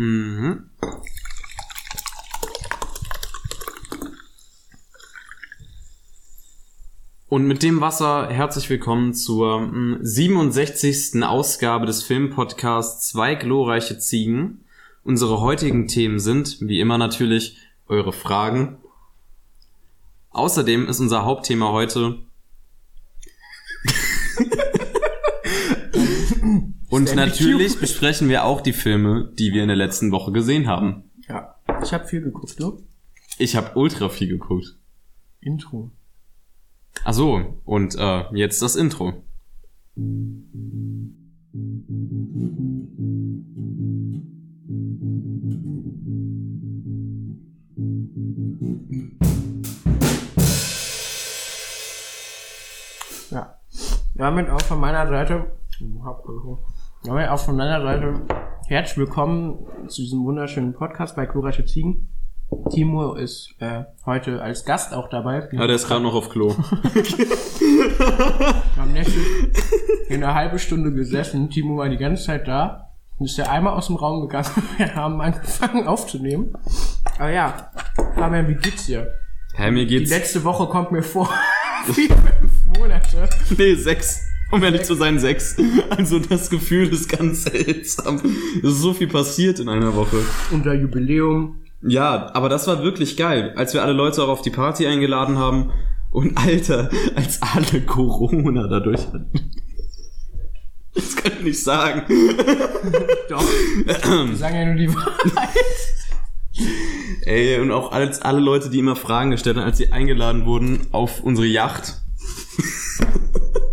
Mhm. Und mit dem Wasser herzlich willkommen zur mm, 67. Ausgabe des Filmpodcasts Zwei glorreiche Ziegen. Unsere heutigen Themen sind, wie immer natürlich, eure Fragen. Außerdem ist unser Hauptthema heute Und natürlich besprechen wir auch die Filme, die wir in der letzten Woche gesehen haben. Ja. Ich habe viel geguckt, du? Ich habe ultra viel geguckt. Intro. Ach so, und äh, jetzt das Intro. Ja. Damit auch von meiner Seite. Damit auch von meiner Seite herzlich willkommen zu diesem wunderschönen Podcast bei Glorreiche Ziegen. Timo ist äh, heute als Gast auch dabei. Ja, der ist gerade noch auf Klo. Wir haben letztens eine halbe Stunde gesessen. Timo war die ganze Zeit da. Dann ist er einmal aus dem Raum gegangen. Wir haben angefangen aufzunehmen. Aber ja, Fabian, wie geht's dir? Hä, mir Die geht's. letzte Woche kommt mir vor wie fünf Monate. Nee, sechs. Um ehrlich zu sein, sechs. Also das Gefühl ist ganz seltsam. Es ist so viel passiert in einer Woche. Unser Jubiläum. Ja, aber das war wirklich geil, als wir alle Leute auch auf die Party eingeladen haben. Und Alter, als alle Corona dadurch hatten. Das kann ich nicht sagen. Doch. Wir sagen ja nur die Wahrheit. Ey, und auch als alle Leute, die immer Fragen gestellt haben, als sie eingeladen wurden auf unsere Yacht.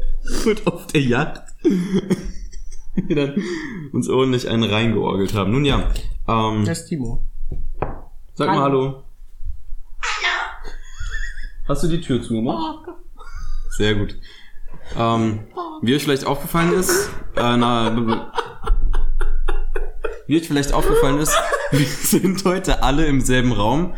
und auf der Yacht. wir dann uns ordentlich einen reingeorgelt haben. Nun ja, ähm, Das ist Timo. sag mal Hallo. Hast du die Tür zugemacht? Sehr gut. Ähm, wie euch vielleicht aufgefallen ist, äh, na, wie euch vielleicht aufgefallen ist, wir sind heute alle im selben Raum.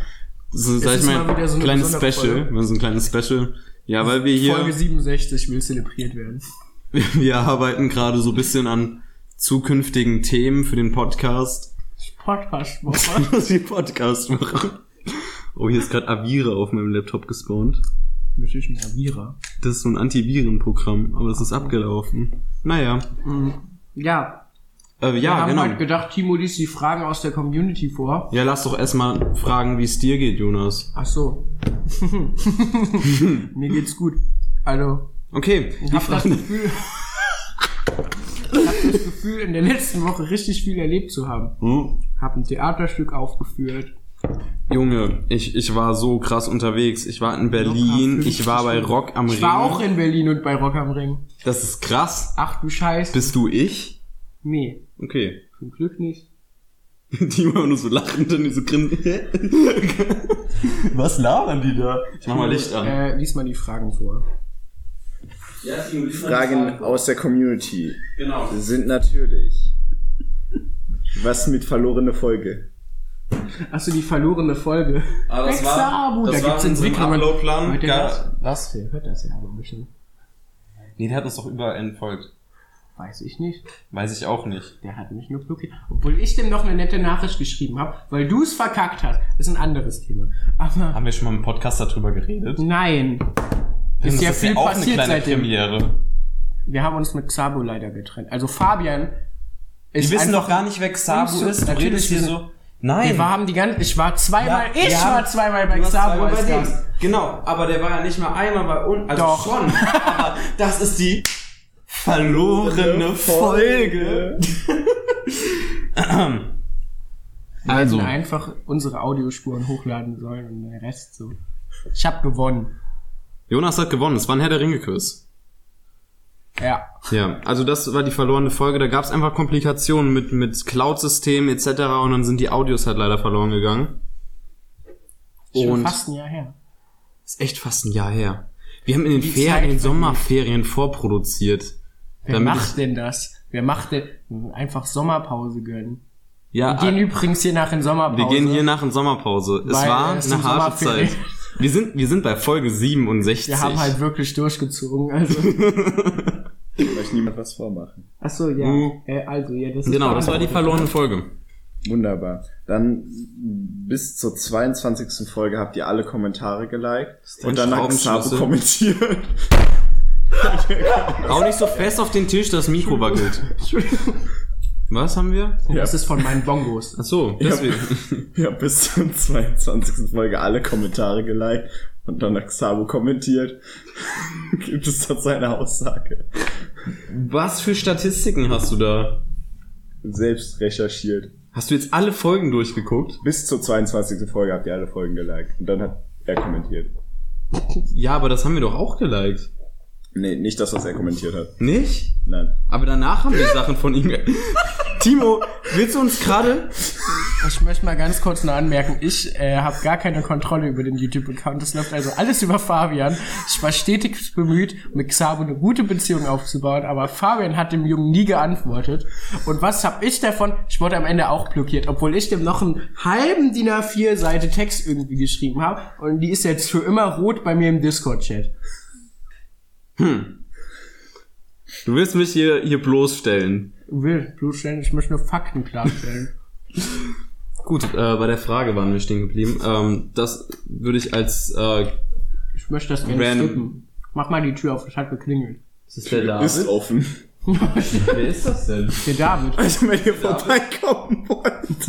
So, sag ich ist mal, mal so eine kleines Special, so ein kleines Special. Ja, weil wir hier, Folge 67 will zelebriert werden. wir arbeiten gerade so ein bisschen an zukünftigen Themen für den Podcast. Podcast-Woche. Was wir Podcast machen. Oh, hier ist gerade Avira auf meinem Laptop gespawnt. Natürlich ein Avira. Das ist so ein Antivirenprogramm, aber es ist abgelaufen. Naja. Ja, Äh, wir ja, haben genau. heute gedacht, Timo liest die Fragen aus der Community vor. Ja, lass doch erstmal fragen, wie es dir geht, Jonas. Ach so. Mir geht's gut. Also, Okay, ich die hab das. Gefühl... ich hab das Gefühl, in der letzten Woche richtig viel erlebt zu haben. Hm? Hab ein Theaterstück aufgeführt. Junge, ich, ich war so krass unterwegs. Ich war in Berlin, ich war bei 50 Rock am Ich Ring. war auch in Berlin und bei Rock am Ring. Das ist krass. Ach du Scheiße. Bist du ich? Nee, Okay. zum Glück nicht. Die immer nur so lachend und die so grinsen. Was labern die da? Ich mach mal Licht an. Äh, lies mal die Fragen vor. Fragen aus der Community Genau. sind natürlich. Was mit verlorene Folge? Achso, die verlorene Folge. Aber das war, Exabu, das da war gibt's Entwicklungen. Uploadplan. Hört ihr Gar- das? Was? Wer hört das ja aber bestimmt? Nee, der hat uns doch überall entfolgt. Weiß ich nicht. Weiß ich auch nicht. Der hat mich nur blockiert. Obwohl ich dem noch eine nette Nachricht geschrieben habe, weil du es verkackt hast. ist ein anderes Thema. Aber Haben wir schon mal im Podcast darüber geredet? nein. Ist ja das viel auch eine passiert kleine seitdem. Premiere. Wir haben uns mit Xabo leider getrennt. Also Fabian Wir ist wissen einfach- doch gar nicht, wer Xabu Unzu- ist. Du Natürlich redest hier wissen- so. Nein. Wir haben die ganze, ich war zweimal, Ja, ich wir haben- war zweimal bei Xabo. Genau, aber der war ja nicht mal einmal bei uns. Also Doch. schon. aber das ist die verlorene Folge. Wir also, hätten einfach unsere Audiospuren hochladen sollen und der Rest so. Ich hab gewonnen. Jonas hat gewonnen. Es war ein Herr der Ringe-Quiz. Ja. Ja, also das war die verlorene Folge. Da gab es einfach Komplikationen mit, mit Cloud-Systemen etc. und dann sind die Audios halt leider verloren gegangen. Schon fast ein Jahr her. ist echt fast ein Jahr her. Wir haben in den Die Ferien, in den. Sommerferien vorproduziert. Wer Damit macht denn das? Wer macht denn einfach Sommerpause gönnen? Ja, Wir gehen übrigens hier nach in Sommerpause. wir gehen hier nach in Sommerpause. Es war es eine harte. Zeit. Wir sind, wir sind bei Folge 67. Wir haben halt wirklich durchgezogen. Also. Will euch niemand was vormachen. Achso, ja. Mhm. Äh, also, ja, das ist genau, das war die verlorene Folge. Wunderbar. Dann bis zur 22. Folge habt ihr alle Kommentare geliked und dann hat Xabo Schraubenschlüssel? kommentiert. Hau nicht so fest auf den Tisch, das Mikro wackelt. Was haben wir? Das ist von meinen Bongos. Ach so, deswegen. Ja, bis zur 22. Folge alle Kommentare geliked und dann hat Xabo kommentiert. Gibt es dazu eine Aussage? Was für Statistiken hast du da? Selbst recherchiert. Hast du jetzt alle Folgen durchgeguckt? Bis zur 22. Folge habt ihr alle Folgen geliked und dann hat er kommentiert. Ja, aber das haben wir doch auch geliked. Nee, nicht das, was er kommentiert hat. Nicht? Nein. Aber danach haben wir Sachen von ihm. Timo, willst du uns gerade? Ich möchte mal ganz kurz nur anmerken, ich äh, habe gar keine Kontrolle über den YouTube-Account. Das läuft also alles über Fabian. Ich war stetig bemüht, mit Xabo eine gute Beziehung aufzubauen, aber Fabian hat dem Jungen nie geantwortet. Und was hab ich davon? Ich wurde am Ende auch blockiert, obwohl ich dem noch einen halben DIN A4 Seite Text irgendwie geschrieben habe. Und die ist jetzt für immer rot bei mir im Discord-Chat. Du willst mich hier, hier bloßstellen. Will, bloßstellen, ich möchte nur Fakten klarstellen. Gut, äh, bei der Frage waren wir stehen geblieben. Ähm, das würde ich als, äh, Ich möchte das gerne Random. skippen. Mach mal die Tür auf, es hat geklingelt. das ist der Ist David. offen. Wer ist das denn? Der David. Also wenn ihr vorbeikommen wollt.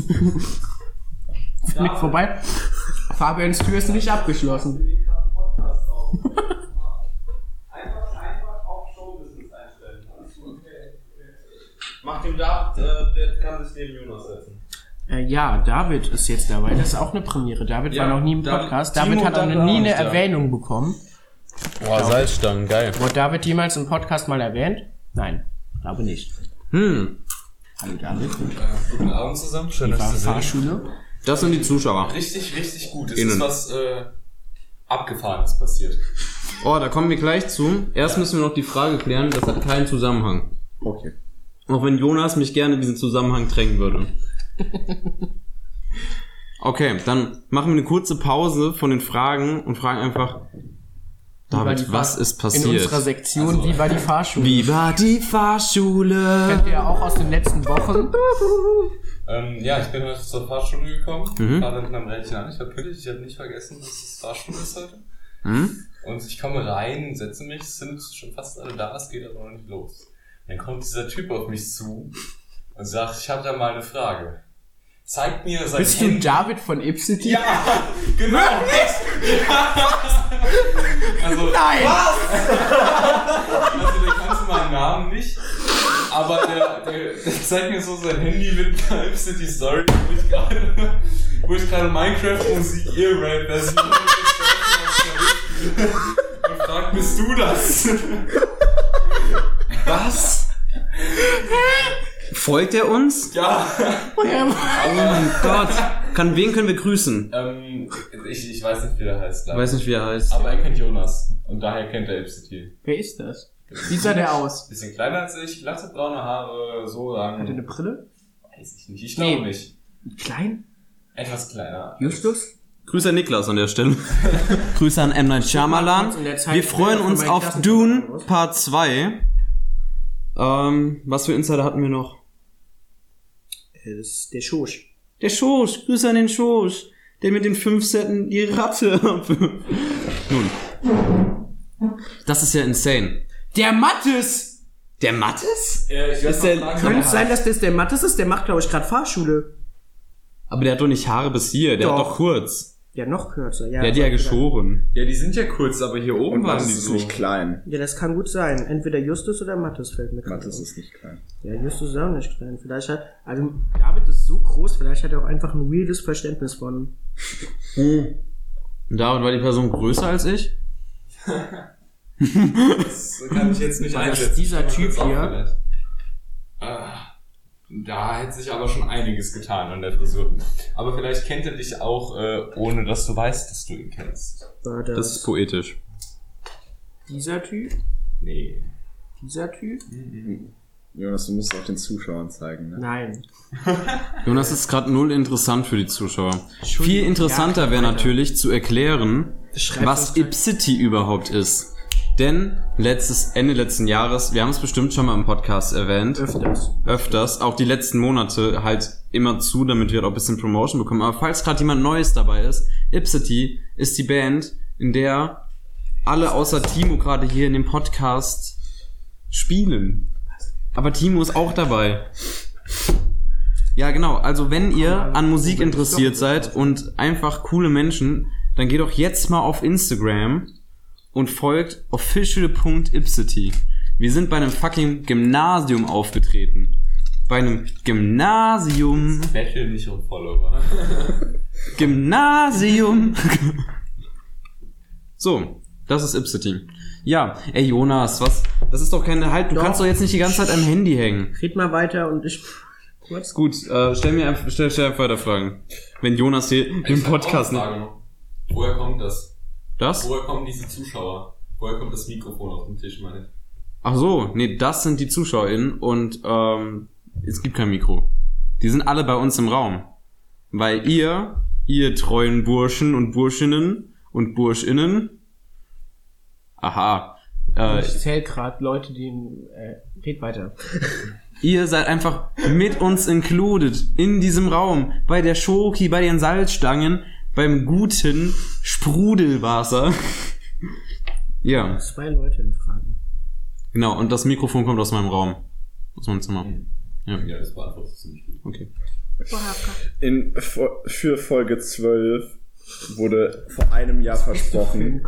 Fliegt vorbei. Fabians Tür ist nicht abgeschlossen. Einfach, einfach auf Showbusiness einstellen. Mach dem David, äh, der kann sich neben Jonas setzen. Äh, ja, David ist jetzt dabei. Das ist auch eine Premiere. David Ja, war noch nie im David- Podcast. Timo David hat auch David noch nie eine da. Erwähnung bekommen. Boah, Salzstangen, geil. Wurde David jemals im Podcast mal erwähnt? Nein, glaube nicht. Hm, Hallo David. Guten Abend zusammen, schön, euch zu sehen. Fahrschule. das sind die Zuschauer. Richtig, richtig gut. Es Innen. ist was äh, Abgefahrenes passiert. Oh, da kommen wir gleich zu. Erst müssen wir noch die Frage klären, das hat keinen Zusammenhang. Okay. Auch wenn Jonas mich gerne in diesen Zusammenhang drängen würde. Okay, dann machen wir eine kurze Pause von den Fragen und fragen einfach, David, was ist In passiert? unserer Sektion, Also- wie war die Fahrschule? Wie war die Fahrschule? Kennt ihr ja auch aus den letzten Wochen. Ähm, ja, ich bin heute zur Fahrschule gekommen, Mhm. war dann am Rädchen an. Ich pünktlich, ich habe nicht vergessen, dass es Fahrschule ist heute. Hm? Und ich komme rein, setze mich, es sind schon fast alle da, es geht aber noch nicht los. Dann kommt dieser Typ auf mich zu und sagt, ich habe da mal eine Frage. Zeigt mir sein Bist du Handy. David von Ipsity? Ja, genau. also, Nein! Also der kannte meinen Namen nicht, aber der, der, der zeigt mir so sein Handy mit einer City Story, wo ich gerade, wo ich gerade Minecraft-Musik Earrap-Version und fragt, bist du das? Was? Folgt er uns? Ja. Oh mein Gott. Kann, wen können wir grüßen? Ähm, ich, ich weiß nicht, wie der heißt. Ich weiß nicht, wie er heißt. Aber er kennt Jonas und daher kennt er Ipsity. Wer ist das? Wie sah der aus? Bisschen kleiner als ich, glatte braune Haare, so lang. Hat er eine Brille? Weiß ich nicht, ich glaube Nee. nicht. Klein? Etwas kleiner. Justus? Grüße an Niklas an der Stelle. Grüße an M. Night Shyamalan. Wir freuen uns auf Dune Part 2. Ähm, was für Insider hatten wir noch? Das ist der Schosch. Der Schoß, Grüße an den Schoß. Der mit den fünf Setten die Ratte. Nun. Das ist ja insane. Der Mattes! Der Mattes? Ja, ich der- Könnte es sein, dass das der Mattes ist? Der macht, glaube ich, gerade Fahrschule. Aber der hat doch nicht Haare bis hier, der hat Doch. doch kurz. Ja, noch kürzer. Ja, Der hat die ja geschoren. Ja, die sind ja kurz, aber hier oben Und waren die ist so. nicht klein. Ja, das kann gut sein. Entweder Justus oder Mattes fällt mir Mattes ist nicht klein. Ja, Justus ist auch nicht klein. Vielleicht hat, also David ist so groß, vielleicht hat er auch einfach ein weirdes Verständnis von. Und David war die Person größer als ich? Das kann ich jetzt nicht einschätzen. dieser Typ hier? Ah, Da hätte sich aber schon einiges getan an der Frisur. Aber vielleicht kennt er dich auch, äh, ohne dass du weißt, dass du ihn kennst. War das, Das ist poetisch. dieser Typ? Nee. Dieser Typ? Jonas, du musst es auch den Zuschauern zeigen, ne? Nein. Jonas ist gerade null interessant für die Zuschauer. Viel interessanter ja, wäre natürlich zu erklären, Schreibt was Ipsity überhaupt ist. Denn letztes, Ende letzten Jahres, wir haben es bestimmt schon mal im Podcast erwähnt, Öfters. öfters, auch die letzten Monate halt immer zu, damit wir auch ein bisschen Promotion bekommen. Aber falls gerade jemand Neues dabei ist, Ipsity ist die Band, in der alle außer Timo gerade hier in dem Podcast spielen. Aber Timo ist auch dabei. Ja, genau. Also wenn ihr an Musik interessiert seid und einfach coole Menschen, dann geht doch jetzt mal auf Instagram und folgt official.ipsity. Wir sind bei einem fucking Gymnasium aufgetreten. Bei einem Gymnasium. Bettel nicht um Follower. Gymnasium. so, das ist Ipsity. Ja, ey Jonas, was? Das ist doch keine Halt. Du Doch. kannst doch jetzt nicht die ganze Zeit am Handy hängen. Red mal weiter und ich kurz. Gut, äh, stell mir einfach, stell, stell einfach weiter Fragen. Wenn Jonas hier Ich im Podcast auch eine nicht. Frage. Woher kommt das? Das? Woher kommen diese Zuschauer? Woher kommt das Mikrofon auf dem Tisch, meine ich? Ach so, nee, das sind die ZuschauerInnen und ähm, es gibt kein Mikro. Die sind alle bei uns im Raum. Weil ihr, ihr treuen Burschen und Burschinnen und Burschinnen, aha, äh, ich zähl grad Leute, die äh, red weiter. ihr seid einfach mit uns included in diesem Raum. Bei der Schoki, bei den Salzstangen, beim guten Sprudelwasser. ja, Zwei Leute in Fragen. genau. Und das Mikrofon kommt aus meinem Raum. Aus meinem Zimmer. Ja, Ja, das beantwortet ziemlich gut. okay. In, für Folge 12 wurde vor einem Jahr versprochen?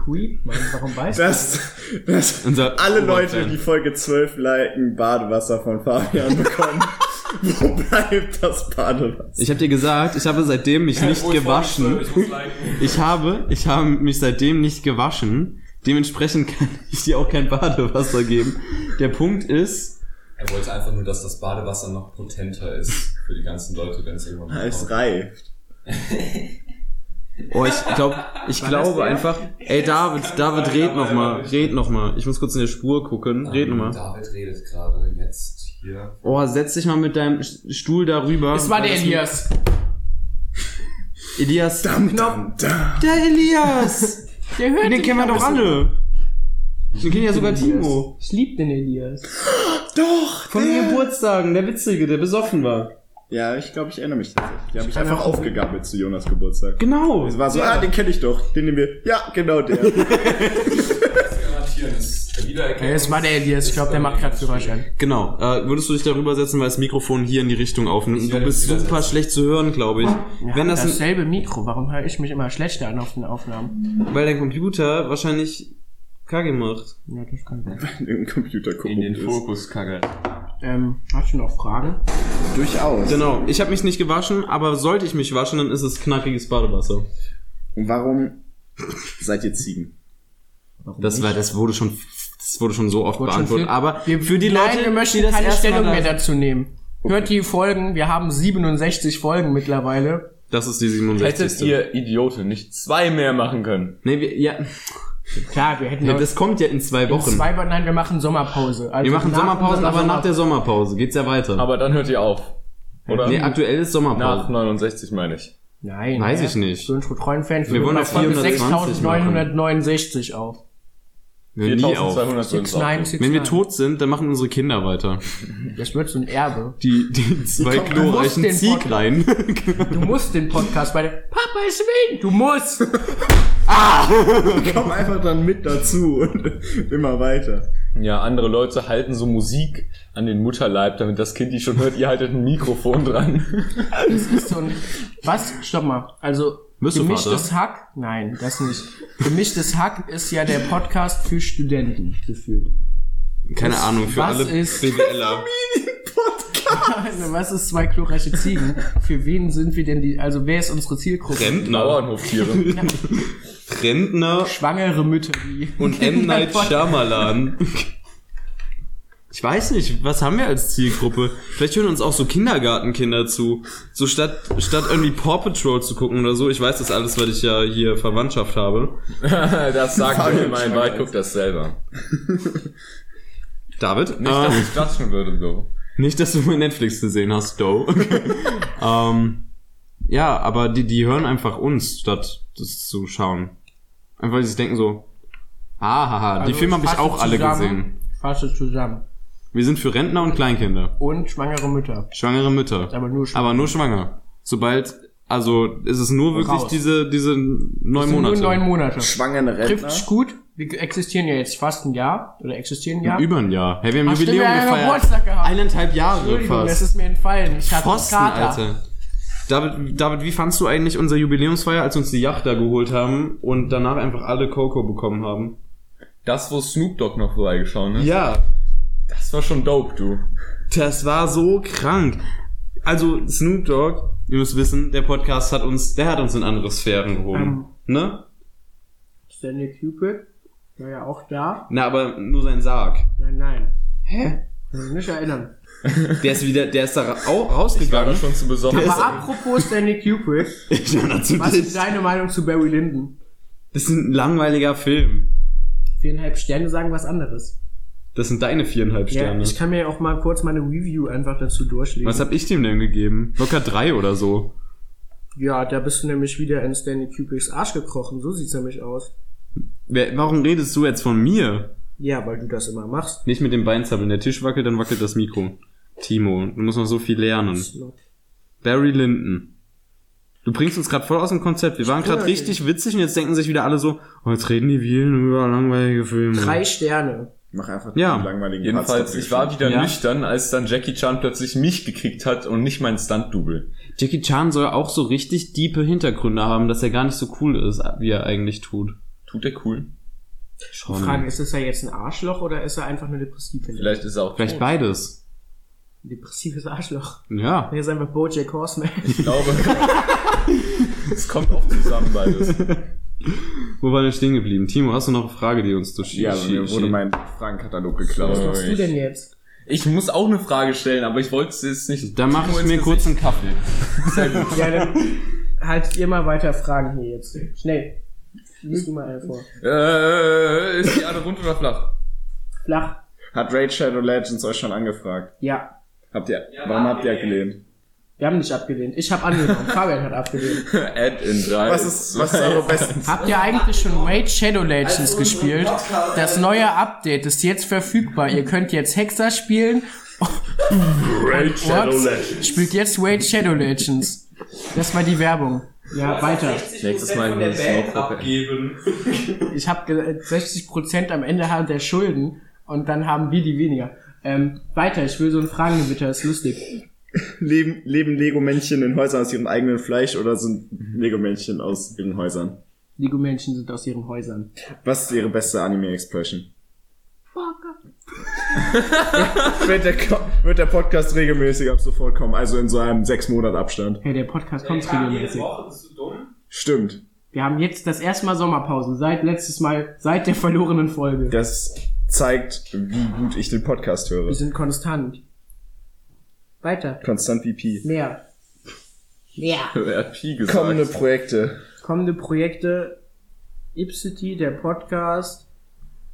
Mann, warum weißt du? dass, dass Unser alle Leute, die Folge 12 liken, Badewasser von Fabian bekommen. Wo bleibt das Badewasser? Ich habe dir gesagt, ich habe seitdem mich nicht gewaschen. Folge 12? Ich habe, ich habe mich seitdem nicht gewaschen. Dementsprechend kann ich dir auch kein Badewasser geben. Der Punkt ist, Er wollte einfach nur, dass das Badewasser noch potenter ist für die ganzen Leute, wenn es irgendwann mal Es reift. oh, ich glaube, ich glaube einfach, ey David, David, red noch mal, red noch mal. Ich muss kurz in der Spur gucken, red noch mal. David redet gerade jetzt hier. Oh, setz dich mal mit deinem Stuhl darüber. Es war der Elias. Elias. Dam, dam, dam. Der Elias! Der hört Den kennen wir doch alle. Den kennen ja sogar Elias. Timo. Ich lieb den Elias. Doch! Von den. Geburtstagen, der Witzige, der besoffen war. Ja, ich glaube, ich erinnere mich tatsächlich. Die habe ich einfach auch- aufgegabelt zu Jonas Geburtstag. Genau. Es war so, ah, den kenne ich doch. Den nehmen wir. Ja, genau der. Das Garantieren ist Wiedererkennung. Ja, es war der Elias. Ich glaube, der macht gerade Führerschein. Genau. Äh, würdest du dich darüber setzen, weil das Mikrofon hier in die Richtung aufnimmt? Du bist super schlecht zu hören, glaube ich. Wenn das, dasselbe Mikro. Warum höre ich mich immer schlechter an auf den Aufnahmen? weil dein Computer wahrscheinlich Kacke macht. Ja, das kann sein. Im Computer gucken. ist. Fokus kacke. Ähm, hast du noch Fragen? Durchaus. Genau. Ich habe mich nicht gewaschen, aber sollte ich mich waschen, dann ist es knackiges Badewasser. Und warum seid ihr Ziegen? Das war, das wurde schon, das wurde schon so oft Wurde beantwortet. viel- aber wir, für die nein, Leute, wir möchten die das keine Stellung mehr da- dazu nehmen. Hört die Folgen. Wir haben 67 Folgen mittlerweile. Das ist die 67. Hättet ihr Idioten nicht zwei mehr machen können? Nee, wir, ja, Klar, wir hätten ja, das kommt ja in zwei in Wochen. zwei Wochen. Nein, wir machen Sommerpause. Also wir machen unserer aber nach der Sommer- Sommerpause geht's ja weiter. Aber dann hört ihr auf. Oder? nee, aktuell ist Sommerpause. Nach 69 meine ich. Nein, Weiß hä? ich nicht. Für unsere treuen Fans. Wir wollen auf bei Folge 420 6969 auf. Wir hören nie auf. 4200 sind es auch. 6969. Wenn wir tot sind, dann machen unsere Kinder weiter. Das wird so ein Erbe. Die, die zwei kommen- glorreichen du musst den Zieglein. Du musst den Podcast bei der Papa ist Wien. Du musst. Komm einfach dann mit dazu und immer weiter. Ja, andere Leute halten so Musik an den Mutterleib, damit das Kind die schon hört. Ihr haltet ein Mikrofon dran. Das ist so ein. Was? Stopp mal. Also gemischtes Hack? Nein, das nicht. Gemischtes Hack ist ja der Podcast für Studenten gefühlt. Keine Ahnung, für was alle ist- BWLer. Was ist zwei glorreiche Ziegen? Für wen sind wir denn die? Also wer ist unsere Zielgruppe? Rentner. Bauernhoftiere. Rentner Schwangere Mütter, die und M. Night Shyamalan. Ich weiß nicht, was haben wir als Zielgruppe? Vielleicht hören uns auch so Kindergartenkinder zu. So statt, statt irgendwie Paw Patrol zu gucken oder so. Ich weiß das alles, weil ich ja hier Verwandtschaft habe. das sagt mir mein Ball, guck das selber. David? Nicht, äh, dass ich klatschen würde, so. Nicht, dass du mal Netflix gesehen hast, Doe. ähm, ja, aber die, die hören einfach uns, statt das zu schauen. Einfach weil sie sich denken so, ah, haha, die Also Filme habe ich auch alle zusammen- gesehen. Fasse zusammen. Wir sind für Rentner und Kleinkinder. Und schwangere Mütter. Schwangere Mütter. Aber nur schwanger. Aber nur schwanger. Sobald, also ist es nur wirklich Raus. diese, diese neun Monate. Nur neun Monate. Schwangere Trifft Rentner. sich gut. Wir existieren ja jetzt fast ein Jahr. Oder existieren ein Jahr. Über ein Jahr. Hey, wir haben Ach, stimmt, Jubiläum wir haben gefeiert. Geburtstag gehabt. Eineinhalb Jahre Entschuldigung, das fast. ist mir entfallen. Ich hatte Pfosten, Kater. Alter. David, David, wie fandst du eigentlich unsere Jubiläumsfeier, als wir uns die Yacht da geholt haben und danach einfach alle Coco bekommen haben? Das, wo Snoop Dogg noch vorbeigeschaut ist. Ja, Das war schon dope, du. das war so krank. Also Snoop Dogg, ihr müsst wissen, der Podcast hat uns, der hat uns in andere Sphären gehoben. Ähm. Ne? Stanley Cupid war ja auch da. Na, aber nur sein Sarg. Nein, nein. Hä? Kann mich nicht erinnern. Der ist wieder, der ist da ra au- Ich war da rausgegangen. schon zu besoffen. Aber apropos Stanley Cupid, Ja, dazu was ist deine Meinung zu Barry Lyndon? Das ist ein langweiliger Film. Viereinhalb Sterne sagen was anderes. Das sind deine viereinhalb Ja, Sterne. ich kann mir auch mal kurz meine Review einfach dazu durchlesen. Was hab ich dem denn gegeben? Locker drei oder so. Ja, da bist du nämlich wieder in Stanley Kubricks Arsch gekrochen. So sieht's nämlich aus. Wer, warum redest du jetzt von mir? Ja, weil du das immer machst. Nicht mit dem Bein zappeln. Der Tisch wackelt, dann wackelt das Mikro. Timo, du musst noch so viel lernen. Barry Lyndon. Du bringst uns gerade voll aus dem Konzept. Wir waren gerade Ja, richtig witzig und jetzt denken sich wieder alle so, oh, jetzt reden die Vielen über langweilige Filme. Drei Sterne. Mach einfach Ja. die langweiligen Jedenfalls, ich war wieder Ja. nüchtern, als dann Jackie Chan plötzlich mich gekickt hat und nicht mein Stunt-Double. Jackie Chan soll auch so richtig diepe Hintergründe haben, dass er gar nicht so cool ist, wie er eigentlich tut. Tut der cool? Schon. Frage, ist es ja jetzt ein Arschloch oder ist er einfach nur depressiv? Vielleicht ist er auch Vielleicht tot. beides. Ein depressives Arschloch. Ja. Er ist einfach Bojack Horseman. Ich glaube, es kommt auch zusammen beides. Wo waren wir stehen geblieben? Timo, hast du noch eine Frage, die uns durch Ja, mir wurde mein Fragenkatalog geklaut. Was machst du denn jetzt? Ich muss auch eine Frage stellen, aber ich wollte es jetzt nicht. Dann mache ich mir Gesicht. kurz einen Kaffee. Sehr gut. Ja, dann haltet ihr mal weiter Fragen hier jetzt. Schnell. Lies du mal eine vor. Äh, ist die Erde rund oder flach? Flach. Hat Raid Shadow Legends euch schon angefragt? Ja. Habt ihr, warum habt ihr abgelehnt? Wir haben nicht abgelehnt. Ich habe angenommen. Fabian hat abgelehnt. Add in 3. Was ist, was ist eure besten? Habt ihr eigentlich schon Raid Shadow Legends gespielt? Das neue Update ist jetzt verfügbar. Ihr könnt jetzt Hexer spielen. Raid What? Spielt jetzt Raid Shadow Legends. Das war die Werbung. Ja, weiter. Nächstes Mal der Band abgeben. Ich habe 60% am Ende haben der Schulden und dann haben wir die weniger. Ähm, weiter, ich will so ein Fragengewitter, ist lustig. Leben, leben Lego-Männchen in Häusern aus ihrem eigenen Fleisch oder sind Lego-Männchen aus ihren Häusern? Lego-Menschen sind aus ihren Häusern. Was ist ihre beste Anime-Expression? wird, der, wird der Podcast regelmäßig ab sofort kommen, also in so einem sechs Monat Abstand. Hey, der Podcast kommt jede regelmäßig. Woche, bist du dumm? Stimmt. Wir haben jetzt das erste Mal Sommerpause, seit letztes Mal, seit der verlorenen Folge. Das zeigt, wie gut ich den Podcast höre. Wir sind konstant. Weiter. Konstant VP. Mehr. Mehr. Wer hat Pi gesagt? Kommende Projekte. Kommende Projekte. Ipsity, der Podcast.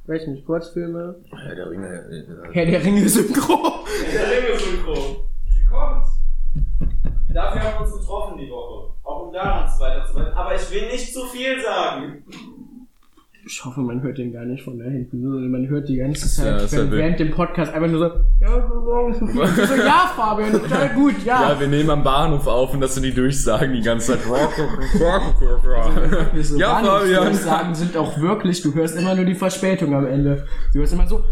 Nicht, Kurzfilme. Ja, der Ringe, äh, Herr der Ringe Synchro. Der Ringe-Synchro. Sie kommt. Dafür haben wir uns getroffen die Woche. Auch um daran weiterzuarbeiten. Aber ich will nicht zu viel sagen. Ich hoffe, man hört den gar nicht von da hinten. Nur Man hört die ganze Zeit Ja, ja während, dem Podcast einfach nur so, ja, so, ja Fabian, total gut, ja. Ja, wir nehmen am Bahnhof auf und das sind die Durchsagen die ganze Zeit. Wir so ja, Fabian. sagen sind auch wirklich, du hörst immer nur die Verspätung am Ende. Du hörst immer so,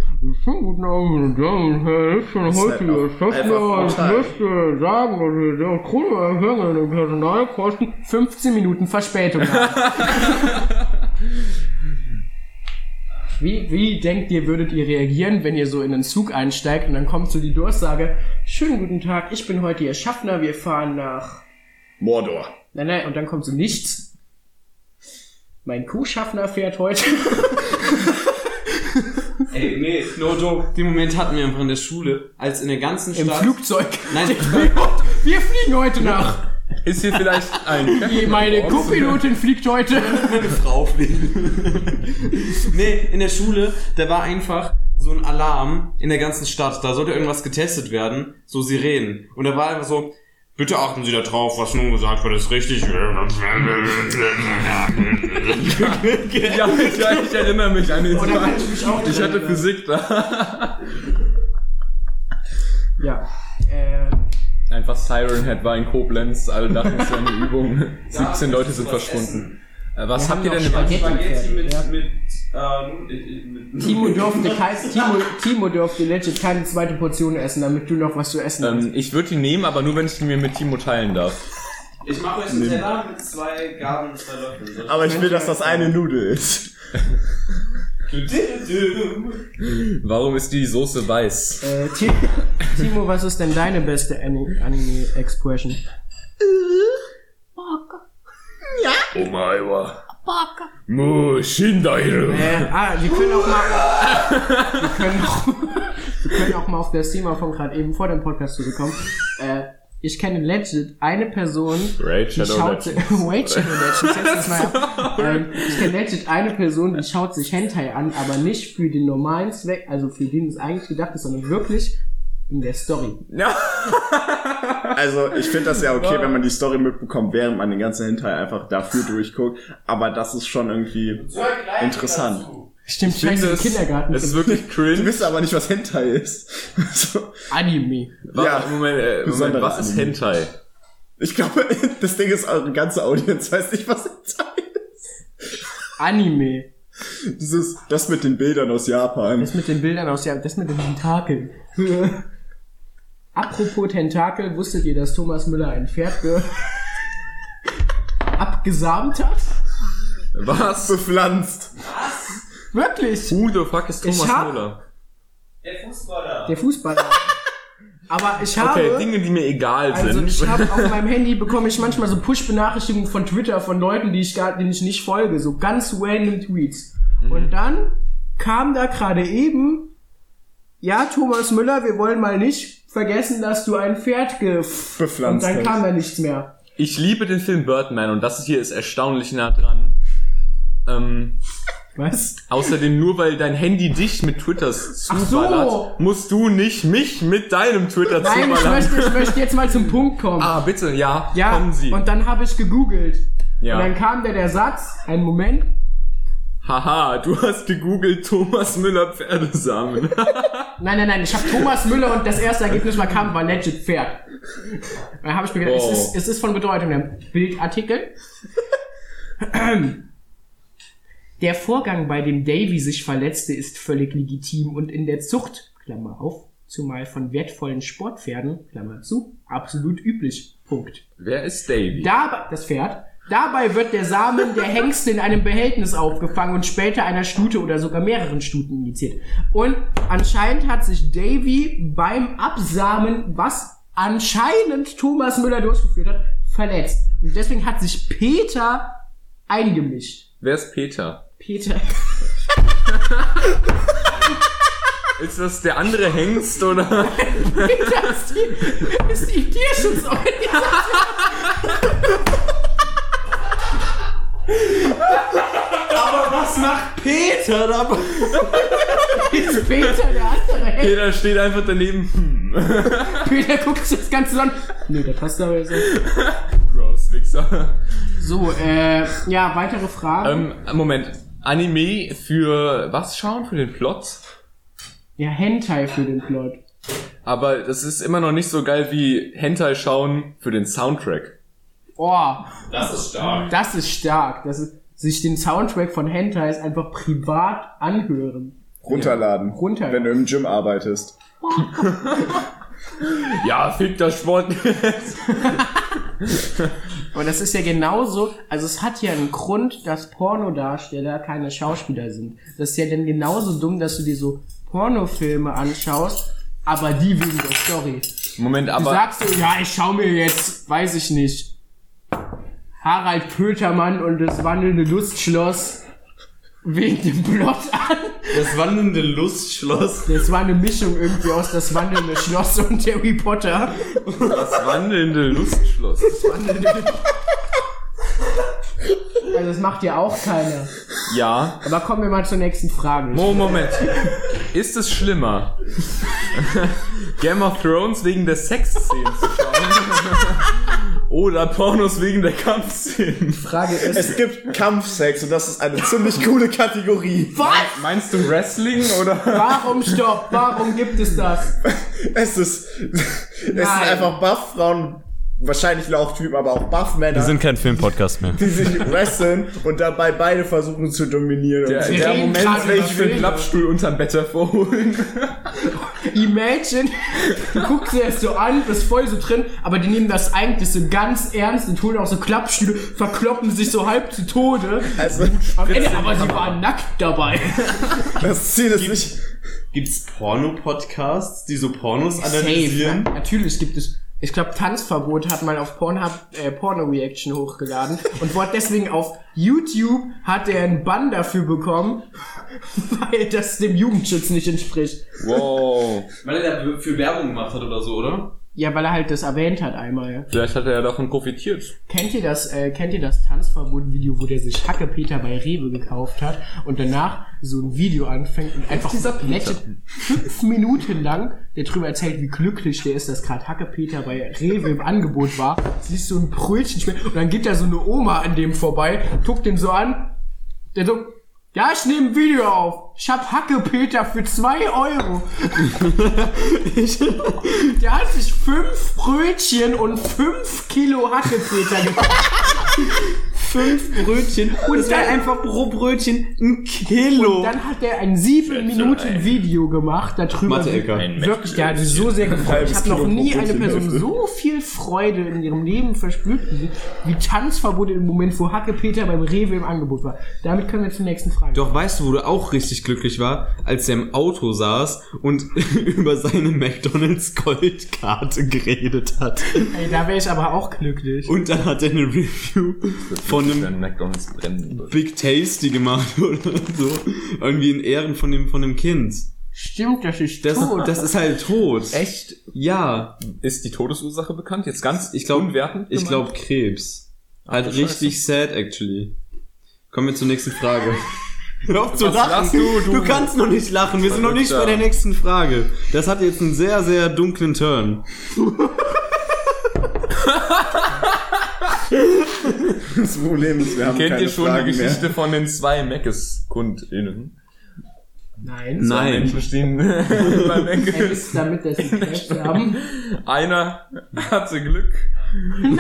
guten Abend, meine Damen und Herren, ich ist heute halt ich möchte sagen, dass wir der Krone erhöhen den Personalkosten 15 Minuten Verspätung haben. Wie, wie denkt ihr, würdet ihr reagieren, wenn ihr so in den Zug einsteigt und dann kommt so die Durchsage, schönen guten Tag, ich bin heute Ihr Schaffner, wir fahren nach Mordor. Nein, nein, und dann kommt so nichts. Mein Kuhschaffner fährt heute. Ey, nee, no joke. Den Moment hatten wir einfach in der Schule, als in der ganzen Im Stadt... Flugzeug. Nein, Wir fliegen heute nach. Ist hier vielleicht ein Meine Co-Pilotin fliegt heute. meine Frau fliegen. nee, in der Schule, da war einfach so ein Alarm in der ganzen Stadt. Da sollte irgendwas getestet werden, so Sirenen. Und da war einfach so, bitte achten Sie da drauf, was nun gesagt wird, ist richtig. Ja, ich, ja, ich erinnere mich an den Tag. ich mich auch Ich hatte? Physik da. Ja. Äh, Einfach Siren Head war in Koblenz, alle dachten, es wäre eine Übung. 17 Leute sind verschwunden. Äh, was Wir habt ihr denn Spaghetti. Spaghetti mit, Ja. mit, ähm, mit Timo durfte, kein, Timo, Timo durfte legit keine zweite Portion essen, damit du noch was zu essen hast. ähm, Ich würde die nehmen, aber nur wenn ich die mir mit Timo teilen darf. Ich mache euch einen Teller mit zwei Gabeln und zwei Löffeln. Aber ich will, dass das eine Nudel ist. Warum ist die Soße weiß? Äh, Ti- Timo, was ist denn deine beste Ani- Anime-Expression? Omaiwa. Mu Shindairu. Äh, ah, wir können auch mal, wir können auch, wir können auch mal auf das Thema von gerade eben vor dem Podcast zurückkommen. Äh, ich kenne legit eine Person, Raid die schaut, Legends. Wait, Shadow Legends, setz das mal ab. ähm, ich kenne legit eine Person, die schaut sich Hentai an, aber nicht für den normalen Zweck, also für den es eigentlich gedacht ist, sondern wirklich in der Story. Also, ich finde das ja okay, wenn man die Story mitbekommt, während man den ganzen Hentai einfach dafür durchguckt. Aber das ist schon irgendwie interessant. Stimmt, Ich scheiße, es, Kindergarten. es ist wirklich Du cringe. wisst aber nicht, was Hentai ist. So, Anime. Wa- Ja. Moment, äh, Moment, was ist. Hentai? ich glaube, das Ding ist, eure ganze Audience weiß nicht, was Hentai ist. Anime. Dieses, das mit den Bildern aus Japan. Das mit den Bildern aus, ja, das mit den Tentakeln. Apropos Tentakel, wusstet ihr, dass Thomas Müller ein Pferd ge abgesamt hat? Was? Bepflanzt. Wirklich? Who the fuck ist Thomas hab- Müller? Der Fußballer. Der Fußballer. Aber ich habe, Okay, Dinge, die mir egal also sind. ich habe auf meinem Handy bekomme ich manchmal so Push-Benachrichtigungen von Twitter von Leuten, die ich gar, denen ich nicht folge, so ganz random Tweets. Mhm. Und dann kam da gerade eben, ja, Thomas Müller, wir wollen mal nicht vergessen, dass du ein Pferd ge... Bepflanzt Und dann hast. kam da nichts mehr. Ich liebe den Film Birdman und das hier ist erstaunlich nah dran. Ähm, Was? außerdem nur weil dein Handy dich mit Twitters zuballert, so. musst du nicht mich mit deinem Twitter Nein, ich zuballern. möchte, ich möchte jetzt mal zum Punkt kommen. ah, bitte, ja, ja, kommen Sie. und dann habe ich gegoogelt. Ja. Und dann kam da der Satz, einen Moment, Haha, du hast gegoogelt Thomas Müller Pferdesamen. Nein, nein, nein, ich habe Thomas Müller und das erste Ergebnis war kam, war legit Pferd. Dann habe ich mir gedacht, Oh. es, ist, es ist von Bedeutung. Der Bildartikel. Der Vorgang, bei dem Davy sich verletzte, ist völlig legitim und in der Zucht, Klammer auf, zumal von wertvollen Sportpferden, Klammer zu, absolut üblich. Punkt. Wer ist Davy? Dabei, das Pferd, dabei wird der Samen der Hengste in einem Behältnis aufgefangen und später einer Stute oder sogar mehreren Stuten injiziert. Und anscheinend hat sich Davy beim Absamen, was anscheinend Thomas Müller durchgeführt hat, verletzt. Und deswegen hat sich Peter eingemischt. Wer ist Peter? Peter. Ist das der andere Hengst oder? Peter ist die, ist die Tierschutzorganisation. Aber was macht Peter dabei? Ist Peter der andere Hengst? Peter steht einfach daneben. Hm. Peter guckt sich das Ganze an. Nee, der passt aber jetzt nicht. Gross, Wichser. So, äh, ja, weitere Fragen. Ähm, Moment. Anime für was schauen? Für den Plot? Ja, Hentai für den Plot. Aber das ist immer noch nicht so geil wie Hentai schauen für den Soundtrack. Oh, Das ist stark. das ist stark. Das ist, sich den Soundtrack von Hentais einfach privat anhören. Runterladen. Runterladen. Wenn du im Gym arbeitest. Ja, fick das Sport. Aber das ist ja genauso, also es hat ja einen Grund, dass Pornodarsteller keine Schauspieler sind. Das ist ja dann genauso dumm, dass du dir so Pornofilme anschaust, aber die wegen der Story. Moment, Du aber sagst so, ja, ich schau mir jetzt, weiß ich nicht, Harald Pötermann und das wandelnde Lustschloss wegen dem Plot an. Das wandelnde Lustschloss. Das war eine Mischung irgendwie aus das wandelnde Schloss und Harry Potter. das wandelnde Lustschloss. Also das macht ja auch keiner. Ja. Aber kommen wir mal zur nächsten Frage. Mo Moment. Ist es schlimmer? Game of Thrones wegen der Sexszenen zu schauen? Oder Pornos wegen der Kampfszenen. Frage ist, Es gibt Kampfsex und das ist eine ziemlich coole Kategorie. was? Meinst du Wrestling oder? Warum stopp? Warum gibt es das? Es ist, es sind Nein. einfach Buff-Frauen, wahrscheinlich Lauchtypen, aber auch Buff-Männer, die, kein Filmpodcast mehr. sich wresteln und dabei beide versuchen zu dominieren. Der, der Moment, wenn ich für den Filme. Klappstuhl unterm Bett hervorholen. Imagine, du guckst dir das so an, bist voll so drin, aber die nehmen das eigentlich so ganz ernst und holen auch so Klappstühle, verkloppen sich so halb zu Tode. also, Am Ende, aber sie waren nackt dabei. das Ziel ist nicht, Gibt's Porno-Podcasts, die so Pornos Safe. Natürlich gibt es. Ich glaube, Tanzverbot hat mal auf Pornhub äh, Porno-Reaction hochgeladen und wurde deswegen auf YouTube hat er einen Bann dafür bekommen, weil das dem Jugendschutz nicht entspricht. Wow. Weil er da für Werbung gemacht hat oder so, oder? Ja, weil er halt das erwähnt hat einmal. Vielleicht hat er ja davon profitiert. Kennt ihr das, äh, kennt ihr das Tanzverbot-Video, wo der sich Hacke Peter bei Rewe gekauft hat und danach so ein Video anfängt und einfach nette fünf Minuten lang der drüber erzählt, wie glücklich der ist, dass gerade Hacke Peter bei Rewe im Angebot war, siehst so ein Brötchen schmeckt und dann geht da so eine Oma an dem vorbei, guckt den so an, der so, ja, ich nehme ein Video auf. Ich hab Hacke Peter für zwei Euro. Der hat sich fünf Brötchen und fünf Kilo Hackepeter gekauft. Fünf Brötchen und das wär einfach pro Brötchen ein Kilo. Und dann hat er ein sieben Minuten Video gemacht darüber. Mathe-Ecker. wie- Wirklich, der hat sich so sehr gefreut. Ich habe noch nie eine Person so viel Freude in ihrem Leben verspürt wie, wie Tanzverbot im Moment, wo Hackepeter beim Rewe im Angebot war. Damit können wir zur nächsten Frage. Doch weißt du, wo du auch richtig glücklich war, als er im Auto saß und über seine McDonalds Goldkarte geredet hat. Ey, da wäre ich aber auch glücklich. Und dann hat er eine Review von einem brennen wird. Big Tasty gemacht oder so. Irgendwie in Ehren von dem, von dem Kind. Stimmt, das ist Das, tot. das ist halt tot. Echt? Ja. Ist die Todesursache bekannt? Jetzt ganz Ich glaube, unwertend ich glaube Krebs. Halt Scheiße. richtig sad actually. Kommen wir zur nächsten Frage. Hör auf zu Was lachst du, du? du kannst noch nicht lachen. Wir sind noch nicht bei der nächsten Frage. Das hat jetzt einen sehr, sehr dunklen Turn. das Problem ist, wir haben Kennt keine ihr schon Fragen die Geschichte mehr. von den zwei Meckes-KundInnen? Nein. Zwei Nein. Menschen stehen bei Meckes. damit, dass sie Krebs haben. Einer hatte Glück. Nein!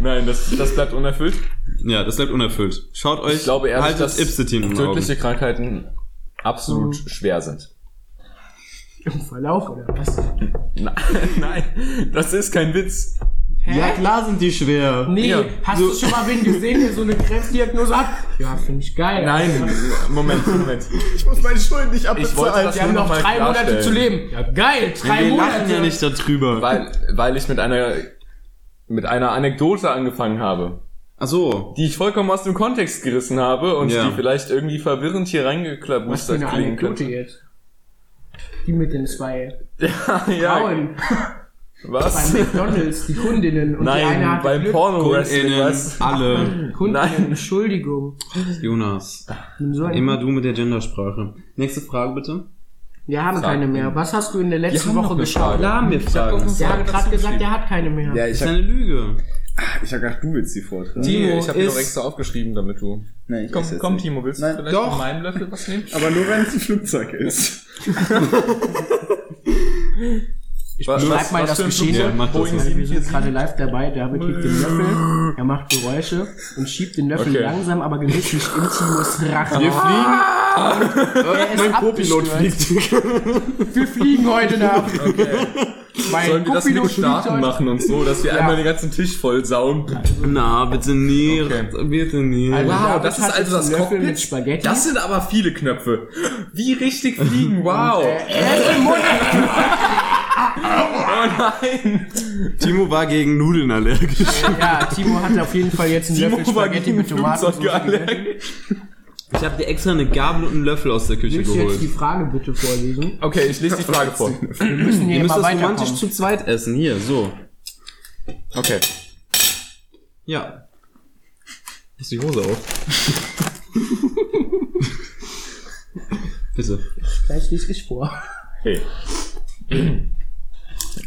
Nein, das, das bleibt unerfüllt. Ja, das bleibt unerfüllt. Schaut euch Ich glaube ehrlich, haltet dass Auge. tödliche Krankheiten absolut schwer sind. Im Verlauf oder was? Nein, nein, das ist kein Witz. Hä? Ja, klar sind die schwer. Nee, Ja, hast so- du schon mal wen gesehen, der so eine Krebsdiagnose hat? Ja, finde ich geil. Nein, Moment, Moment. Ich muss meine Schulden nicht Ich wollte abbezahlen. das Wir haben nur noch drei Monate zu leben. Ja, geil, drei Wir Monate. lachen ja nicht darüber. Weil, weil ich mit einer, mit einer Anekdote angefangen habe, Ach so. die ich vollkommen aus dem Kontext gerissen habe und Ja. die vielleicht irgendwie verwirrend hier reingeklabustert eine klingen Anekdote könnte. jetzt? Die mit den zwei Ja, ja. Was? bei McDonalds, die Kundinnen. Und die eine Nein, hatte beim Glück. Porno-Wrestling, KundInnen, was? alle. Kundinnen, Nein. Entschuldigung. Jonas. So Immer du mit der Gendersprache. Nächste Frage bitte. Wir haben keine mehr. Was hast du in der letzten Woche geschaut? Frage. Haben wir Fragen. Der hat gerade gesagt, der hat keine mehr. Ja, Das ich ist hab, eine Lüge. ich hab gedacht, du willst die vortragen. Nee, Timo ich habe mir ist- doch extra aufgeschrieben, damit du. Nein, ich Komm, komm nicht. Timo, willst Nein, du vielleicht doch. von meinem Löffel was nehmen? Aber nur wenn es ein Flugzeug ist. Ich Was- beschreib was- mal was das Geschehen. Flugzeug? Mach das mal. Also wir sind 747. gerade live dabei, David hebt den Löffel, er macht Geräusche und schiebt den Löffel Okay. langsam, aber genüsslich in Timos Rachen. Wir fliegen. Ist mein Co-Pilot fliegt. Wir fliegen heute Nacht. Okay. Mein Sollen wir das mit Starten heute- machen und so, dass wir Ja. einmal den ganzen Tisch voll sauen? Na, bitte nie. Okay. Bitte nie. Also Wow, David das ist also das Löffel Cockpit? mit Spaghetti. Das sind aber viele Knöpfe. Wie richtig fliegen, wow. im Mund. Oh nein. Timo war gegen Nudeln allergisch. Ja, Timo hat auf jeden Fall jetzt einen Timo Löffel Spaghetti mit Tomaten. Ich habe dir extra eine Gabel und einen Löffel aus der Küche Willst du jetzt die geholt. Frage bitte vorlesen? Okay, ich lese die Frage vor. Wir müssen hier Ihr müsst das romantisch zu zweit essen. Hier, so. Okay. Ja. Lass die Hose auf. Bitte. Gleich lese ich vor. Hey.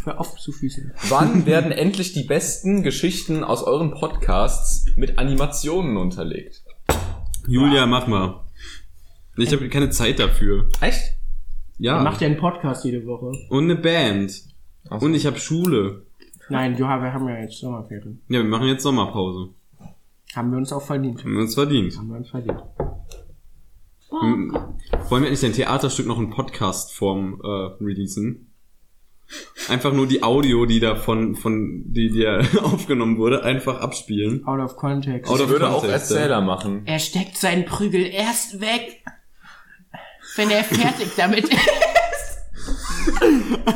Hör auf zu füßen. Wann werden endlich die besten Geschichten aus euren Podcasts mit Animationen unterlegt? Julia, mach mal. Ich habe keine Zeit dafür. Echt? Ja. Er macht ja einen Podcast jede Woche. Und eine Band. So. Und ich habe Schule. Nein, Johann, wir haben ja jetzt Sommerferien. Ja, wir machen jetzt Sommerpause. Haben wir uns auch verdient. Haben wir uns verdient. Haben wir uns verdient. Wollen wir endlich ein Theaterstück noch in Podcast-Form äh, releasen? Einfach nur die Audio, die da von, von die, ja aufgenommen wurde, einfach abspielen. Out of context. Out Ich of würde auch context, Erzähler machen. Er steckt seinen Prügel erst weg, wenn er fertig damit ist.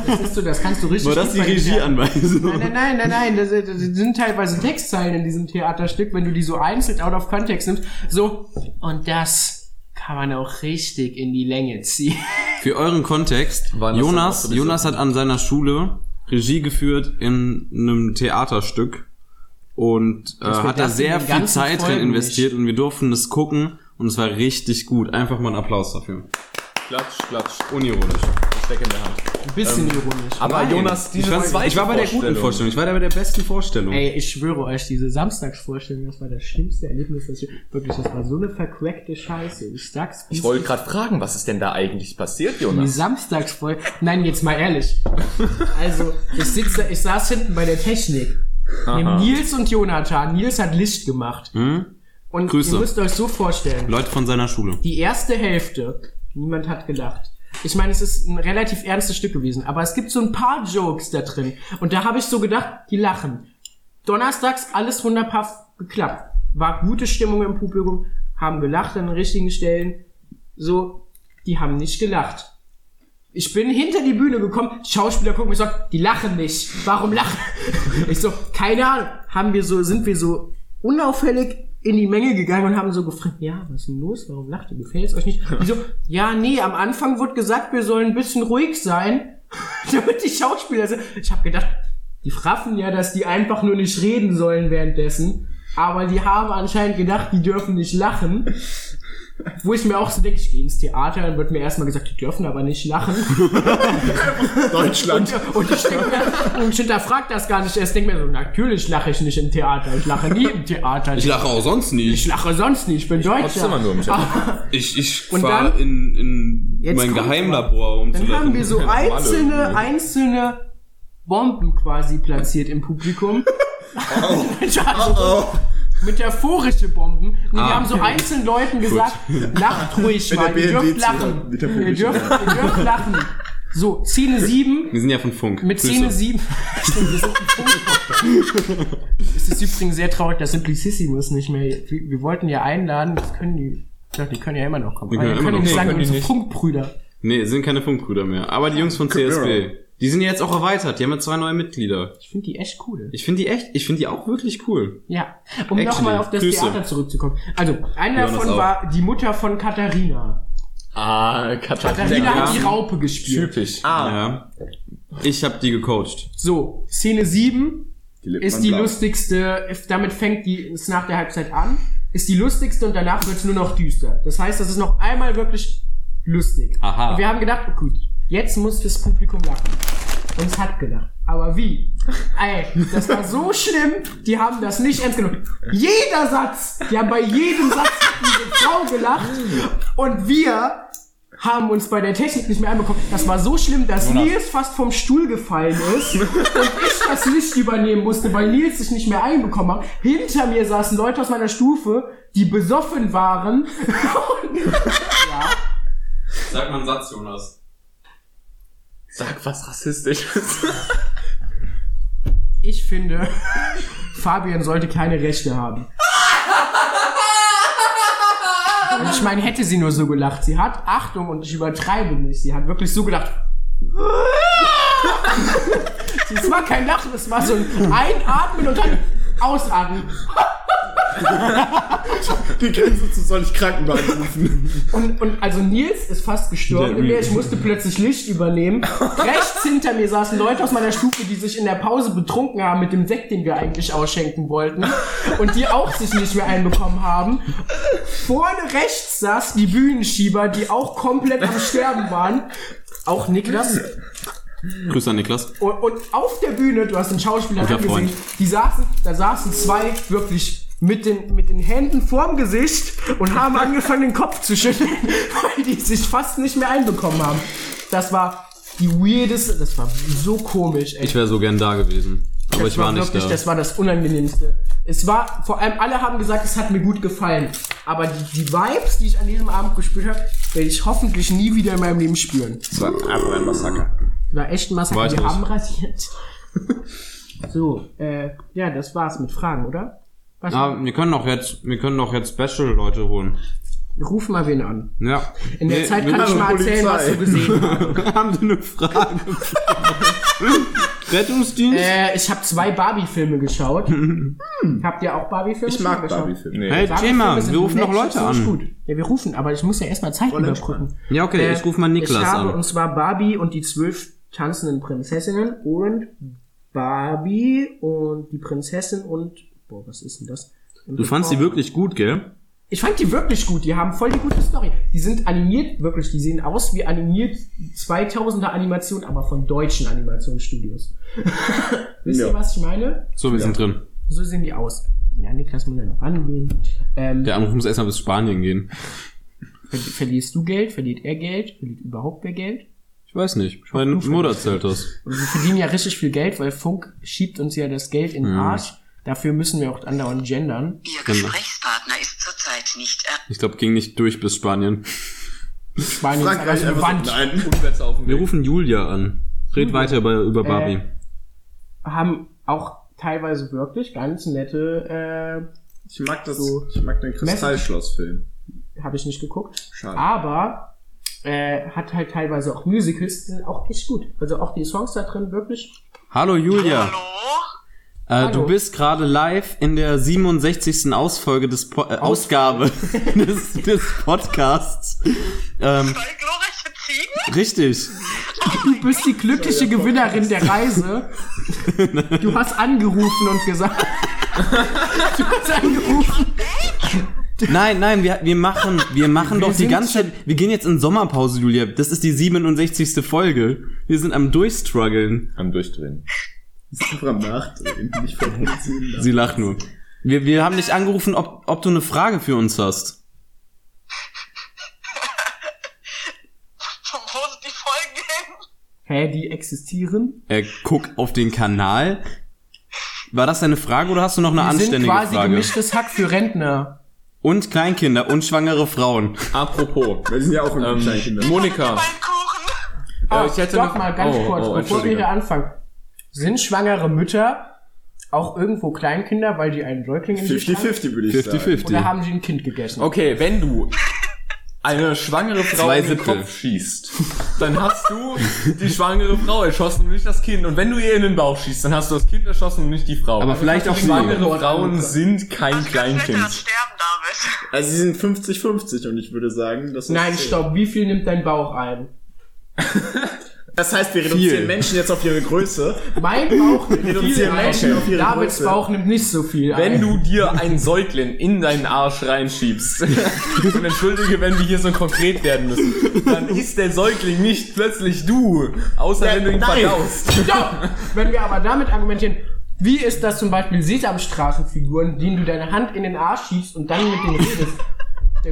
Das ist so, das kannst du richtig War das die Regieanweisung? Nein, nein, nein, nein, nein. Das, das sind teilweise Textzeilen in diesem Theaterstück, wenn du die so einzeln out of context nimmst. So, und das kann man auch richtig in die Länge ziehen. Für euren Kontext, Jonas, Jonas hat an seiner Schule Regie geführt in einem Theaterstück und äh, hat da sehr viel Zeit drin investiert und wir durften es gucken und es war richtig gut. Einfach mal einen Applaus dafür. Klatsch, klatsch. Unironisch. Steck in der Hand. Ein bisschen ironisch. Aber Nein. Jonas, diese ich, fand's- zweite ich war bei der guten Vorstellung. Ich war da bei der besten Vorstellung. Ey, ich schwöre euch, diese Samstagsvorstellung, das war das schlimmste Erlebnis, das ich, wirklich, das war so eine vercrackte Scheiße. Ich sag's Ich es wollte ist. gerade fragen, was ist denn da eigentlich passiert, Die Jonas? Samstagsfolge. Nein, jetzt mal ehrlich. Also, ich sitze, ich saß hinten bei der Technik. Neben. Nils und Jonathan. Nils hat Licht gemacht. Hm? Und Grüße. ihr müsst euch so vorstellen. Leute von seiner Schule. Die erste Hälfte, niemand hat gelacht. Ich meine, es ist ein relativ ernstes Stück gewesen, aber es gibt so ein paar Jokes da drin. Und da habe ich so gedacht, die lachen. Donnerstags alles wunderbar geklappt. War gute Stimmung im Publikum, haben gelacht an den richtigen Stellen. So, die haben nicht gelacht. Ich bin hinter die Bühne gekommen, Schauspieler gucken mich so, die lachen nicht. Warum lachen? Ich so, keine Ahnung. Haben wir so, sind wir so unauffällig in die Menge gegangen und haben so gefragt, ja, was ist denn los? Warum lacht ihr? Gefällt es euch nicht? Die so, ja, nee, am Anfang wurde gesagt, wir sollen ein bisschen ruhig sein, damit die Schauspieler sind. Ich habe gedacht, die fraffen ja, dass die einfach nur nicht reden sollen währenddessen. Aber die haben anscheinend gedacht, die dürfen nicht lachen. Wo ich mir auch so denke, ich gehe ins Theater, dann wird mir erstmal gesagt, die dürfen aber nicht lachen. Deutschland. Und, und ich denke mir, und ich hinterfrag das gar nicht erst, denke mir so, natürlich lache ich nicht im Theater. Ich lache nie im Theater. Ich lache auch sonst Ich nicht. lache sonst nie, ich bin Trotzdem Deutscher. immer nur im. Ich, ich Und fahr dann- in, in mein Geheimlabor, um zu Dann haben lachen. wir so einzelne, einzelne Bomben quasi platziert im Publikum. also, Metaphorische Bomben. Nee, wir Ah. haben so einzelnen Leuten gesagt, lacht ruhig Mit mal, der ihr dürft lachen. mit der Ihr dürft, ihr dürft lachen. So, Szene 7, Wir sind ja von Funk. Mit Grüße. Szene 7. Stimmt, wir sind ein Funk. Es ist übrigens sehr traurig, dass Simplicissimus nicht mehr. Wir, wir wollten ja einladen, das können die. Ich dachte, die können ja immer noch kommen. Die Aber können wir immer können noch nicht sagen, kommen. Nee, unsere die Funkbrüder. Nee, sind keine Funkbrüder mehr. Aber die Jungs von CSB, die sind ja jetzt auch erweitert. Die haben ja zwei neue Mitglieder. Ich finde die echt cool. Ich finde die echt, ich finde die auch wirklich cool. Ja. Um nochmal auf das Grüße. Theater zurückzukommen. Also, einer Jonas davon auch. war die Mutter von Katharina. Ah, Katharina Katharina. hat die Raupe gespielt. Typisch. Ja. Ich habe die gecoacht. So, Szene 7 Die Lippen ist die blau. lustigste, ist, damit fängt die es nach der Halbzeit an, ist die lustigste und danach wird es nur noch düster. Das heißt, das ist noch einmal wirklich lustig. Aha. Und wir haben gedacht, oh gut, jetzt muss das Publikum lachen. Und es hat gelacht. Aber wie? Ey, das war so schlimm, die haben das nicht ernst genommen. Jeder Satz, die haben bei jedem Satz diese Frau gelacht und wir haben uns bei der Technik nicht mehr anbekommen. Das war so schlimm, dass Nils fast vom Stuhl gefallen ist und ich das Licht übernehmen musste, weil Nils sich nicht mehr einbekommen hat. Hinter mir saßen Leute aus meiner Stufe, die besoffen waren. ja. Sag mal einen Satz, Jonas. Sag was Rassistisches. Ich finde, Fabian sollte keine Rechte haben. Und ich meine, hätte sie nur so gelacht. Sie hat, Achtung, und ich übertreibe nicht, sie hat wirklich so gelacht. Es war kein Lachen, es war so ein Einatmen und dann Ausatmen. Die Grenze zu soll ich Krankenwagen rufen. Und, und also Nils ist fast gestorben in mir. Ich musste plötzlich Licht übernehmen. Rechts hinter mir saßen Leute aus meiner Stufe, die sich in der Pause betrunken haben mit dem Sekt, den wir eigentlich ausschenken wollten. Und die auch sich nicht mehr einbekommen haben. Vorne rechts saß die Bühnenschieber, die auch komplett am Sterben waren. Auch Niklas. Grüße an Niklas. Und, und auf der Bühne, du hast den Schauspieler angesehen, Freund. die saßen, da saßen zwei wirklich mit den, mit den Händen vorm Gesicht und haben angefangen, den Kopf zu schütteln, weil die sich fast nicht mehr einbekommen haben. Das war die weirdeste, das war so komisch, ey. Ich wäre so gern da gewesen. Aber das ich war nicht wirklich, da. das war das Unangenehmste. Es war, vor allem alle haben gesagt, es hat mir gut gefallen. Aber die, die Vibes, die ich an diesem Abend gespürt habe, werde ich hoffentlich nie wieder in meinem Leben spüren. Das war einfach ein Massaker. War echt ein Massaker. Wir haben rasiert. so, äh, ja, das war's mit Fragen, oder? Was, Ah, wir können doch jetzt, wir können doch jetzt Special-Leute holen. Ruf mal wen an. Ja. In der Nee, Zeit wir- kann ich mal erzählen, was Polizei. du gesehen hast. haben Sie eine Frage? Rettungsdienst? äh, ich habe zwei Barbie-Filme geschaut. Habt ihr auch Barbie-Filme Ich mag? Barbie-Filme. Nee. hey, Barbie-Filme Thema, wir rufen doch nett, Leute an. Gut. Ja, wir rufen, aber ich muss ja erstmal Zeit Voll überbrücken. Ja, okay, Äh, ich rufe mal Niklas ich habe, an. Und zwar Barbie und die zwölf tanzenden Prinzessinnen und Barbie und die Prinzessin und... Boah, was ist denn das? Du fandst die wirklich gut, gell? Ich fand die wirklich gut. Die haben voll die gute Story. Die sind animiert, wirklich. Die sehen aus wie animiert 2000er Animation, aber von deutschen Animationsstudios. Wisst ihr, Ja. was ich meine? So, wir sind drin. So sehen die aus. Ja, Niklas muss ja noch angehen. Ähm, Der Anruf muss erstmal bis Spanien gehen. ver verlierst du Geld? Verliert er Geld? Verliert überhaupt wer Geld? Ich weiß nicht. Meine Mutter erzählt das. Und wir verdienen ja richtig viel Geld, weil Funk schiebt uns ja das Geld in den Arsch. Dafür müssen wir auch andauernd gendern. Ihr Genau. Gesprächspartner ist zurzeit nicht er. Ich glaube, ging nicht durch bis Spanien. Spanien ist Frankreich so eine einfach Wand. nein. Wir rufen Julia an. Red weiter über, über Barbie. Äh, Haben auch teilweise wirklich ganz nette, Ich mag das, So. ich mag den Kristallschloss-Film. äh, habe ich nicht geguckt. Schade. Aber äh, hat halt teilweise auch Musicals, die sind auch echt gut. Also auch die Songs da drin wirklich. Hallo Julia. Hallo? Äh, du bist gerade live in der 67. Ausfolge des po äh, Ausgabe des, des Podcasts. Ähm, richtig. Du bist die glückliche Gewinnerin der Reise. Du hast angerufen und gesagt. Du hast angerufen. Nein, nein, wir, wir machen, wir machen doch die ganze Zeit, wir gehen jetzt in Sommerpause, Julia. Das ist die 67. Folge. Wir sind am Durchstruggeln. Am Durchdrehen. Ist einfach am verziehen. Sie lacht nur. Wir, wir haben dich angerufen, ob, ob du eine Frage für uns hast. Wo sind die Folgen hin? Hä, die existieren? Äh, guck auf den Kanal. War das deine Frage oder hast du noch eine sind anständige quasi Frage? gemischtes Hack für Rentner. Und Kleinkinder und schwangere Frauen. Apropos. Weil die sind ja auch Ähm, Kleinkinder. Monika. Ah, ich hätte stopp eine- mal ganz Oh, kurz, oh, bevor wir hier anfangen. Sind schwangere Mütter auch irgendwo Kleinkinder, weil die einen Säugling in sich haben? 50-50 würde ich sagen. 50-50. Oder haben sie ein Kind gegessen? Okay, wenn du eine schwangere Frau Zwei in den Siebtel. Kopf schießt, dann hast du die schwangere Frau erschossen und nicht das Kind. Und wenn du ihr in den Bauch schießt, dann hast du das Kind erschossen und nicht die Frau. Aber vielleicht auch schwangere Frauen angefangen. sind kein Das Sterben, Kleinkind. David. Also sie sind 50-50 und ich würde sagen, das ist Nein, zehn. stopp. Wie viel nimmt dein Bauch ein? Das heißt, wir reduzieren Viel. Menschen jetzt auf ihre Größe. Mein Bauch nimmt Reduzieren. Menschen auf ihre Davids Größe. Bauch nimmt nicht so viel Wenn ein. du dir ein Säugling in deinen Arsch reinschiebst, und entschuldige, wenn wir hier so konkret werden müssen, dann ist der Säugling nicht plötzlich du, außer wenn du ihn nein. verdaust. Stopp! Wenn wir aber damit argumentieren, wie ist das zum Beispiel Sesamstraßenfiguren, denen du deine Hand in den Arsch schiebst und dann mit denen redest?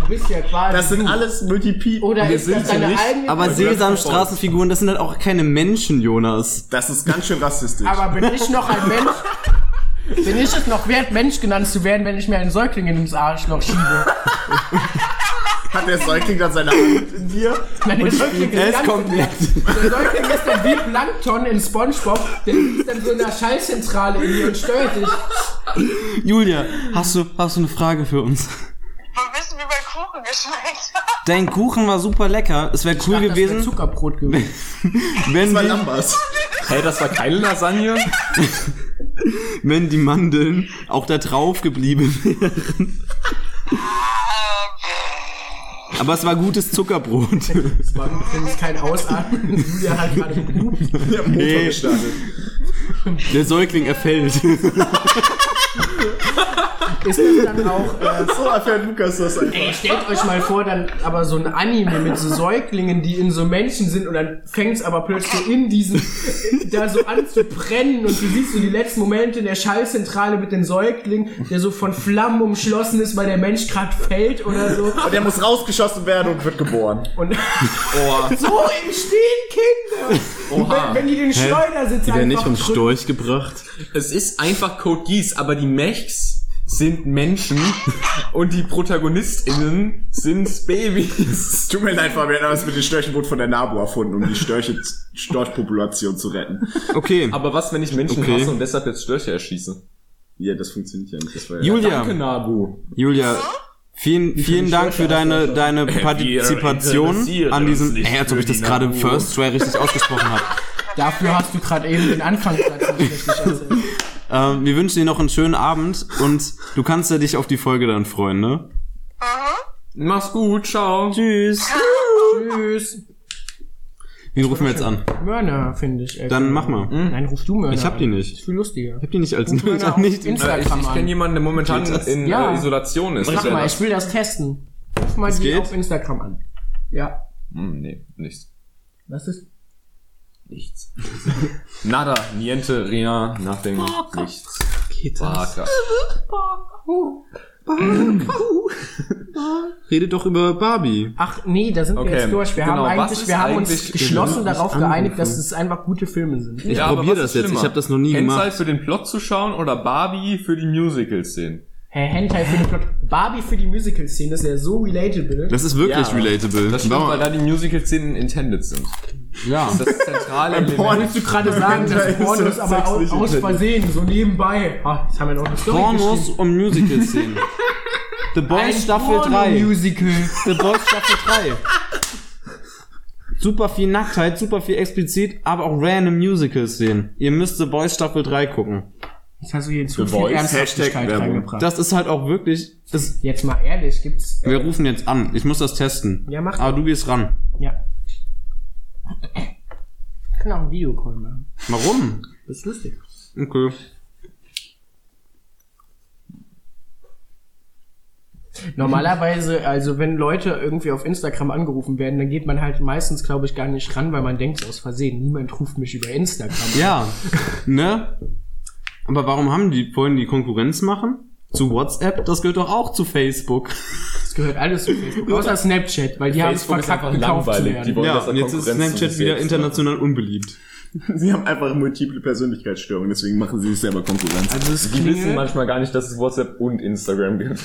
Du bist ja quasi. Das sind du. alles Multipi. Oder wir ist sind das deine nicht, eigene Aber Sesamstraßenfiguren, das sind halt auch keine Menschen, Jonas. Das ist ganz schön rassistisch. Aber bin ich noch ein Mensch? Bin ich es noch wert, Mensch genannt zu werden, wenn ich mir einen Säugling ins Arschloch schiebe? Hat der Säugling dann seine Hand in dir? Nein, der Säugling ist ganz komplett. Der Säugling ist dann wie Plankton in Spongebob, der sitzt dann so in der Schallzentrale in dir und steuert dich. Julia, hast du, hast du eine Frage für uns? Wir wissen, wie mein Kuchen geschmeckt. Dein Kuchen war super lecker. Es wäre cool Das wäre gewesen, Zuckerbrot gewesen. wenn Zwei die, Lambas. Hey, das war keine Lasagne? wenn die Mandeln auch da drauf geblieben wären. Aber es war gutes Zuckerbrot. Das war übrigens kein Ausatmen. Julia hat gerade gehupt. Der Motor Nee. gestartet. Der Säugling erfällt. Ist das dann auch, äh, So erfährt Lukas das einfach. ey, stellt euch mal vor, dann aber so ein Anime mit so Säuglingen, die in so Menschen sind und dann fängt's aber plötzlich so in diesen, da so an zu brennen und du siehst so die letzten Momente in der Schallzentrale mit den Säuglingen, der so von Flammen umschlossen ist, weil der Mensch gerade fällt oder so. Und der muss rausgeschossen werden und wird geboren. Und Oh, so entstehen Kinder. Oha. wenn, wenn die den Schleudersitz Die werden nicht einfach vom Storch gebracht. es ist einfach Code Geass, aber die Mechs sind Menschen und die ProtagonistInnen sind Babys. Tut mir leid, Fabian, aber das mit den Störchen wurde von der NABU erfunden, um die Störche, Storchpopulation zu retten. Okay. Aber was, wenn ich Menschen Okay. hasse und deshalb jetzt Störche erschieße? Ja, das funktioniert ja nicht. Das war ja Julia, Danke, Nabu. Julia, vielen, vielen Dank für deine, deine Partizipation an diesem, nicht ey, als ob ich das gerade. First Try richtig ausgesprochen habe. Dafür hast du gerade eben den Anfangssatz nicht richtig erzählt. Ähm, wir wünschen dir noch einen schönen Abend und du kannst ja dich auf die Folge dann freuen, ne? Mach's gut, ciao. Tschüss. Tschüss. Wen rufen wir jetzt an? Mörner, finde ich. äh, Dann mach mal. Nein, rufst du Mörner. Ich hab die an. nicht. Ist viel lustiger. Ich hab die nicht als Ruf Mörner nicht Instagram Äh, ich ich kenne jemanden, der momentan das? in Ja. äh, Isolation ist. Mach mal, das? ich will das testen. Ruf mal Es die geht? auf Instagram an. Ja. Hm, nee, nichts. Was ist? Nichts. Nada, niente, ria, nothing, nichts. Geht Baka. Rede doch über Barbie. Ach nee, da sind wir Okay, jetzt durch. Wir genau, haben eigentlich, wir haben uns geschlossen Wir darauf geeinigt, dass es einfach gute Filme sind. Ich aber probier was das jetzt. Ich schlimmer? hab das noch nie Hentai gemacht. für den Plot zu schauen oder Barbie für die Musical-Szenen? Hä, Hentai für den Plot. Barbie für die Musical-Szene ist ja so relatable. Das ist wirklich Ja. relatable. Das stimmt, weil da die Musical-Szenen intended sind. ja. Das ist das zentrale Element. Willst du gerade sagen, dass Pornos ist aber aus, aus. Versehen, so nebenbei. Ah, jetzt haben wir noch eine Story Pornos und Musical-Szenen. The Boys Ein Staffel 3. Porno-Musical. The Boys Staffel 3. Super viel Nacktheit, super viel explizit, aber auch random Musical-Szenen. Ihr müsst The Boys Staffel 3 gucken. Jetzt hast du hier zu viel Ernsthaftigkeit reingebracht. Das ist halt auch wirklich, das, Jetzt mal ehrlich, gibt's... wir rufen jetzt an. Ich muss das testen. Ja, mach Aber du gehst ran. Ja. Ich kann auch einen Videocall machen. Warum? Das ist lustig. Okay. Normalerweise, also wenn Leute irgendwie auf Instagram angerufen werden, dann geht man halt meistens, glaube ich, gar nicht ran, weil man denkt aus Versehen, niemand ruft mich über Instagram. an. Ja. ne? Aber warum haben die, wollen die Konkurrenz machen? Zu WhatsApp? Das gehört doch auch zu Facebook. Das gehört alles zu Facebook. Außer Snapchat, weil die haben es verkackt, gekauft zu langweilig. werden. Die wollen, Ja, und jetzt ist Snapchat wieder international unbeliebt. Sie haben einfach multiple Persönlichkeitsstörungen, deswegen machen sie sich selber Konkurrenz. Also es. Die wissen manchmal gar nicht, dass es WhatsApp und Instagram gibt.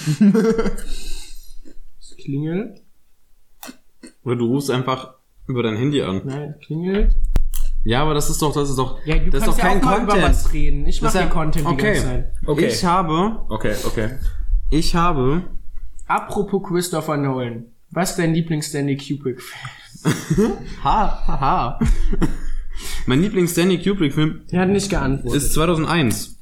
es klingelt, Oder du rufst einfach über dein Handy an. nein, es klingelt. Ja, aber das ist doch, das ist doch, Ja, du das ist doch ja kein auch mal Content. über was reden. Ich Das mache ist ja- Content die okay. ganze Zeit. Okay. Ich habe, Okay, okay. ich habe, Apropos Christopher Nolan. Was ist dein Lieblings-Stanley Kubrick-Film? ha, ha, ha. mein Lieblings-Stanley Kubrick-Film Der hat nicht geantwortet. ist 2001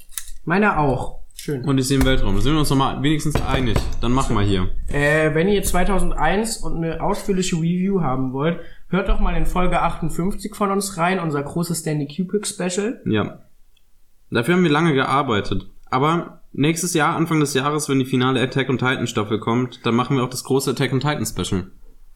Meiner auch. Schön. und ich sehe im Weltraum. Da sind wir uns noch mal wenigstens einig. Dann machen wir hier. Äh, wenn ihr 2001 und eine ausführliche Review haben wollt, hört doch mal in Folge 58 von uns rein, unser großes Stanley Kubrick Special. Ja. Dafür haben wir lange gearbeitet. Aber nächstes Jahr, Anfang des Jahres, wenn die finale Attack on Titan Staffel kommt, dann machen wir auch das große Attack on Titan Special.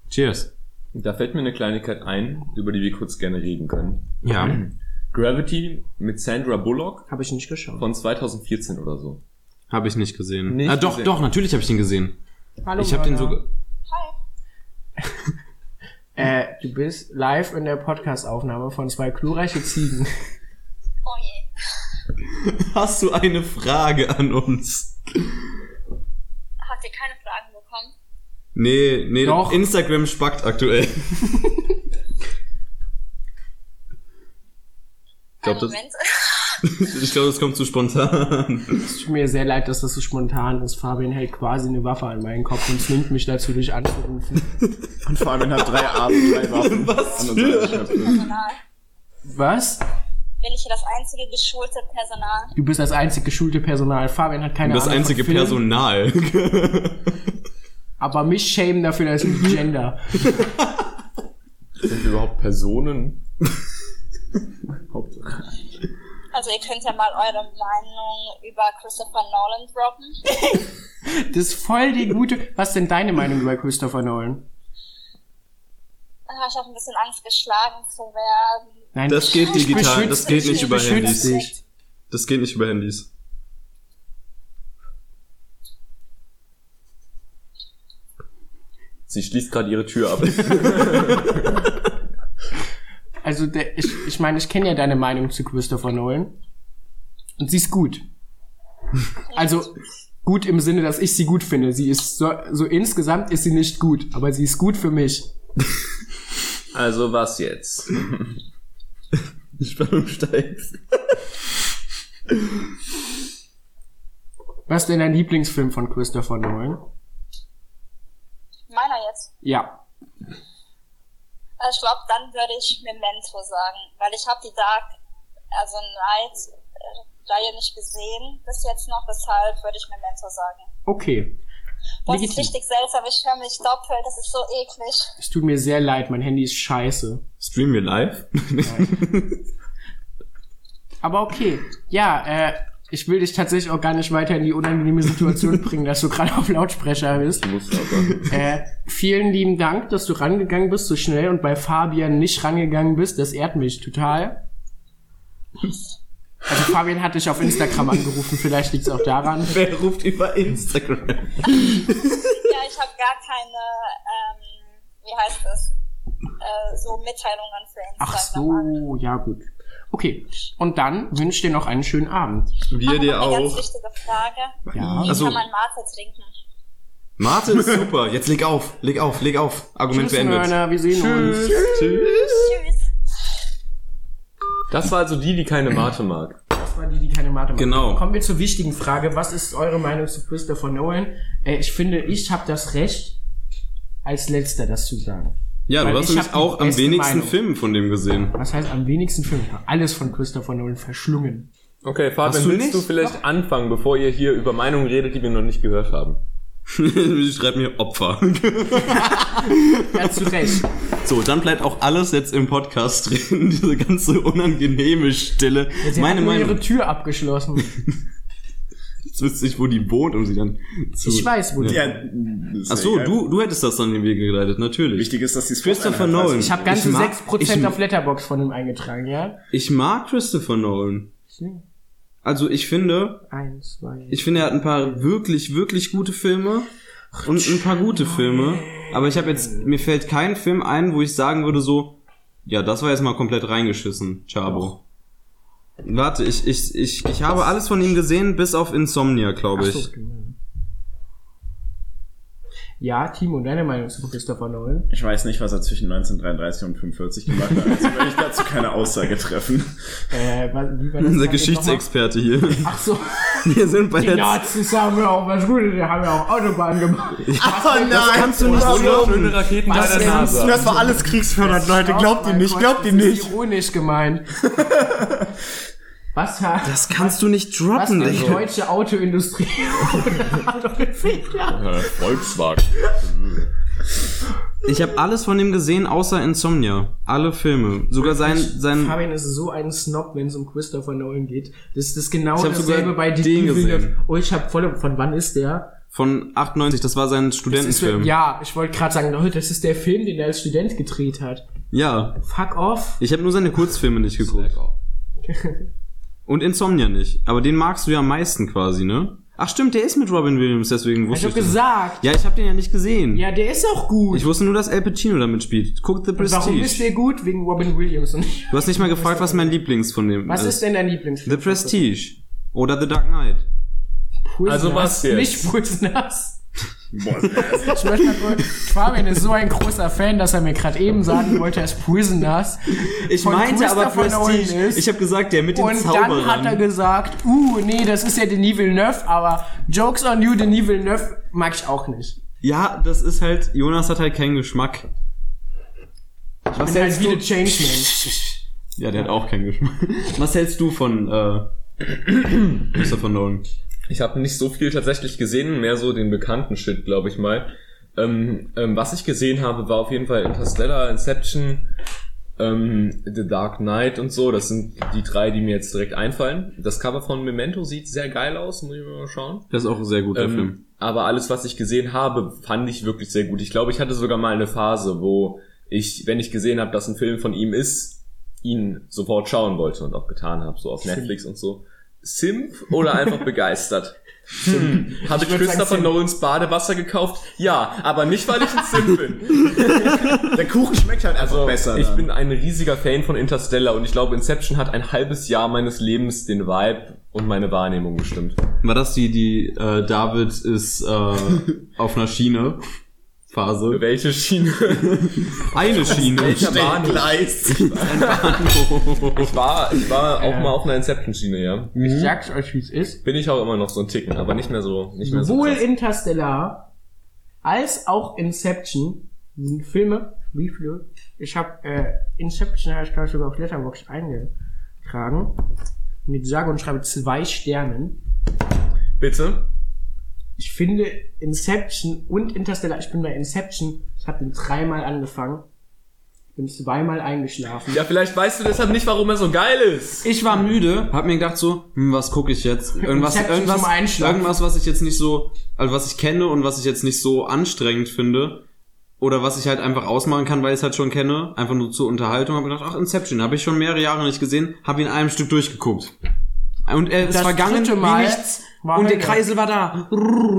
Cheers. Da fällt mir eine Kleinigkeit ein, über die wir kurz gerne reden können. Ja. Gravity mit Sandra Bullock Habe ich nicht geschaut. von 2014 oder so. Habe ich nicht gesehen. Nicht ah, doch, gesehen. doch, natürlich habe ich den gesehen. Hallo, ich habe den Mörder. so. Hi. Äh, du bist live in der Podcast-Aufnahme von zwei glorreiche Ziegen. Oh je. Hast du eine Frage an uns? Habt ihr keine Fragen bekommen? Nee, nee, Doch. Instagram spackt aktuell. Ich glaube, das, Moment. Ich glaub, das kommt zu spontan. Es tut mir sehr leid, dass das so spontan ist. Fabian hält quasi eine Waffe an meinen Kopf und zwingt mich dazu, dich anzurufen. Und Fabian hat drei Arme, drei Waffen. Was an. Personal. Was? Bin ich hier das einzige geschulte Personal? Du bist das einzig geschulte Personal. Fabian hat keine Das Ahnung einzige von Film, Personal. Aber mich schämen dafür, dass ich Gender. Sind wir überhaupt Personen? Hauptsache. Also ihr könnt ja mal eure Meinung über Christopher Nolan droppen. Das ist voll die gute. Was ist denn deine Meinung über Christopher Nolan? Ich habe ein bisschen Angst, geschlagen zu werden. Nein, Das geht digital, das geht nicht ich über Handys. dich. Das geht nicht über Handys. Sie schließt gerade ihre Tür ab. Also der, ich, ich meine, ich kenne ja deine Meinung zu Christopher Nolan. Und sie ist gut. Also gut im Sinne, dass ich sie gut finde. Sie ist so, so insgesamt ist sie nicht gut, aber sie ist gut für mich. Also was jetzt? Die Spannung steigt. Was ist denn dein Lieblingsfilm von Christopher Nolan? Meiner jetzt. Ja. Also ich glaube, dann würde ich Memento sagen, weil ich habe die Dark, also Night äh, Reihe nicht gesehen bis jetzt noch, deshalb würde ich Memento sagen. Okay. Das ist richtig seltsam, ich höre mich doppelt, das ist so eklig. Es tut mir sehr leid, mein Handy ist scheiße. Streamen wir live? Aber okay. Ja, äh, ich will dich tatsächlich auch gar nicht weiter in die unangenehme Situation bringen, dass du gerade auf Lautsprecher bist. Äh, vielen lieben Dank, dass du rangegangen bist so schnell und bei Fabian nicht rangegangen bist. Das ehrt mich total. Also Fabian hat dich auf Instagram angerufen, vielleicht liegt es auch daran. Wer ruft über Instagram? Ja, ich habe gar keine, ähm, wie heißt das, äh, so Mitteilungen für Ach Instagram an. so, ja gut. Okay, und dann wünsche ich dir noch einen schönen Abend. Wir dir noch eine ganz auch. wichtige Frage. Ja. Wie Also- kann man Mate trinken? Mate ist super. Jetzt leg auf, leg auf, leg auf. Argument Tschüss, beendet. Mörner, wir sehen uns. Tschüss. Tschüss. Das war also die, die keine Mate mag. Das war die, die keine Mathe machen. Genau. Kommen wir zur wichtigen Frage. Was ist eure Meinung zu Christopher Nolan? Äh, ich finde, ich habe das Recht, als letzter das zu sagen. Ja, Weil du hast ich nämlich auch am wenigsten Meinung. Filme von dem gesehen. Was heißt am wenigsten Film? Ich hab alles von Christopher Nolan verschlungen. Okay, Hast Fabian, du willst nicht? du vielleicht anfangen, bevor ihr hier über Meinungen redet, die wir noch nicht gehört haben? Ich schreibe mir Opfer. Ja, zu Recht. So, dann bleibt auch alles jetzt im Podcast drin. Diese ganze unangenehme Stille. Sie Meine hat nur ihre Meinung. Tür abgeschlossen. Jetzt wüsste ich, wo die wohnt, um sie dann zu... Ich weiß, wo die. Ja, Ach so, du, du hättest das dann in den Weg geleitet, natürlich. Wichtig ist, dass die Christopher Nolan. Ich habe ganze Ich mag- 6% ich- auf Letterbox von ihm eingetragen, ja? Ich mag Christopher Nolan. Also ich finde, Eins, zwei. ich finde, er hat ein paar wirklich, wirklich gute Filme und ein paar gute Filme. Aber ich habe jetzt, mir fällt kein Film ein, wo ich sagen würde so, ja, das war jetzt mal komplett reingeschissen, Chabo. Warte, ich, ich, ich, ich habe alles von ihm gesehen, bis auf Insomnia, glaube Ach ich. so, genau. Ja, Timo, deine Meinung zu Christopher Nolan? Ich weiß nicht, was er zwischen 1933 und 45 gemacht hat, also werde ich dazu keine Aussage treffen. Äh, wa- wie war das? Unser Geschichtsexperte hier. Ach so, Wir sind bei die der... Nazis haben ja auch was Gutes, die haben ja auch Autobahnen gemacht. Das kannst du nicht so glauben. Schöne Raketen bei der denn? NASA. Das war alles kriegsfördernd, Leute. Glaubt ihm nicht, glaubt ihm Das nicht. ist ironisch gemeint. Was hat, Das kannst du nicht was droppen, hat die deutsche Autoindustrie? Äh, Volkswagen. Ich habe alles von ihm gesehen, außer Insomnia. Alle Filme. Sogar sein, sein, Fabian ist so ein Snob, wenn es um Christopher Nolan geht. Das ist das genau Ich dasselbe bei den gesehen. Oh, ich habe voll, von wann ist der? von 98, das war sein Das ist, Studentenfilm. ja, ich wollte gerade sagen, Leute, das ist der Film, den er als Student gedreht hat. ja. Fuck off. Ich habe nur seine Kurzfilme nicht geguckt. Und Insomnia nicht. Aber den magst du ja am meisten quasi, ne? Ach stimmt, der ist mit Robin Williams, deswegen Ich wusste hab ich das. gesagt. Ja, ich habe den ja nicht gesehen. Ja, der ist auch gut. Ich wusste nur, dass Al Pacino damit spielt. Guck The Und Warum ist Prestige. der gut? Wegen Robin Williams. Und nicht- Du hast nicht mal gefragt, was mein Lieblings von dem was ist denn dein Lieblingsfilm? The Prestige. Oder The Dark Knight. Prisoners. Also was jetzt? Nicht Prisoners. Boah, Ich möchte mal kurz, Fabian ist so ein großer Fan, dass er mir gerade eben sagen wollte, er ist Prisoners. Ich meinte aber Prestige. ist. Ich habe gesagt, der mit den Und dann hat er Zauberern. gesagt, uh, nee, das ist ja Denis Villeneuve, aber Jokes on you, Denis Villeneuve mag ich auch nicht. Ja, das ist halt, Jonas hat halt keinen Geschmack. Was Ich bin halt hältst wie du? Changeman. Ja, der hat auch keinen Geschmack. Was hältst du von äh, Christopher Nolan? Ich habe nicht so viel tatsächlich gesehen, mehr so den bekannten Shit, glaube ich mal. Ähm, ähm, was ich gesehen habe, war auf jeden Fall Interstellar, Inception, ähm, The Dark Knight und so. Das sind die drei, die mir jetzt direkt einfallen. Das Cover von Memento sieht sehr geil aus, muss ich mal schauen. Das ist auch sehr gut, der Film. Ähm, aber alles, was ich gesehen habe, fand ich wirklich sehr gut. Ich glaube, ich hatte sogar mal eine Phase, wo ich, wenn ich gesehen habe, dass ein Film von ihm ist, ihn sofort schauen wollte und auch getan habe, so auf Netflix und so. Simp oder einfach begeistert? Hm. Habe ich, sagen Christopher. Nolans Badewasser gekauft? Ja, aber nicht, weil ich ein Simp bin. Der Kuchen schmeckt halt einfach Also, besser. ich dann. bin ein riesiger Fan von Interstellar und ich glaube, Inception hat ein halbes Jahr meines Lebens den Vibe und meine Wahrnehmung bestimmt. War das die, die äh, David ist äh, auf einer Schiene Phase? Welche Schiene? Eine Schiene. Welcher Bahnhof? Gleis. Ich war, ich war auch mal auf einer Inception-Schiene, ja. Ich sag's euch, wie es ist. Bin ich auch immer noch so ein Ticken, aber nicht mehr so, nicht mehr so Sowohl krass. Interstellar als auch Inception sind Filme, wie viele? Ich habe äh, Inception habe ich glaube ich sogar auf Letterboxd eingetragen. Mit sage und schreibe zwei Sternen. Bitte? Ich finde Inception und Interstellar, ich bin bei Inception, ich habe den dreimal angefangen, bin zweimal eingeschlafen. Ja, vielleicht weißt du deshalb nicht, warum er so geil ist. Ich war müde, hab mir gedacht so, hm, was gucke ich jetzt? Irgendwas, Inception irgendwas, zum Einschlafen. irgendwas, was ich jetzt nicht so, also was ich kenne und was ich jetzt nicht so anstrengend finde. Oder was ich halt einfach ausmachen kann, weil ich es halt schon kenne. Einfach nur zur Unterhaltung. Hab gedacht, ach, Inception, habe ich schon mehrere Jahre nicht gesehen. Hab ihn in einem Stück durchgeguckt. Und er ist Das vergangen dritte wie Mal nichts. War Und der. Kreisel war da.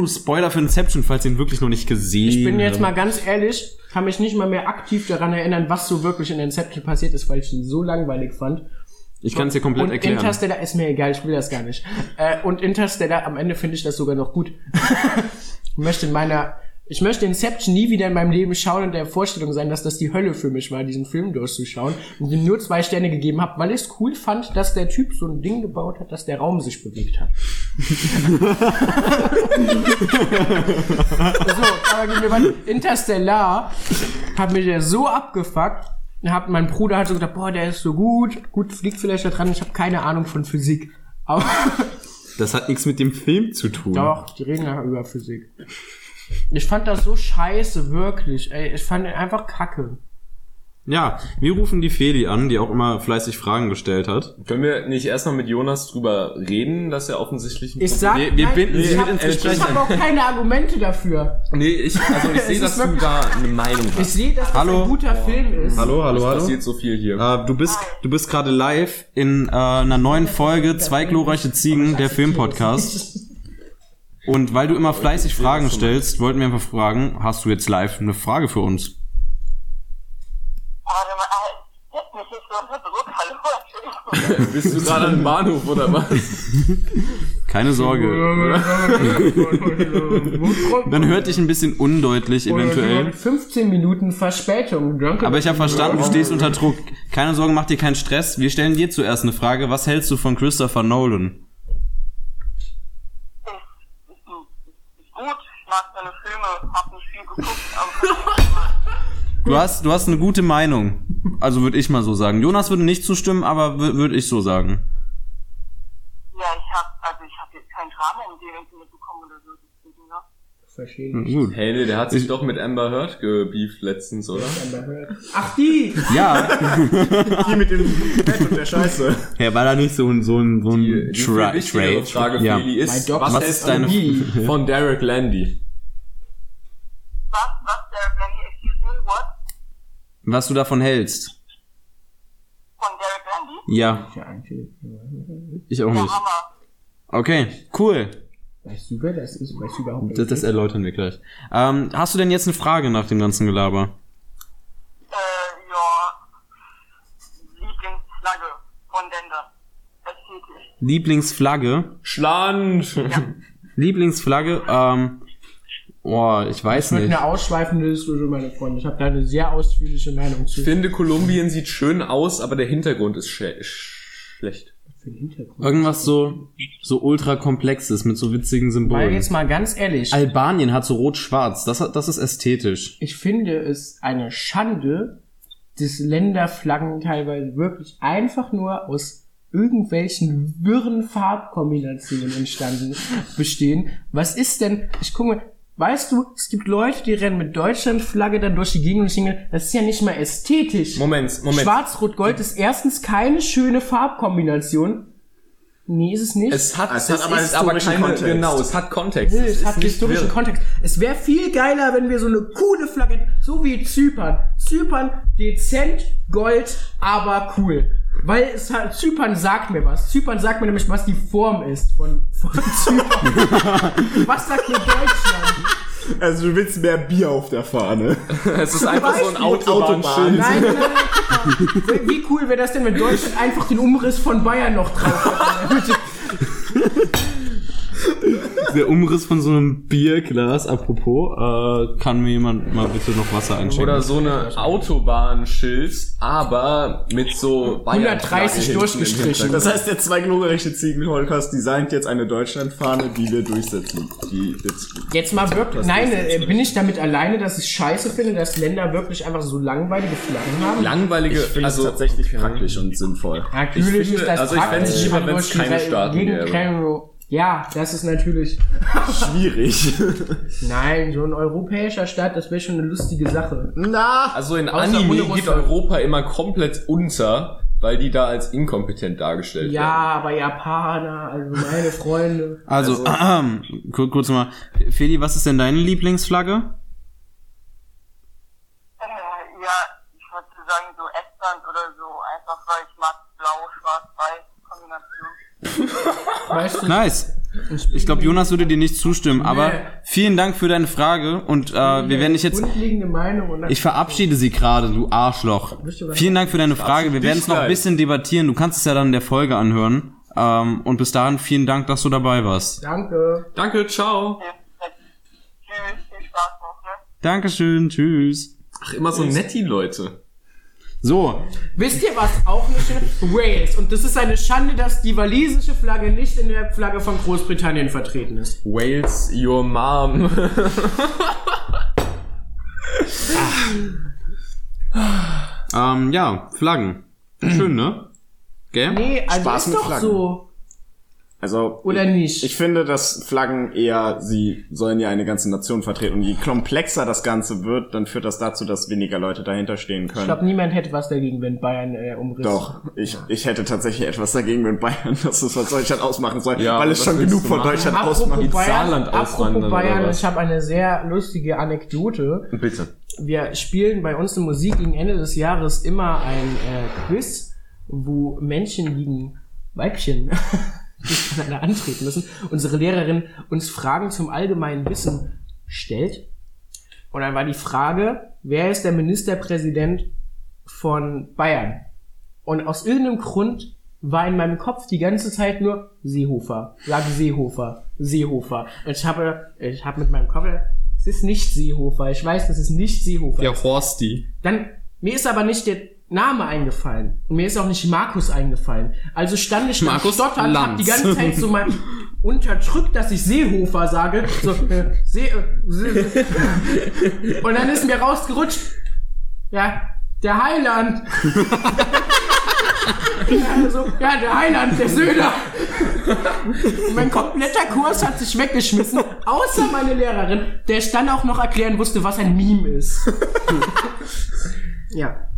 Spoiler für Inception, falls ihr ihn wirklich noch nicht gesehen Ich bin jetzt habt. mal ganz ehrlich, kann mich nicht mal mehr aktiv daran erinnern, was so wirklich in Inception passiert ist, weil ich ihn so langweilig fand. Ich kann es dir komplett und erklären. Interstellar ist mir egal, ich will das gar nicht. Äh, und Interstellar, am Ende finde ich das sogar noch gut. ich möchte in meiner, ich möchte Inception nie wieder in meinem Leben schauen und der Vorstellung sein, dass das die Hölle für mich war, diesen Film durchzuschauen und ihm nur zwei Sterne gegeben habe, weil ich es cool fand, dass der Typ so ein Ding gebaut hat, dass der Raum sich bewegt hat. So, aber gehen wir weiter. Interstellar hat mir der so abgefuckt. Hab, mein Bruder hat so gedacht, boah, der ist so gut. Gut, fliegt vielleicht da dran. Ich habe keine Ahnung von Physik. Aber Das hat nichts mit dem Film zu tun. doch, die reden ja über Physik. Ich fand das so scheiße, wirklich. Ey, ich fand den einfach kacke. Ja, wir rufen die Feli an, die auch immer fleißig Fragen gestellt hat. Können wir nicht erstmal mit Jonas drüber reden, dass er offensichtlich... ein Ich sag, Wir- wir nein, binden ich sie hab, ich habe auch keine Argumente dafür. Nee, ich, also ich sehe, dass du da eine Meinung Ich hast. sehe, dass das Hallo? ein guter Film ist. Hallo, hallo, Es passiert so viel hier. Äh, du bist, du bist gerade live in äh, einer neuen Folge Zwei glorreiche Ziegen, der Filmpodcast. Und weil du immer fleißig Fragen stellst, wollten wir einfach fragen, hast du jetzt live eine Frage für uns? Warte mal, äh, setz mich nicht so unter Druck, hallo, Entschuldigung. Bist du gerade am Bahnhof oder was? Keine Sorge. Man hört dich ein bisschen undeutlich eventuell. 15 Minuten Verspätung. Aber ich habe verstanden, du stehst unter Druck. Keine Sorge, mach dir keinen Stress. Wir stellen dir zuerst eine Frage. Was hältst du von Christopher Nolan? Gut, ich mag seine Filme, hab nicht viel geguckt, aber Du hast, du hast eine gute Meinung. Also würde ich mal so sagen. Jonas würde nicht zustimmen, aber würde ich so sagen. ja, ich hab, also ich hab jetzt kein Drama um den irgendwie mitbekommen oder so, deswegen, ne? Verstehen. Gut. Hey, nee, der hat sich doch mit Amber Heard gebieft letztens, oder? Ach, die! Ja, Die mit dem Bett und der Scheiße. ja, war da nicht so ein, so ein, so ein Die, die Tra Trade. Frage, ja. Feli, ist, Doc- was, Was hältst ist deine- von Derek Landy? Was, was, Derek Landy, excuse me, what? Was du davon hältst? Von Derek Landy? Ja, ich auch Ja, nicht. Okay, cool. Weißt du, wer das ist? Weißt du überhaupt, wer Das, das erläutern wir gleich. Ähm, hast du denn jetzt eine Frage nach dem ganzen Gelaber? Äh, ja, Lieblingsflagge von. Lieblingsflagge? Schland! Lieblingsflagge? Ähm, boah, ich weiß Das wird nicht. eine ausschweifende Diskussion, meine Freunde. Ich habe da eine sehr ausführliche Meinung zu. Ich finde, Kolumbien sieht schön aus, aber der Hintergrund ist schle sch schlecht. Für den Hintergrund. Irgendwas so, so ultra komplexes mit so witzigen Weil Symbolen. jetzt mal ganz ehrlich, Albanien hat so rot-schwarz. Das, hat- das ist ästhetisch. ich finde es eine Schande, dass Länderflaggen teilweise wirklich einfach nur aus irgendwelchen wirren Farbkombinationen entstanden bestehen. Was ist denn, ich gucke mal, weißt du, es gibt Leute, die rennen mit Deutschlandflagge dann durch die Gegend und denke, das ist ja nicht mal ästhetisch. Moment, Moment. Schwarz-Rot-Gold ist erstens keine schöne Farbkombination. Nee, ist es nicht. Es hat, Es hat aber ist aber historischen keine, Kontext. genau, es hat Kontext. Nee, es ist hat historischen wirr. Kontext. Es wäre viel geiler, wenn wir so eine coole Flagge hätten, so wie Zypern. Zypern dezent, Gold, aber cool. Weil es halt, Zypern sagt mir was. Zypern sagt mir nämlich, was die Form ist von, von Zypern. was sagt mir Deutschland? Also du willst mehr Bier auf der Fahne. Es ist einfach so ein Beispiel Autobahnschild. Nein, nein, nein. mal. Wie cool wäre das denn, wenn Deutschland einfach den Umriss von Bayern noch drauf hätte? Der Umriss von so einem Bierglas, apropos, äh, kann mir jemand mal bitte noch Wasser einschenken? Oder so eine Autobahnschild, aber mit so 130 Bayern-Flagge durchgestrichen. Das heißt, der zwei glorreiche Ziegenholkers designt jetzt eine Deutschlandfahne, die wir durchsetzen. Die jetzt Jetzt mal wirklich, nein, äh, bin ich damit alleine, dass ich scheiße finde, dass Länder wirklich einfach so langweilige Flaggen haben? Langweilige, ich also es tatsächlich praktisch und sinnvoll. Natürlich Ich finde- ist das also ich fänd's praktisch, lieber, aber wenn's durch die keine Staaten gegen gäbe. Ja, das ist natürlich. Schwierig. Nein, so ein europäischer Staat, das wäre schon eine lustige Sache. Na! Also in Außer Anime geht. Europa immer komplett unter, weil die da als inkompetent dargestellt Ja, werden. aber Japaner, also meine Freunde. Also, kur- kurz mal. Feli, was ist denn deine Lieblingsflagge? Äh, ja, ich würde sagen so Estland oder so, einfach weil ich mag blau, schwarz, weiß Kombination. Weißt du, Nice. Ich glaube, Jonas würde dir nicht zustimmen, aber Nee. vielen Dank für deine Frage und äh, wir werden dich jetzt. Grundlegende Meinung und dann Ich verabschiede sie gerade, du Arschloch. Vielen Dank für deine Frage. Wir werden es noch ein bisschen debattieren. Du kannst es ja dann in der Folge anhören. Ähm, und bis dahin vielen Dank, dass du dabei warst. Danke. Danke, ciao. Tschüss, viel Spaß noch, ne? Dankeschön, tschüss. Ach, immer so nett die Leute. So, Wisst ihr, was auch eine schöne... Wales. Und das ist eine Schande, dass die walisische Flagge nicht in der Flagge von Großbritannien vertreten ist. Wales, your mom. ähm, ja, Flaggen. Schön, ne? Gell? Nee, also Spaß ist mit doch Flaggen. so. Also Oder nicht? Ich finde, dass Flaggen eher, sie sollen ja eine ganze Nation vertreten. Und je komplexer das Ganze wird, dann führt das dazu, dass weniger Leute dahinter stehen Ich können. glaube, niemand hätte was dagegen, wenn Bayern äh, umriss. Doch, ich, ich hätte tatsächlich etwas dagegen, wenn Bayern das ist, was Deutschland ausmachen soll, Ja, weil es schon genug von? Deutschland Apropos ausmacht. Bayern, Saarland apropos oder Bayern ich habe eine sehr lustige Anekdote. Bitte. Wir spielen bei uns in Musik gegen Ende des Jahres immer ein äh, Quiz, wo Menschen gegen Weibchen gegeneinander antreten müssen. Unsere Lehrerin uns Fragen zum allgemeinen Wissen stellt. Und dann war die Frage, wer ist der Ministerpräsident von Bayern? Und aus irgendeinem Grund war in meinem Kopf die ganze Zeit nur Seehofer. Sag Seehofer, Seehofer. Und ich habe, ich habe mit meinem Kopf, es ist nicht Seehofer. Ich weiß, das ist nicht Seehofer. Der Horsty. Dann, mir ist aber nicht der Name eingefallen. Und mir ist auch nicht Markus eingefallen. Also stand ich Markus stotternd, hab die ganze Zeit so mal unterdrückt, dass ich Seehofer sage. So, äh, See, äh, See. Und dann ist mir rausgerutscht. Ja, der Heiland. Ja, so, ja, der Heiland, der Söder. Und mein kompletter Kurs hat sich weggeschmissen, außer meine Lehrerin, der ich dann auch noch erklären wusste, was ein Meme ist. ja,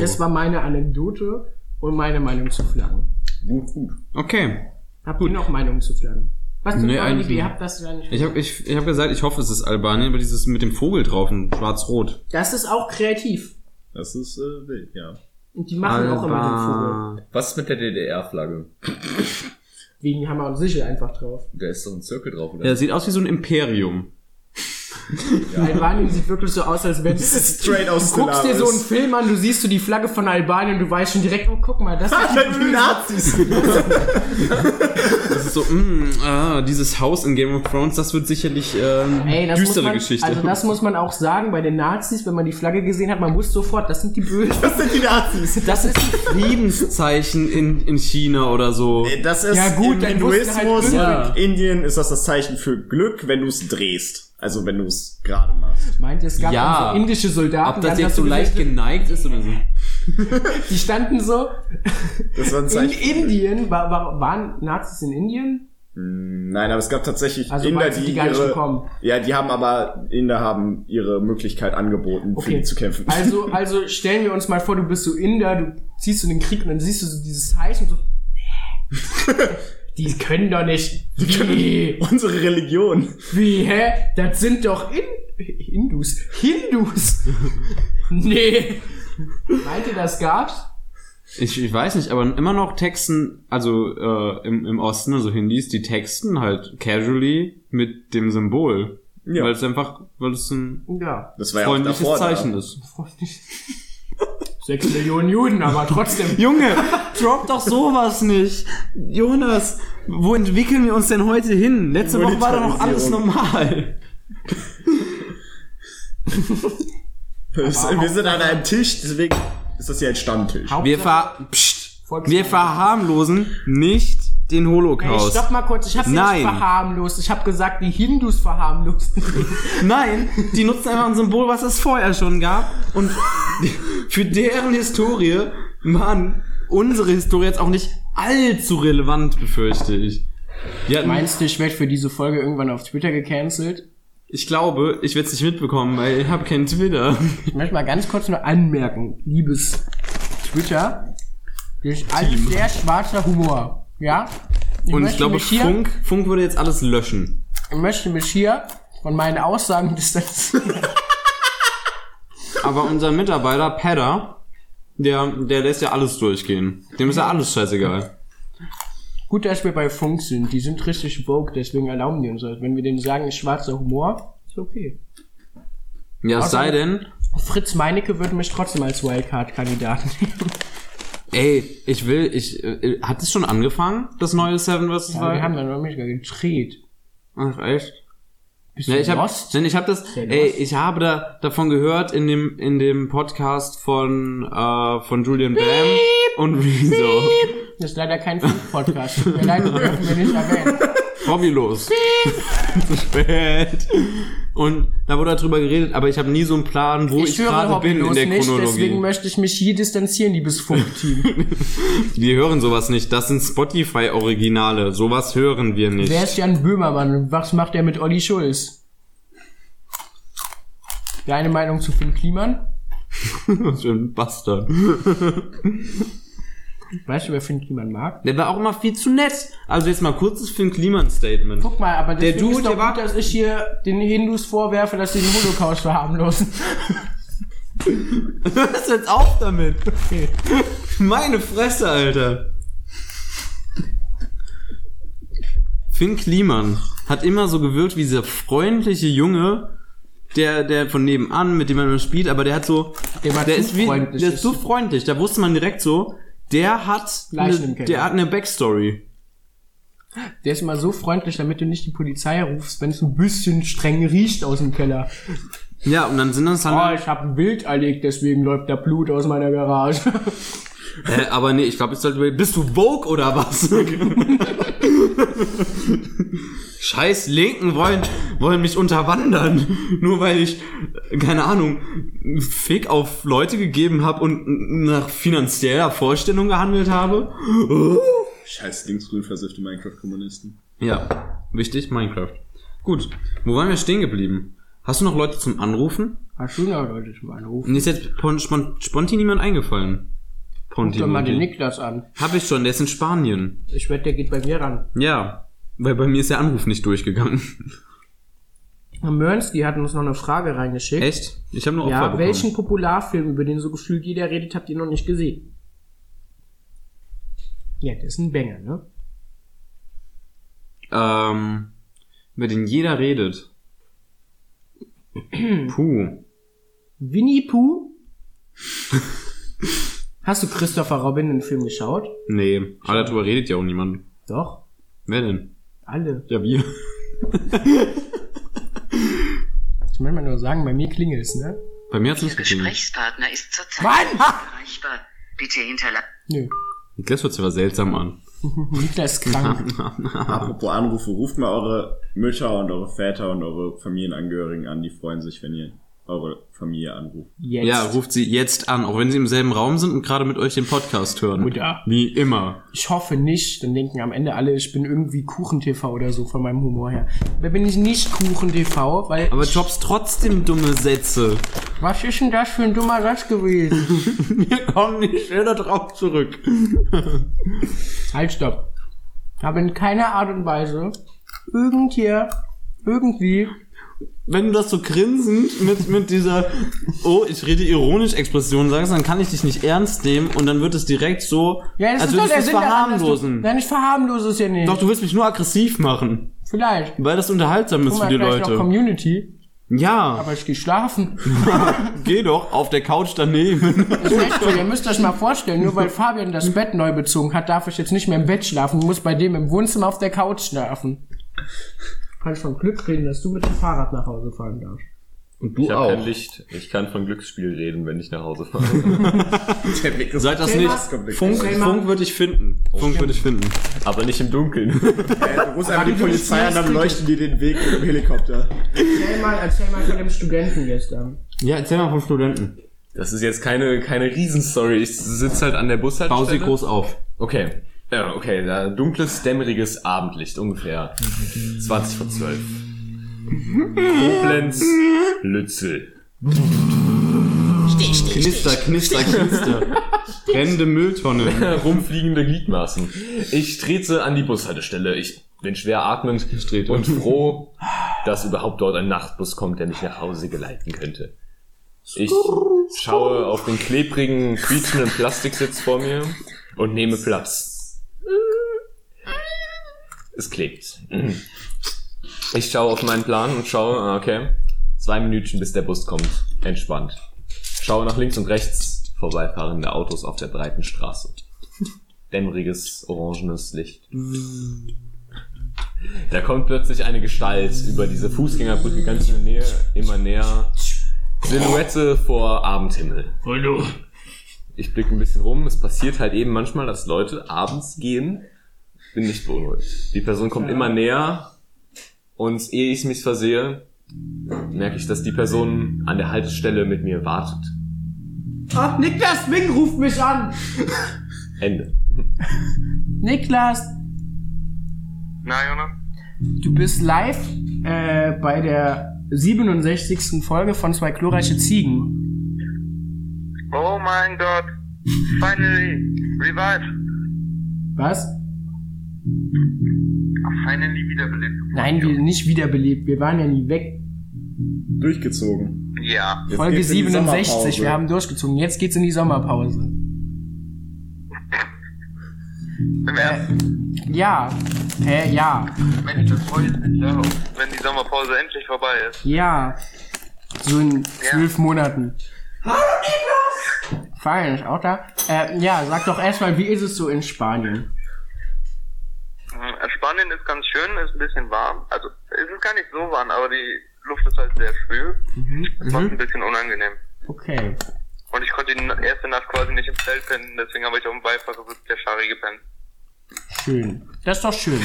das war meine Anekdote und meine Meinung zu Flaggen. Gut, gut. Okay. Habt ihr noch Meinungen zu Flaggen? Was Nee, nee, eigentlich Ihr habt das nicht. Ich habe ich, ich hab gesagt, ich hoffe, es ist Albanien, aber dieses mit dem Vogel drauf schwarz-rot. Das ist auch kreativ. Das ist äh, wild, ja. Und die machen auch immer den Vogel. Was ist mit der DDR-Flagge? Wegen Hammer und Sichel einfach drauf. Da ist doch ein Zirkel drauf, oder? Ja, sieht aus wie so ein Imperium. Albanien sieht wirklich so aus, als wenn Das ist straight aus Du guckst dir so einen. Film an, du siehst so die Flagge von Albanien, du weißt schon direkt, oh, guck mal, das sind die Die Nazis. Das ist so, mh, ah, dieses Haus in Game of Thrones, das wird sicherlich ähm, Ey, das düstere man, Geschichte. Also das muss man auch sagen, bei den Nazis, wenn man die Flagge gesehen hat, man wusste sofort, das sind die Bösen. Das sind die Nazis. das ist ein Friedenszeichen in, in China oder so. Das ist Ja, gut, im halt Hinduismus irgendwann- und Indien ist das das Zeichen für Glück, wenn du es drehst. Also wenn du es gerade machst. Meint, es gab Ja. so indische Soldaten, Ob die das jetzt so gesehen, leicht geneigt ist oder so. Die standen so, Das war ein in Zeichen. Indien, war, war, waren Nazis in Indien? Nein, aber es gab tatsächlich Also Inder, die, die gar nicht ihre, bekommen? ja, die haben aber, Inder haben ihre Möglichkeit angeboten, für Okay. die zu kämpfen. Also, also stellen wir uns mal vor, du bist so Inder, du ziehst so den Krieg und dann siehst du so dieses Zeichen und so. Die können doch nicht. Wie? Unsere Religion. Wie, hä? Das sind doch In Hindus. Hindus. nee. Meint ihr, das gab's? Ich, ich weiß nicht, aber immer noch texten, also äh, im, im Osten, also Hindis, die texten halt casually mit dem Symbol. Ja. Weil es einfach, weil es ein Ja. Das war ja auch freundliches davor. Zeichen da. ist. Sechs Millionen Juden, aber trotzdem. Junge, drop doch sowas nicht. Jonas, wo entwickeln wir uns denn heute hin? Letzte Woche war doch noch alles normal. Wir sind- an einem Tisch, deswegen ist das hier ein Stammtisch. Wir, ver Psst. Wir verharmlosen nicht den Ey, Holocaust. stopp mal kurz, ich habe nicht Nein. verharmlost. Ich habe gesagt, die Hindus verharmlosen. Nein, die nutzen einfach ein Symbol, was es vorher schon gab. Und für deren Historie waren unsere Historie jetzt auch nicht allzu relevant, befürchte ich. Ja, Meinst du, ich werde für diese Folge irgendwann auf Twitter gecancelt? ich glaube, ich werde es nicht mitbekommen, weil ich habe keinen Twitter. Ich möchte mal ganz kurz nur anmerken, liebes Twitter, ist alles sehr schwarzer Humor. Ja? Ich Und ich glaube, hier, Funk, Funk würde jetzt alles löschen. ich möchte mich hier von meinen Aussagen distanzieren. Aber unser Mitarbeiter, Pedder, der, der lässt ja alles durchgehen. Dem ist ja alles scheißegal. Gut, dass wir bei Funk sind. Die sind richtig vogue, deswegen erlauben die uns das. Wenn wir denen sagen, ist schwarzer Humor, ist okay. Ja, es Außer- sei denn, Fritz Meinecke würde mich trotzdem als Wildcard-Kandidaten nehmen. Ey, ich will, ich, äh, hat es schon angefangen, das neue Seven vs. Ja, wir Wild? haben dann noch nicht gedreht. Ach, echt? Bist Ja, du ich lost? denn ich habe das, Der ey, Lost. ich habe da davon gehört in dem in dem Podcast von äh, von Julian Bam und Rezo. Das ist leider kein Funk-Podcast. Tut mir leid, dürfen wir nicht erwähnen. Hobbylos. Zu spät. Und da wurde darüber geredet, aber ich habe nie so einen Plan, wo ich, Ich gerade bin in der nicht, Chronologie. deswegen möchte ich mich hier distanzieren, liebes Funk-Team. wir hören sowas nicht. Das sind Spotify-Originale. Sowas hören wir nicht. Wer ist Jan Böhmermann was macht er mit Olli Schulz? Deine Meinung zu Finn Kliman? Was für ein Bastard. Weißt du, wer Finn Kliman mag? Der war auch immer viel zu nett. Also jetzt mal kurzes Finn Kliman-Statement. Guck mal, aber Der Dude, ist doch der war- gut, dass ich hier den Hindus vorwerfe, dass sie den Holocaust verharmlosen. Hörst jetzt auf damit? Meine Fresse, Alter. Finn Kliman hat immer so gewirkt wie dieser freundliche Junge, der, der von nebenan, mit dem man immer spielt, aber der hat so, Der zu ist wie, freundlich. der ist so freundlich, da wusste man direkt so, der hat, eine, der hat eine Backstory. Der ist immer so freundlich, damit du nicht die Polizei rufst, wenn es ein bisschen streng riecht aus dem Keller. Ja, und dann sind das Oh, halt, ich habe ein Bild erlegt, deswegen läuft da Blut aus meiner Garage. äh, aber nee, ich glaube, ich sollte, bist du Vogue oder was? Scheiß Linken wollen, wollen mich unterwandern, nur weil ich, keine Ahnung, Fick auf Leute gegeben habe und nach finanzieller Vorstellung gehandelt habe. Scheiß linksgrün versiffte Minecraft-Kommunisten. Ja, wichtig, Minecraft. Gut, wo waren wir stehen geblieben? Hast du noch Leute zum Anrufen? Hast du noch Leute zum Anrufen? Mir ist jetzt pon- spon- spontan niemand eingefallen. Guck doch mal den. Niklas an. Hab ich schon, der ist in Spanien. Ich wette, der geht bei mir ran. Ja, weil bei mir ist der Anruf nicht durchgegangen. Mörnski hat uns noch eine Frage reingeschickt. Echt? Ich habe nur Opfer Ja, bekommen. welchen Popularfilm, über den so gefühlt jeder redet, habt ihr noch nicht gesehen? Ja, das ist ein Banger, ne? Ähm, über den jeder redet. Puh. Winnie Pooh? Hast du Christopher Robin den Film geschaut? Nee, aber darüber redet ja auch niemand. Doch, Wer denn? alle. Ja, wir. Ich möchte mal nur sagen, bei mir klingelt's, ne? Bei mir hat's Ihr nicht geklingelt. Gesprächspartner ist zurzeit Mann! nicht erreichbar. Bitte hinterlassen. Nö. Das hört sich aber seltsam an. Niklas ist krank. Apropos Anrufe, ruft mal eure Mütter und eure Väter und eure Familienangehörigen an, die freuen sich, wenn ihr eure Familie anruft. Jetzt. Ja, ruft sie jetzt an, auch wenn sie im selben Raum sind und gerade mit euch den Podcast hören. Mutter. Wie immer. Ich hoffe nicht, dann denken am Ende alle, ich bin irgendwie Kuchen-TV oder so von meinem Humor her. Aber bin ich nicht Kuchen-TV, weil... Aber Jobs trotzdem dumme Sätze. was ist denn das für ein dummer Satz gewesen? Wir kommen nicht schneller drauf zurück. halt, stopp. Ich habe in keiner Art und Weise irgendhier, irgendwie... Wenn du das so grinsend mit, mit dieser, oh, ich rede ironisch Expression sagst, dann kann ich dich nicht ernst nehmen und dann wird es direkt so, Ja, das als ist doch würdest du es Sinn daran, du... verharmlosen. Nein, ich verharmlose es ja nicht. Doch, du willst mich nur aggressiv machen, Vielleicht. weil das unterhaltsam ist für die gleich noch Leute. Community. Ja, Aber ich gehe schlafen. geh doch auf der Couch daneben. Das ist echt so, ihr müsst euch mal vorstellen, nur weil Fabian das Bett neu bezogen hat, darf ich jetzt nicht mehr im Bett schlafen, muss bei dem im Wohnzimmer auf der Couch schlafen. Kann ich von Glück reden, dass du mit dem Fahrrad nach Hause fahren darfst. Und Ich du kein auch. Licht. Ich kann von Glücksspiel reden, wenn ich nach Hause fahre. Seid das nicht. Funk. Funk würde ich finden. Funk würde ich finden. Aber nicht im Dunkeln. Äh, du rufst einfach die Polizei an, dann leuchten die den Weg mit dem Helikopter. Erzähl mal, erzähl mal von dem Studenten gestern. Ja, erzähl mal vom Studenten. Das ist jetzt keine, keine Riesenstory. Ich sitze halt an der Bushaltestelle. Bau sie groß auf. Okay. Ja, okay. Da dunkles, dämmeriges Abendlicht, ungefähr 20 vor 12. Koblenz, Lützel. Knister, knister, knister. Brennende Mülltonne. Rumfliegende Gliedmaßen. Ich trete an die Bushaltestelle. Ich bin schwer atmend und froh, dass überhaupt dort ein Nachtbus kommt, der mich nach Hause geleiten könnte. Ich schaue auf den klebrigen, quietschenden Plastiksitz vor mir und nehme Platz. Es klebt. Ich schaue auf meinen Plan und schaue, ah, okay, zwei Minütchen bis der Bus kommt. Entspannt. Schaue nach links und rechts, vorbeifahrende Autos auf der breiten Straße. Dämmeriges, orangenes Licht. Da kommt plötzlich eine Gestalt über diese Fußgängerbrücke ganz in der Nähe, immer näher. Silhouette vor Abendhimmel. Ich blicke ein bisschen rum. Es passiert halt eben manchmal, dass Leute abends gehen. Bin nicht beunruhigt. Die Person kommt immer näher und ehe ich mich versehe, merke ich, dass die Person an der Haltestelle mit mir wartet. Ach, Niklas Wing ruft mich an! Ende. Niklas, Na, Jonas? du bist live äh, bei der 67. Folge von Zwei glorreiche Ziegen. Oh mein Gott. Finally. Revived. Was? Finally wiederbelebt. Nein, wir nicht wiederbelebt. Wir waren ja nie weg. Durchgezogen. Ja. Jetzt Folge geht's in die 67, Sommerpause. wir haben durchgezogen. Jetzt geht's in die Sommerpause. Im Ernst, Ja. Hä, ja. Mensch, das freut mich ja. Wenn die Sommerpause endlich vorbei ist. Ja. So in zwölf Monaten. Hallo Niklas! Fein, ist auch da. Äh, ja, sag doch erstmal, wie ist es so in Spanien? Mhm, Spanien ist ganz schön, ist ein bisschen warm. Also, es ist gar nicht so warm, aber die Luft ist halt sehr schwül. Das macht ein bisschen unangenehm. Okay. Und ich konnte die erste Nacht quasi nicht im Zelt pennen, deswegen habe ich auf dem Beifahrersitz der Schari gepennt. Schön. Das ist doch schön.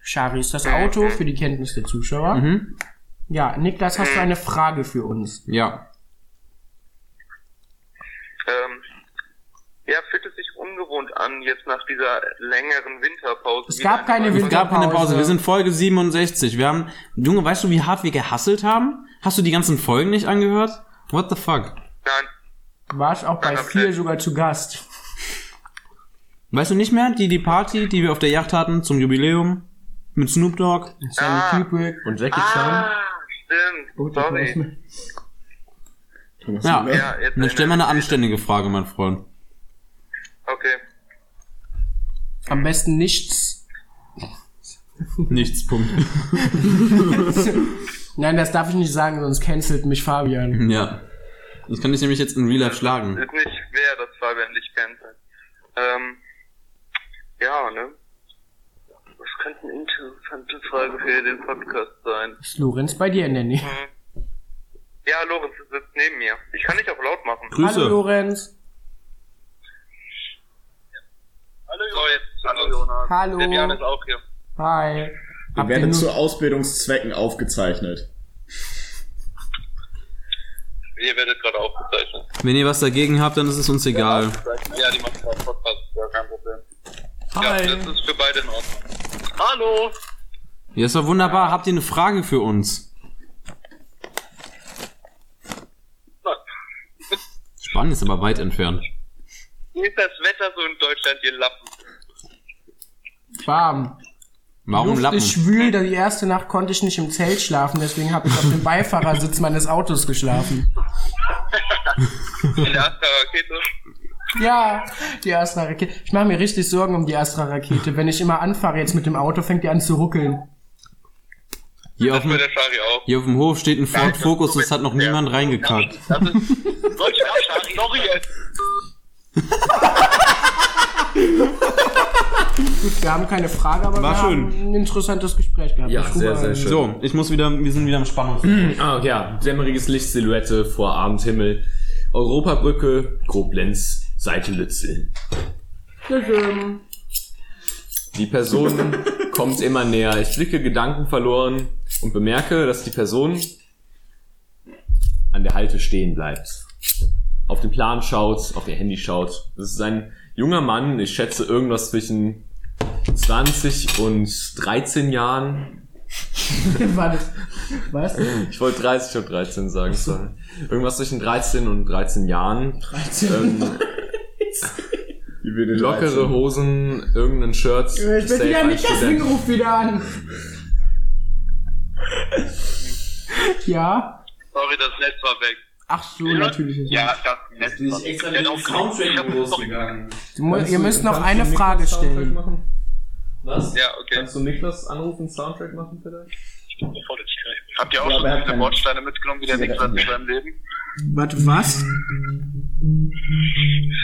Shari ist das Auto für die Kenntnis der Zuschauer. Mhm. Ja, Niklas, hast du eine Frage für uns? Ja. Ähm, ja, fühlt es ungewohnt an, jetzt nach dieser längeren Winterpause. Es gab eine keine neue Es gab keine Pause. Wir sind Folge 67. Wir haben, Junge, weißt du, wie hart wir gehasselt haben? Hast du die ganzen Folgen nicht angehört? What the fuck? Nein, Warst auch bei Dann hab vier ich- sogar zu Gast. Weißt du nicht mehr? Die, die Party, die wir auf der Yacht hatten zum Jubiläum? Mit Snoop Dogg? Sammy Ah. Kubrick. Und Jackie Chan? Ah, stimmt. Sorry. Ja. Ja, jetzt Dann stell mal eine anständige Frage, mein Freund. Okay. Am besten nichts. Nichts, Punkt. Nein, das darf ich nicht sagen, sonst cancelt mich Fabian. ja. Ich kann dich nämlich jetzt in Real Life schlagen. Ist nicht schwer, dass Fabian dich kennt. Ähm, ja, ne? Was könnte eine interessante Frage für den Podcast sein? Ist Lorenz bei dir in der Nähe? Ja, Lorenz sitzt neben mir. Ich kann nicht auf laut machen. Hallo Grüße. Lorenz. Hallo. Oh, jetzt. Hallo Jonas. Hallo. Der Jan ist auch hier. Hi. Wir Habt ihr werden zu Ausbildungszwecken aufgezeichnet. Ihr werdet gerade aufgezeichnet. Wenn ihr was dagegen habt, dann ist es uns egal. Ja, die machen gerade Podcast, ja, kein Problem. Hi. Ja, das ist für beide in Ordnung. Hallo! Ja, ist doch wunderbar. Habt ihr eine Frage für uns? Spannend ist aber weit entfernt. Wie ist das Wetter so in Deutschland, ihr Lappen? Warm. Warum Luft Lappen? ist schwül, da die erste Nacht konnte ich nicht im Zelt schlafen, deswegen habe ich auf dem Beifahrersitz meines Autos geschlafen. In der Astra-Rakete? Ja, die Astra-Rakete. Ich mache mir richtig Sorgen um die Astra-Rakete. Wenn ich immer anfahre jetzt mit dem Auto, fängt die an zu ruckeln. Hier auf, dem, der Schari auch. hier auf dem Hof steht ein Ford Focus, das hat noch niemand reingekackt. Das ist... Sorry jetzt. Gut, wir haben keine Frage, aber War wir schön. haben ein interessantes Gespräch gehabt. Ja, Ich sehr, sehr schön. So, ich muss wieder, wir sind wieder im Spannungsfeld. Ah, ja, dämmeriges Licht, Silhouette vor Abendhimmel. Europabrücke, Koblenz, Seite Lützel. Die Person kommt immer näher. Ich blicke Gedanken verloren und bemerke, dass die Person an der Halte stehen bleibt. Auf den Plan schaut, auf ihr Handy schaut. Das ist ein junger Mann, ich schätze irgendwas zwischen 20 und 13 Jahren. War das, weißt du? Ich wollte 30 und 13 sagen, sorry. Irgendwas zwischen 13 und 13 Jahren. 13. Ähm, Wie wir den lockere 13. Hosen, irgendein Shirt. Ich bin wieder nicht, Student. ruf wieder an. Ja? Sorry, das Netz war weg. Ach so, natürlich. Ist Ja, das weg. extra bin auf Soundtrack-Modus gegangen. Ihr müsst noch eine Frage Soundtrack stellen. Was? Ja, okay. Kannst du Niklas anrufen, Soundtrack machen vielleicht? Habt ihr auch Ja, schon diese keine Bordsteine mitgenommen, wie der Niklas in seinem Leben? Warte, was?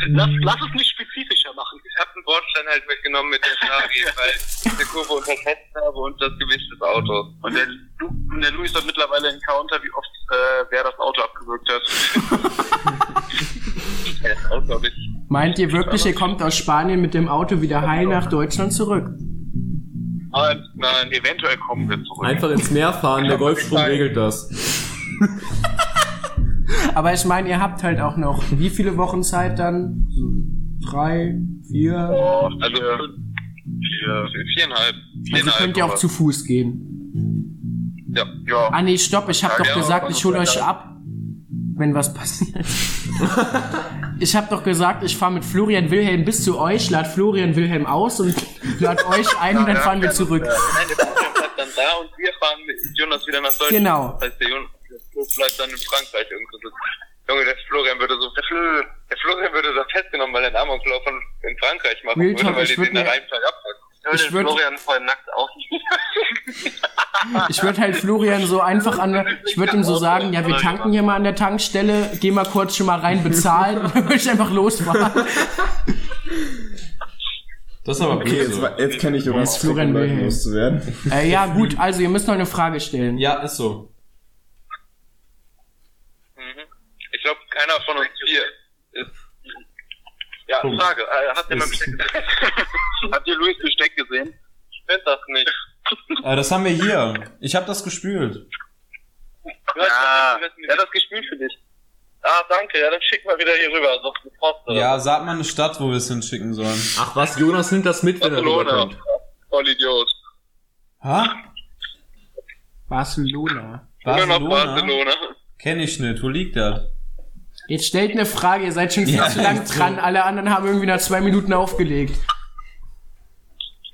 Lass, lass es nicht spezifischer machen. Ich habe einen Bordstein halt mitgenommen mit der Schari, weil ich eine Kurve unterschätzt habe und das Gewicht des Autos. Und der, Lu und der Luis hat mittlerweile einen Counter, wie oft äh, wer das Auto abgewürgt hat. ja. Meint ihr wirklich, ihr kommt aus Spanien mit dem Auto wieder heil nach Deutschland zurück? Nein, nein, eventuell kommen wir zurück. Einfach ins Meer fahren, der Golfstrom regelt das. Aber ich meine, ihr habt halt auch noch wie viele Wochen Zeit dann? Drei, vier? Also vier, viereinhalb. Also viereinhalb könnt ihr auch zu Fuß gehen. Ja, ja. Ah nee, stopp, ich hab Ja, doch gesagt, ich hol euch ab, wenn was passiert. ich hab doch gesagt, ich fahre mit Florian Wilhelm bis zu euch, lad Florian Wilhelm aus und lad euch ein und dann fahren wir zurück. Nein, der Florian bleibt dann da und wir fahren mit Jonas wieder nach Deutschland. Genau. Das heißt, der Jonas bleibt dann in Frankreich irgendwo. Junge, der Florian würde so, der, Flo, der Florian würde da festgenommen, weil er einen Amoklauf in, in Frankreich machen Real würde, weil die den mir- Reihenfolge abpacken. Ich Ich würd- Florian voll nackt aus. Ich würde halt Florian so einfach an der, ich würde ihm so sagen, ja, wir tanken hier mal an der Tankstelle, geh mal kurz schon mal rein bezahlen und dann würde ich einfach losfahren. Das ist aber Okay, blöd jetzt, jetzt kenne ich Jonas Jetzt Florian um loszuwerden. Äh, ja, gut, also ihr müsst noch eine Frage stellen. Ja, ist so. Mhm. Ich glaube, keiner von uns vier Ja, Frage. Äh, habt ihr mein Besteck gesehen? habt ihr Luis Besteck gesehen? Ich finde das nicht. Äh, das haben wir hier. Ich habe das gespült. Ja, er hat das gespült für dich. Ah, danke. Ja, dann schick mal wieder hier rüber. So eine Post oder Ja, sag mal eine Stadt, wo wir es hinschicken sollen. Ach was, Jonas nimmt das mit, wenn er Barcelona. rüberkommt. Voll Idiot. Ha? Barcelona. Barcelona? Barcelona. Kenn ich nicht. Wo liegt das? Jetzt stellt eine Frage, ihr seid schon viel Ja, zu lang ist so. dran, alle anderen haben irgendwie nach zwei Minuten aufgelegt.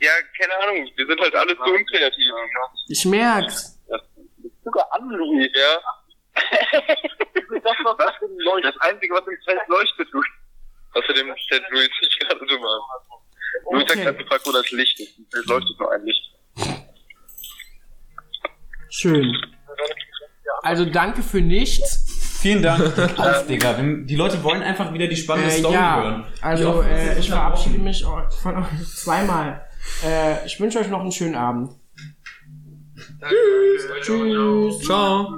Ja, keine Ahnung. Wir sind halt alle zu unkreativ. Ich merk's. Sogar an, Louis, ja. das, was das Einzige, was im Feld leuchtet, Louis. Außerdem stellt Louis sich gerade dumm an. Louis hat Okay. gerade gefragt, wo das Licht ist. Feld leuchtet nur ein Licht. Schön. Also danke für nichts. Vielen Dank. Auf, Digga. Die Leute wollen einfach wieder die spannende Äh, Story ja, hören. also äh, ich verabschiede mich von euch zweimal. Äh, ich wünsche euch noch einen schönen Abend. Tschüss. Ciao.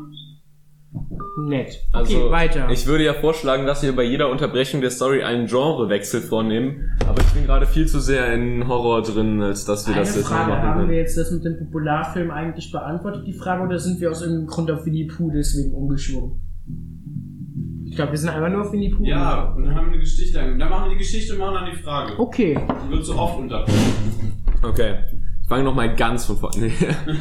Nett. Okay, Also, weiter. ich würde ja vorschlagen, dass wir bei jeder Unterbrechung der Story einen Genrewechsel vornehmen, aber ich bin gerade viel zu sehr in Horror drin, als dass wir Eine das jetzt noch Frage, machen haben wir jetzt das mit dem Popularfilm eigentlich beantwortet, die Frage, oder sind wir aus irgendeinem Grund auf Winnie Pooh deswegen umgeschwungen? Glaube, wir sind einfach nur auf Winnie Pooh. Ja, und dann haben wir eine Geschichte. Dann machen wir die Geschichte und machen dann die Frage. Okay. Die wird so oft unterbrochen. Okay. Ich fange nochmal ganz von vorne. Nee.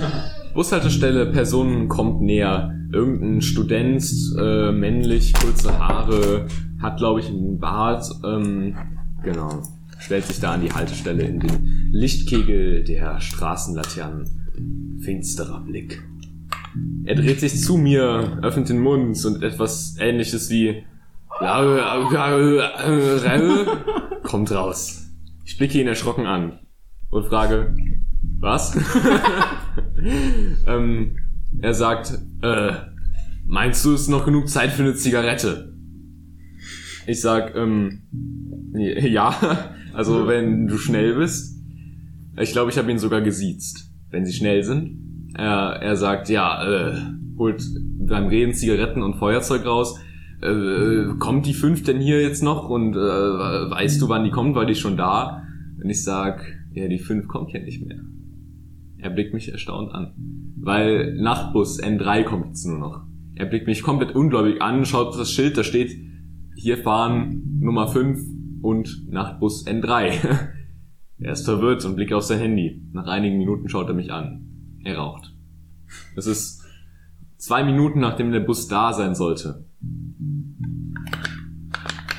Bushaltestelle, Person kommt näher. Irgendein Student, äh, männlich, kurze Haare, hat, glaube ich, einen Bart. Ähm, genau. Stellt sich da an die Haltestelle in den Lichtkegel der Straßenlaternen. Finsterer Blick. Er dreht sich zu mir, öffnet den Mund und etwas ähnliches wie kommt raus. Ich blicke ihn erschrocken an und frage, was? ähm, er sagt, äh, meinst du, es ist noch genug Zeit für eine Zigarette? Ich sag, ähm, ja, also wenn du schnell bist. Ich glaube, ich habe ihn sogar gesiezt, wenn sie schnell sind. Er, er sagt, ja, äh, holt beim Reden Zigaretten und Feuerzeug raus. Äh, kommt die fünf denn hier jetzt noch und äh, weißt du, wann die kommt, weil die schon da? Und ich sag, ja, die fünf kommt ja nicht mehr. Er blickt mich erstaunt an. Weil Nachtbus N3 kommt jetzt nur noch. Er blickt mich komplett ungläubig an, schaut das Schild, da steht, hier fahren Nummer 5 und Nachtbus N3. er ist verwirrt und blickt auf sein Handy. Nach einigen Minuten schaut er mich an. Er raucht. Es ist zwei Minuten, nachdem der Bus da sein sollte.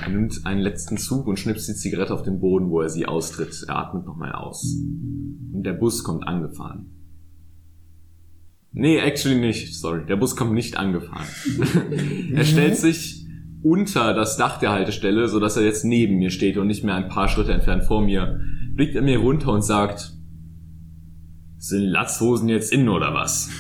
Er nimmt einen letzten Zug und schnipst die Zigarette auf den Boden, wo er sie austritt. Er atmet nochmal aus. Und der Bus kommt angefahren. Nee, actually nicht. Sorry, der Bus kommt nicht angefahren. er stellt sich unter das Dach der Haltestelle, so dass er jetzt neben mir steht und nicht mehr ein paar Schritte entfernt vor mir. Blickt er mir runter und sagt, sind Latzhosen jetzt in oder was?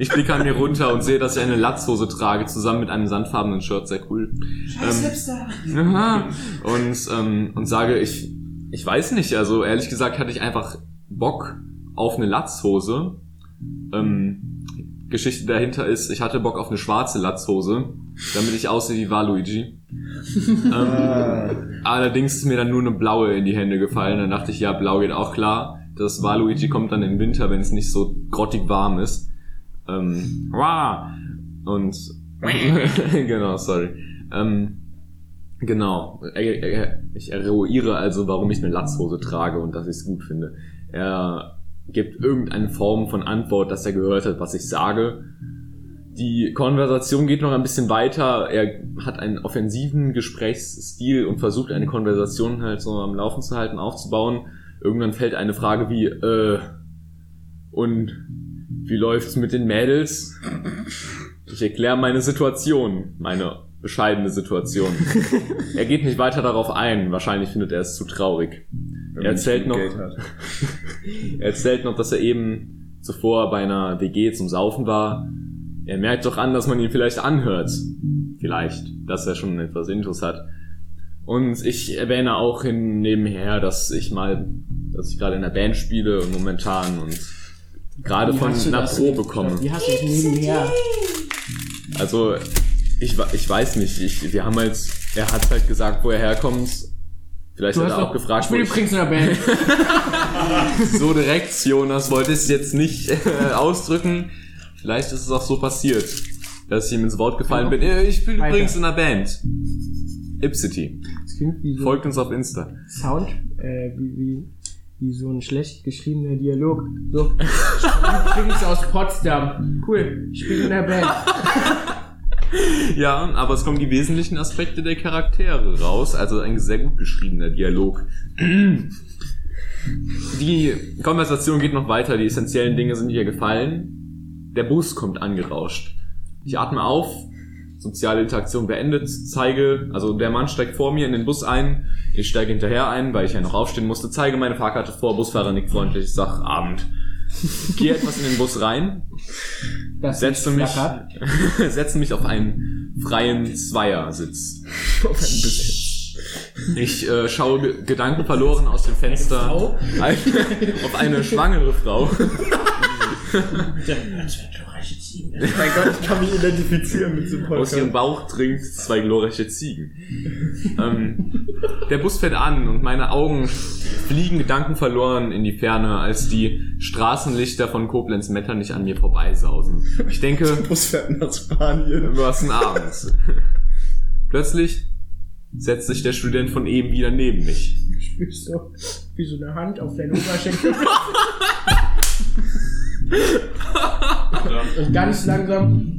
Ich blicke an mir runter und sehe, dass ich eine Latzhose trage, zusammen mit einem sandfarbenen Shirt, sehr cool. Scheiß Hipster. Aha. Und, ähm, und sage, ich, ich weiß nicht, also ehrlich gesagt hatte ich einfach Bock auf eine Latzhose. Ähm, Geschichte dahinter ist, ich hatte Bock auf eine schwarze Latzhose, damit ich aussehe wie Waluigi. ähm, allerdings ist mir dann nur eine blaue in die Hände gefallen. Dann dachte ich, ja, blau geht auch klar. Das Waluigi kommt dann im Winter, wenn es nicht so grottig warm ist. Ähm, und genau, sorry. Ähm, genau. Ich eruiere also, warum ich eine Latzhose trage und dass ich es gut finde. Er gibt irgendeine Form von Antwort, dass er gehört hat, was ich sage. Die Konversation geht noch ein bisschen weiter. Er hat einen offensiven Gesprächsstil und versucht eine Konversation halt so am Laufen zu halten, aufzubauen. Irgendwann fällt eine Frage wie, äh, und wie läuft's mit den Mädels? Ich erkläre meine Situation, meine bescheidene Situation. er geht nicht weiter darauf ein. Wahrscheinlich findet er es zu traurig. Wenn Er erzählt noch, er erzählt noch, dass er eben zuvor bei einer WG zum Saufen war. Er merkt doch an, dass man ihn vielleicht anhört. Vielleicht, dass er schon etwas Intus hat. Und ich erwähne auch hin nebenher, dass ich mal, dass ich gerade in der Band spiele und momentan und gerade von einer Probe komme. Wie hast du das nebenher? Also, ich, ich weiß nicht. Ich, wir haben halt, er hat halt gesagt, wo er herkommt. Vielleicht Du hat er auch gefragt, ich bin ich, übrigens in der Band. so direkt, Jonas wollte es jetzt nicht äh, ausdrücken. Vielleicht ist es auch so passiert, dass ich ihm ins Wort gefallen bin. Äh, Ich bin Weiter. übrigens in einer Band. Ipsity. So Folgt uns auf Insta. Sound, äh, wie, wie, wie so ein schlecht geschriebener Dialog. So, ich bin übrigens aus Potsdam. Cool, ich bin in der Band. Ja, aber es kommen die wesentlichen Aspekte der Charaktere raus. Also ein sehr gut geschriebener Dialog. Die Konversation geht noch weiter. Die essentiellen Dinge sind hier gefallen. Der Bus kommt angerauscht. Ich atme auf. Soziale Interaktion beendet. Zeige, also der Mann steigt vor mir in den Bus ein. Ich steige hinterher ein, weil ich ja noch aufstehen musste. Zeige meine Fahrkarte vor. Busfahrer nickt freundlich. Ich sag Abend. Gehe etwas in den Bus rein. Das setze mich, setze mich auf einen freien Zweiersitz. Ich äh, schaue ge- gedankenverloren aus dem Fenster Frau? Ein- auf eine schwangere Frau. Mein Gott, ich kann mich identifizieren mit diesem aus ihrem Podcast. Bauch trinkt zwei glorreiche Ziegen. ähm, der Bus fährt an und meine Augen fliegen Gedanken verloren in die Ferne, als die Straßenlichter von Koblenz-Metternich an mir vorbeisausen. Ich denke, Bus fährt nach Spanien. was ein Abend. Plötzlich setzt sich der Student von eben wieder neben mich. Spürst du, wie so eine Hand auf deinen Oberschenkel. Und ganz langsam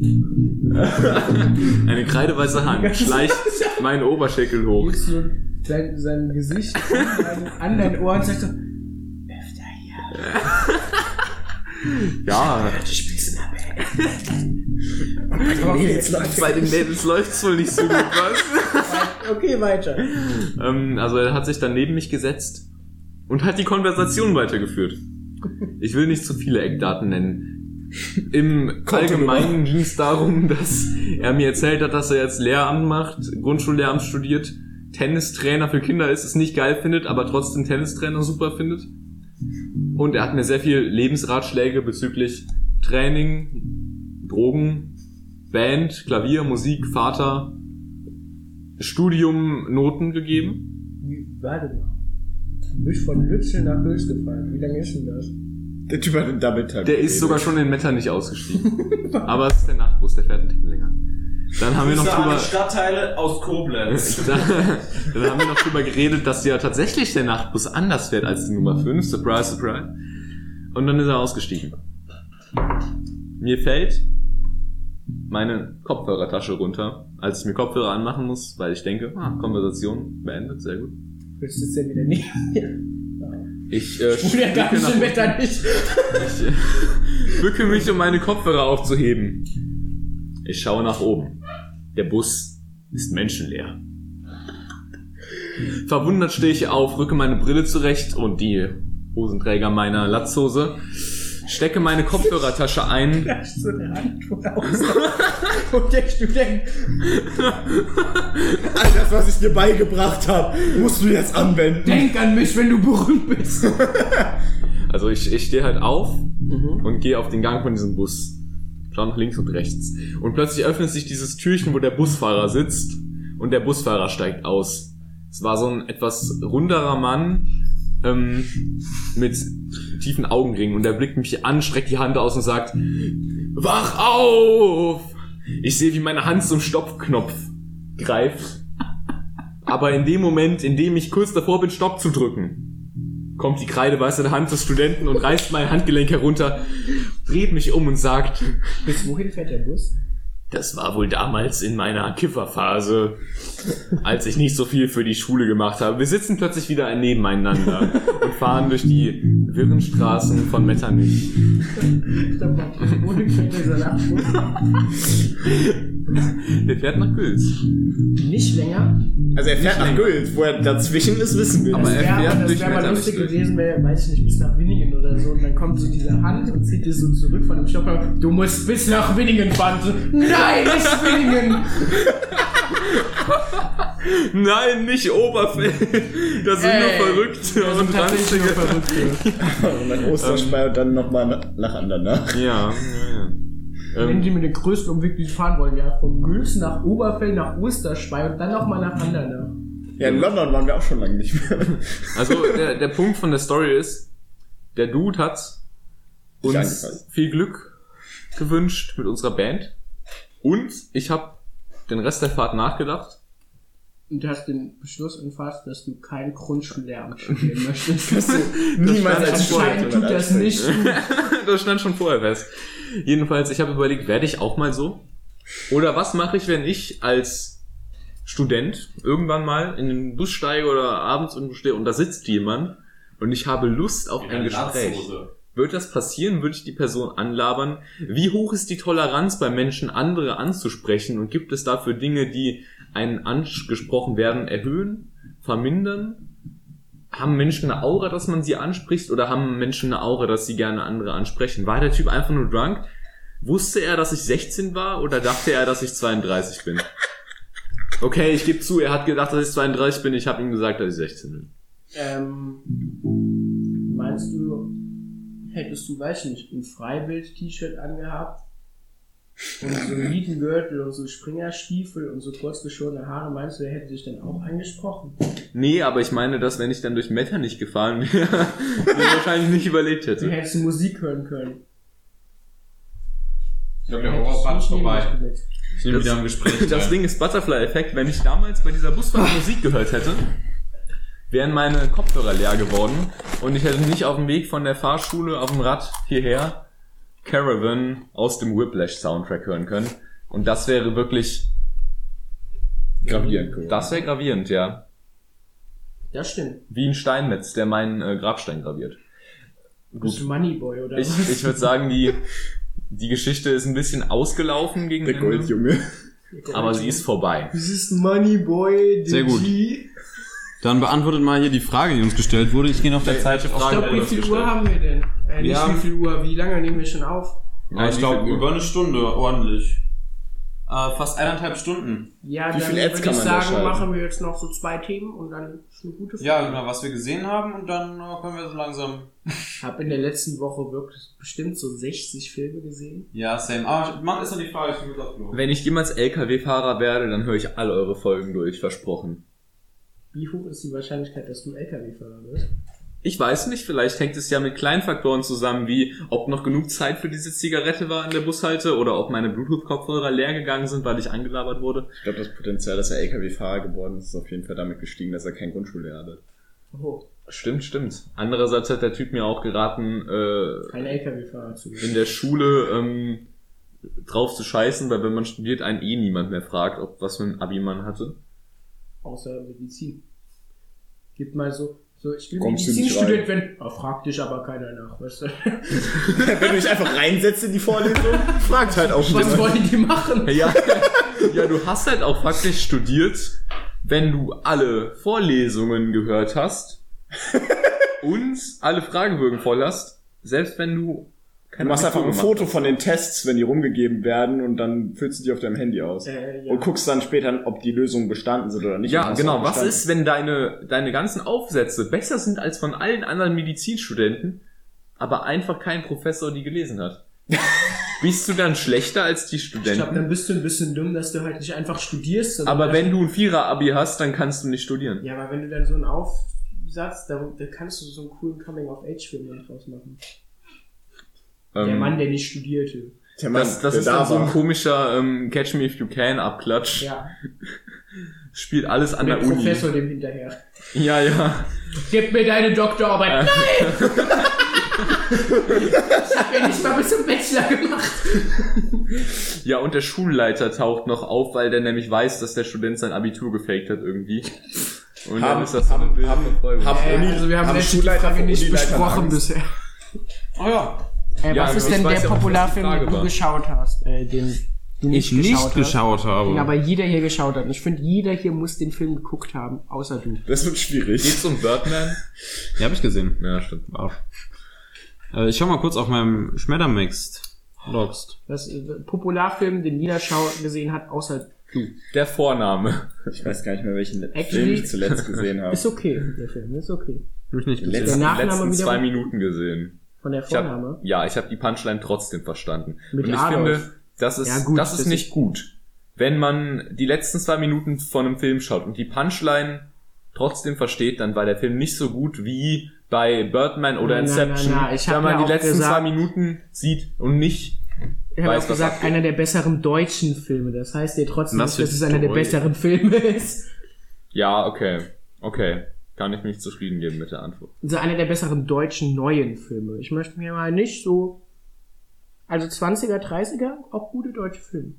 Eine kreideweiße Hand schleicht meinen Oberschenkel hoch. sein, sein Gesicht an dein, Ohr und sagst so, öfter hier. Ja, Okay, bei den Mädels läuft's wohl nicht so gut, was? okay, weiter. Ähm, also er hat sich dann neben mich gesetzt und hat die Konversation weitergeführt. Ich will nicht zu viele Eckdaten nennen. Im Allgemeinen ging es darum, dass er mir erzählt hat, dass er jetzt Lehramt macht, Grundschullehramt studiert, Tennistrainer für Kinder ist, es nicht geil findet, aber trotzdem Tennistrainer super findet. Und er hat mir sehr viel Lebensratschläge bezüglich Training, Drogen, Band, Klavier, Musik, Vater, Studium, Noten gegeben. Warte mal. Du bist von Lützel nach Hülz gefahren. Wie lange ist denn das? Der Typ hat den Double Tap. Der ist sogar schon in Metternich ausgestiegen. Aber es ist der Nachtbus, der fährt einen Ticken länger. Dann haben wir noch drüber, Stadtteile aus Koblenz. dann, dann haben wir noch drüber geredet, dass ja tatsächlich der Nachtbus anders fährt als die Nummer 5. Surprise, surprise. Und dann ist er ausgestiegen. Mir fällt meine Kopfhörertasche runter, als ich mir Kopfhörer anmachen muss, weil ich denke, ah, Konversation beendet, sehr gut. Willst du es denn wieder nehmen? Ich äh, Spul ja gar bücke. Ich äh, bücke mich, um meine Kopfhörer aufzuheben. Ich schaue nach oben. Der Bus ist menschenleer. Verwundert stehe ich auf, rücke meine Brille zurecht und die Hosenträger meiner Latzhose, stecke meine Kopfhörertasche ein, so eine Antwort aus. Und der Student. All das, was ich dir beigebracht habe, musst du jetzt anwenden. Denk an mich, wenn du berühmt bist. Also ich, ich stehe halt auf und gehe auf den Gang von diesem Bus. Schau nach links und rechts. Und plötzlich öffnet sich dieses Türchen, wo der Busfahrer sitzt und der Busfahrer steigt aus. Es war so ein etwas runderer Mann ähm, mit tiefen Augenringen und er blickt mich an, streckt die Hand aus und sagt, Wach auf! Ich sehe, wie meine Hand zum Stoppknopf greift. Aber in dem Moment, in dem ich kurz davor bin, Stopp zu drücken, kommt die kreideweiße Hand des Studenten und reißt mein Handgelenk herunter, dreht mich um und sagt, Bis wohin fährt der Bus? Das war wohl damals in meiner Kifferphase, als ich nicht so viel für die Schule gemacht habe. Wir sitzen plötzlich wieder nebeneinander und fahren durch die wirren Straßen von Metternich. Der fährt nach Gülz. Nicht länger. Also er fährt nach Gült. Wo er dazwischen ist, wissen wir Aber er Ja, fährt aber das wäre mal lustig gewesen, wäre, weiß ich nicht, bis nach Winningen oder so. Und dann kommt so diese Hand und zieht es so zurück von dem Stopp. Du musst bis nach Winningen fahren. So, Nein, nicht Winningen! Nein, nicht Oberfeld. Das sind Ey, nur Verrückte das und sind tatsächlich nur Ranzige. Verrückte. Und dann Osterspei und dann nochmal nach Andernach. Ja, ja, ja. Wenn Ähm, die mit den größten Umweg sie fahren wollen, ja, von Gülz nach Oberfeld nach Osterspey und dann nochmal nach Andernach. Ja, in London waren wir auch schon lange nicht mehr. also der, der Punkt von der Story ist, der Dude hat uns viel Glück gewünscht mit unserer Band und ich habe den Rest der Fahrt nachgedacht. Und du hast den Beschluss gefasst, dass du kein Grundschullehramt studieren möchtest. Dass du niemals als Anscheinend tut das nicht. das stand schon vorher fest. Jedenfalls, ich habe überlegt, werde ich auch mal so? Oder was mache ich, wenn ich als Student irgendwann mal in den Bus steige oder abends irgendwo stehe und da sitzt jemand und ich habe Lust auf ein Gespräch. Wird das passieren? Würde ich die Person anlabern? Wie hoch ist die Toleranz bei Menschen, andere anzusprechen? Und gibt es dafür Dinge, die einen angesprochen werden, erhöhen, vermindern? Haben Menschen eine Aura, dass man sie anspricht? Oder haben Menschen eine Aura, dass sie gerne andere ansprechen? War der Typ einfach nur drunk? Wusste er, dass ich 16 war? Oder dachte er, dass ich 32 bin? Okay, ich gebe zu, er hat gedacht, dass ich 32 bin. Ich habe ihm gesagt, dass ich 16 bin. Ähm, meinst du, hättest du, weiß ich nicht, ein Freibild-T-Shirt angehabt und so einen Nietengürtel und so Springerstiefel und so kurz geschorene Haare, meinst du, der hätte dich dann auch angesprochen? Nee, aber ich meine, dass wenn ich dann durch Metternich gefahren wäre, ich wahrscheinlich nicht überlebt Du hätte. hättest Musik hören können. Ich glaube, der nicht neben vorbei. Ich bin Das- wieder im Gespräch. Das. Ding ist Butterfly-Effekt. Wenn ich damals bei dieser Busfahrt Musik gehört hätte, wären meine Kopfhörer leer geworden und ich hätte nicht auf dem Weg von der Fahrschule auf dem Rad hierher Caravan aus dem Whiplash-Soundtrack hören können. Und das wäre wirklich, Gravierend geworden. das wäre gravierend, ja. Das stimmt. Wie ein Steinmetz, der meinen äh, Grabstein graviert. Du bist Gut. Moneyboy, oder Ich, was? ich würde sagen, die, die Geschichte ist ein bisschen ausgelaufen gegen Der Ende, Goldjunge. aber sie ist vorbei. Das ist Moneyboy, Sehr gut. Dann beantwortet mal hier die Frage, die uns gestellt wurde. Ich gehe noch der Zeit Ich auf glaube, wie viel Uhr haben wir denn? Äh, nicht haben- wie viel Uhr, wie lange nehmen wir schon auf? Ja, ich glaube, über eine Stunde, ordentlich. Äh, fast eineinhalb Stunden. Ja, Wie dann viel Ads würde kann ich man da sagen, machen wir jetzt noch so zwei Themen und dann ist eine gute Ja, Folge. genau, was wir gesehen haben und dann äh, können wir so langsam. Ich habe in der letzten Woche wirklich bestimmt so 60 Filme gesehen. Ja, same. Aber man ist noch die Frage, ich auf Klo. Wenn ich jemals LKW-Fahrer werde, dann höre ich alle eure Folgen durch, versprochen. Wie hoch ist die Wahrscheinlichkeit, dass du LKW-Fahrer wirst? Ich weiß nicht, vielleicht hängt es ja mit Kleinfaktoren zusammen, wie ob noch genug Zeit für diese Zigarette war an der Bushalte oder ob meine Bluetooth-Kopfhörer leer gegangen sind, weil ich angelabert wurde. Ich glaube, das Potenzial, dass er LKW-Fahrer geworden ist, ist auf jeden Fall damit gestiegen, dass er kein Grundschullehrer wird. Oh, Stimmt, stimmt. Andererseits hat der Typ mir auch geraten, äh, kein LKW-Fahrer zu in werden. der Schule ähm, drauf zu scheißen, weil wenn man studiert, einen eh niemand mehr fragt, ob was für ein Abi man hatte. Außer Medizin. Gib mal so, so ich will Kommst du nicht Medizinstudent werden. Oh, fragt dich aber keiner nach, weißt du? Wenn du dich einfach reinsetzt in die Vorlesung, fragt halt auch Was wollen die machen? Ja, ja, du hast halt auch faktisch studiert, wenn du alle Vorlesungen gehört hast und alle Fragebögen voll hast, selbst wenn du Du machst einfach ein Foto von den Tests, wenn die rumgegeben werden und dann füllst du die auf deinem Handy aus. Äh, ja. Und guckst dann später, ob die Lösungen bestanden sind oder nicht. Ja, genau. Was ist, wenn deine, deine ganzen Aufsätze besser sind als von allen anderen Medizinstudenten, aber einfach kein Professor die gelesen hat? Bist du dann schlechter als die Ich glaube, Studenten? dann bist du ein bisschen dumm, dass du halt nicht einfach studierst. Aber wenn du ein Vierer-Abi hast, dann kannst du nicht studieren. Ja, aber wenn du dann so einen Aufsatz, da, da kannst du so einen coolen Coming-of-Age-Film dann draus machen. Der Ähm, Mann, der nicht studierte. Der Mann, Das, das der ist da dann so ein war. komischer ähm, Catch Me If You Can Abklatsch. Ja, Spielt alles an der der, Uni. Professor dem hinterher. Ja, ja. Gib mir deine Doktorarbeit. Nein! ich hab ja nicht mal bis zum Bachelor gemacht. Ja, und der Schulleiter taucht noch auf, weil der nämlich weiß, dass der Student sein Abitur gefaked hat irgendwie. Und dann Haben- ist das so eine haben- haben- haben- Äh, also wir haben, haben die Schulleiter nicht besprochen Angst? bisher. Oh ja. Äh, Ja, was ist ich denn der Popularfilm, den du war. geschaut hast? Äh, den du Ich nicht hast? geschaut habe. Den aber jeder hier geschaut hat. Und ich finde, jeder hier muss den Film geguckt haben, außer du. Das wird schwierig. Geht's um Birdman? Ja, habe ich gesehen. Ja, stimmt. Wow. Äh, ich schau mal kurz auf meinem Schmettermixed. Lost. Das äh, Popularfilm, den jeder schau gesehen hat, außer du. Der Vorname. Ich weiß gar nicht mehr, welchen Actually- Film ich zuletzt gesehen habe. Ist okay, der Film, ist okay. Hab ich nicht gesehen. Letzte- Die Nachname letzten zwei Minuten gesehen. Von der Ich hab, Vorname. ja, ich habe die Punchline trotzdem verstanden. Mit Und ich Adolf. finde, das ist, Ja, gut, das ist das nicht gut. Wenn man die letzten zwei Minuten von einem Film schaut und die Punchline trotzdem versteht, dann war der Film nicht so gut wie bei Birdman oder nein, Inception. nein, ich hab wenn man ja die letzten gesagt- zwei Minuten sieht und nicht. Ich habe auch gesagt, einer der besseren deutschen Filme. Das heißt ja trotzdem, nicht, dass es einer der besseren Filme ist. Ja, okay. Okay. Kann ich mich zufrieden geben mit der Antwort. Also einer der besseren deutschen neuen Filme. Ich möchte mir mal nicht so. Also 20er, 30er, auch gute deutsche Filme.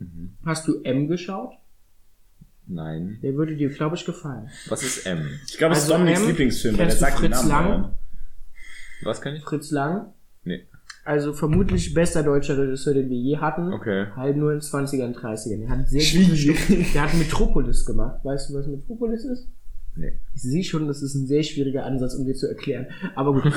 Mhm. Hast du M geschaut? Nein. Der würde dir, glaube ich, gefallen. Was ist M? Ich glaube, es ist Also, Dominiks Lieblingsfilm, weil sagt den Fritz Namen. Lang? Was kann ich? Fritz Lang. Nee. Also vermutlich bester deutscher Regisseur, den wir je hatten. Okay. Halt nur in 20ern, 30ern. Der hat sehr gute. Stücke. Der hat Metropolis gemacht. Weißt du, was Metropolis ist? Nee. Ich sehe schon, das ist ein sehr schwieriger Ansatz, um dir zu erklären. Aber gut.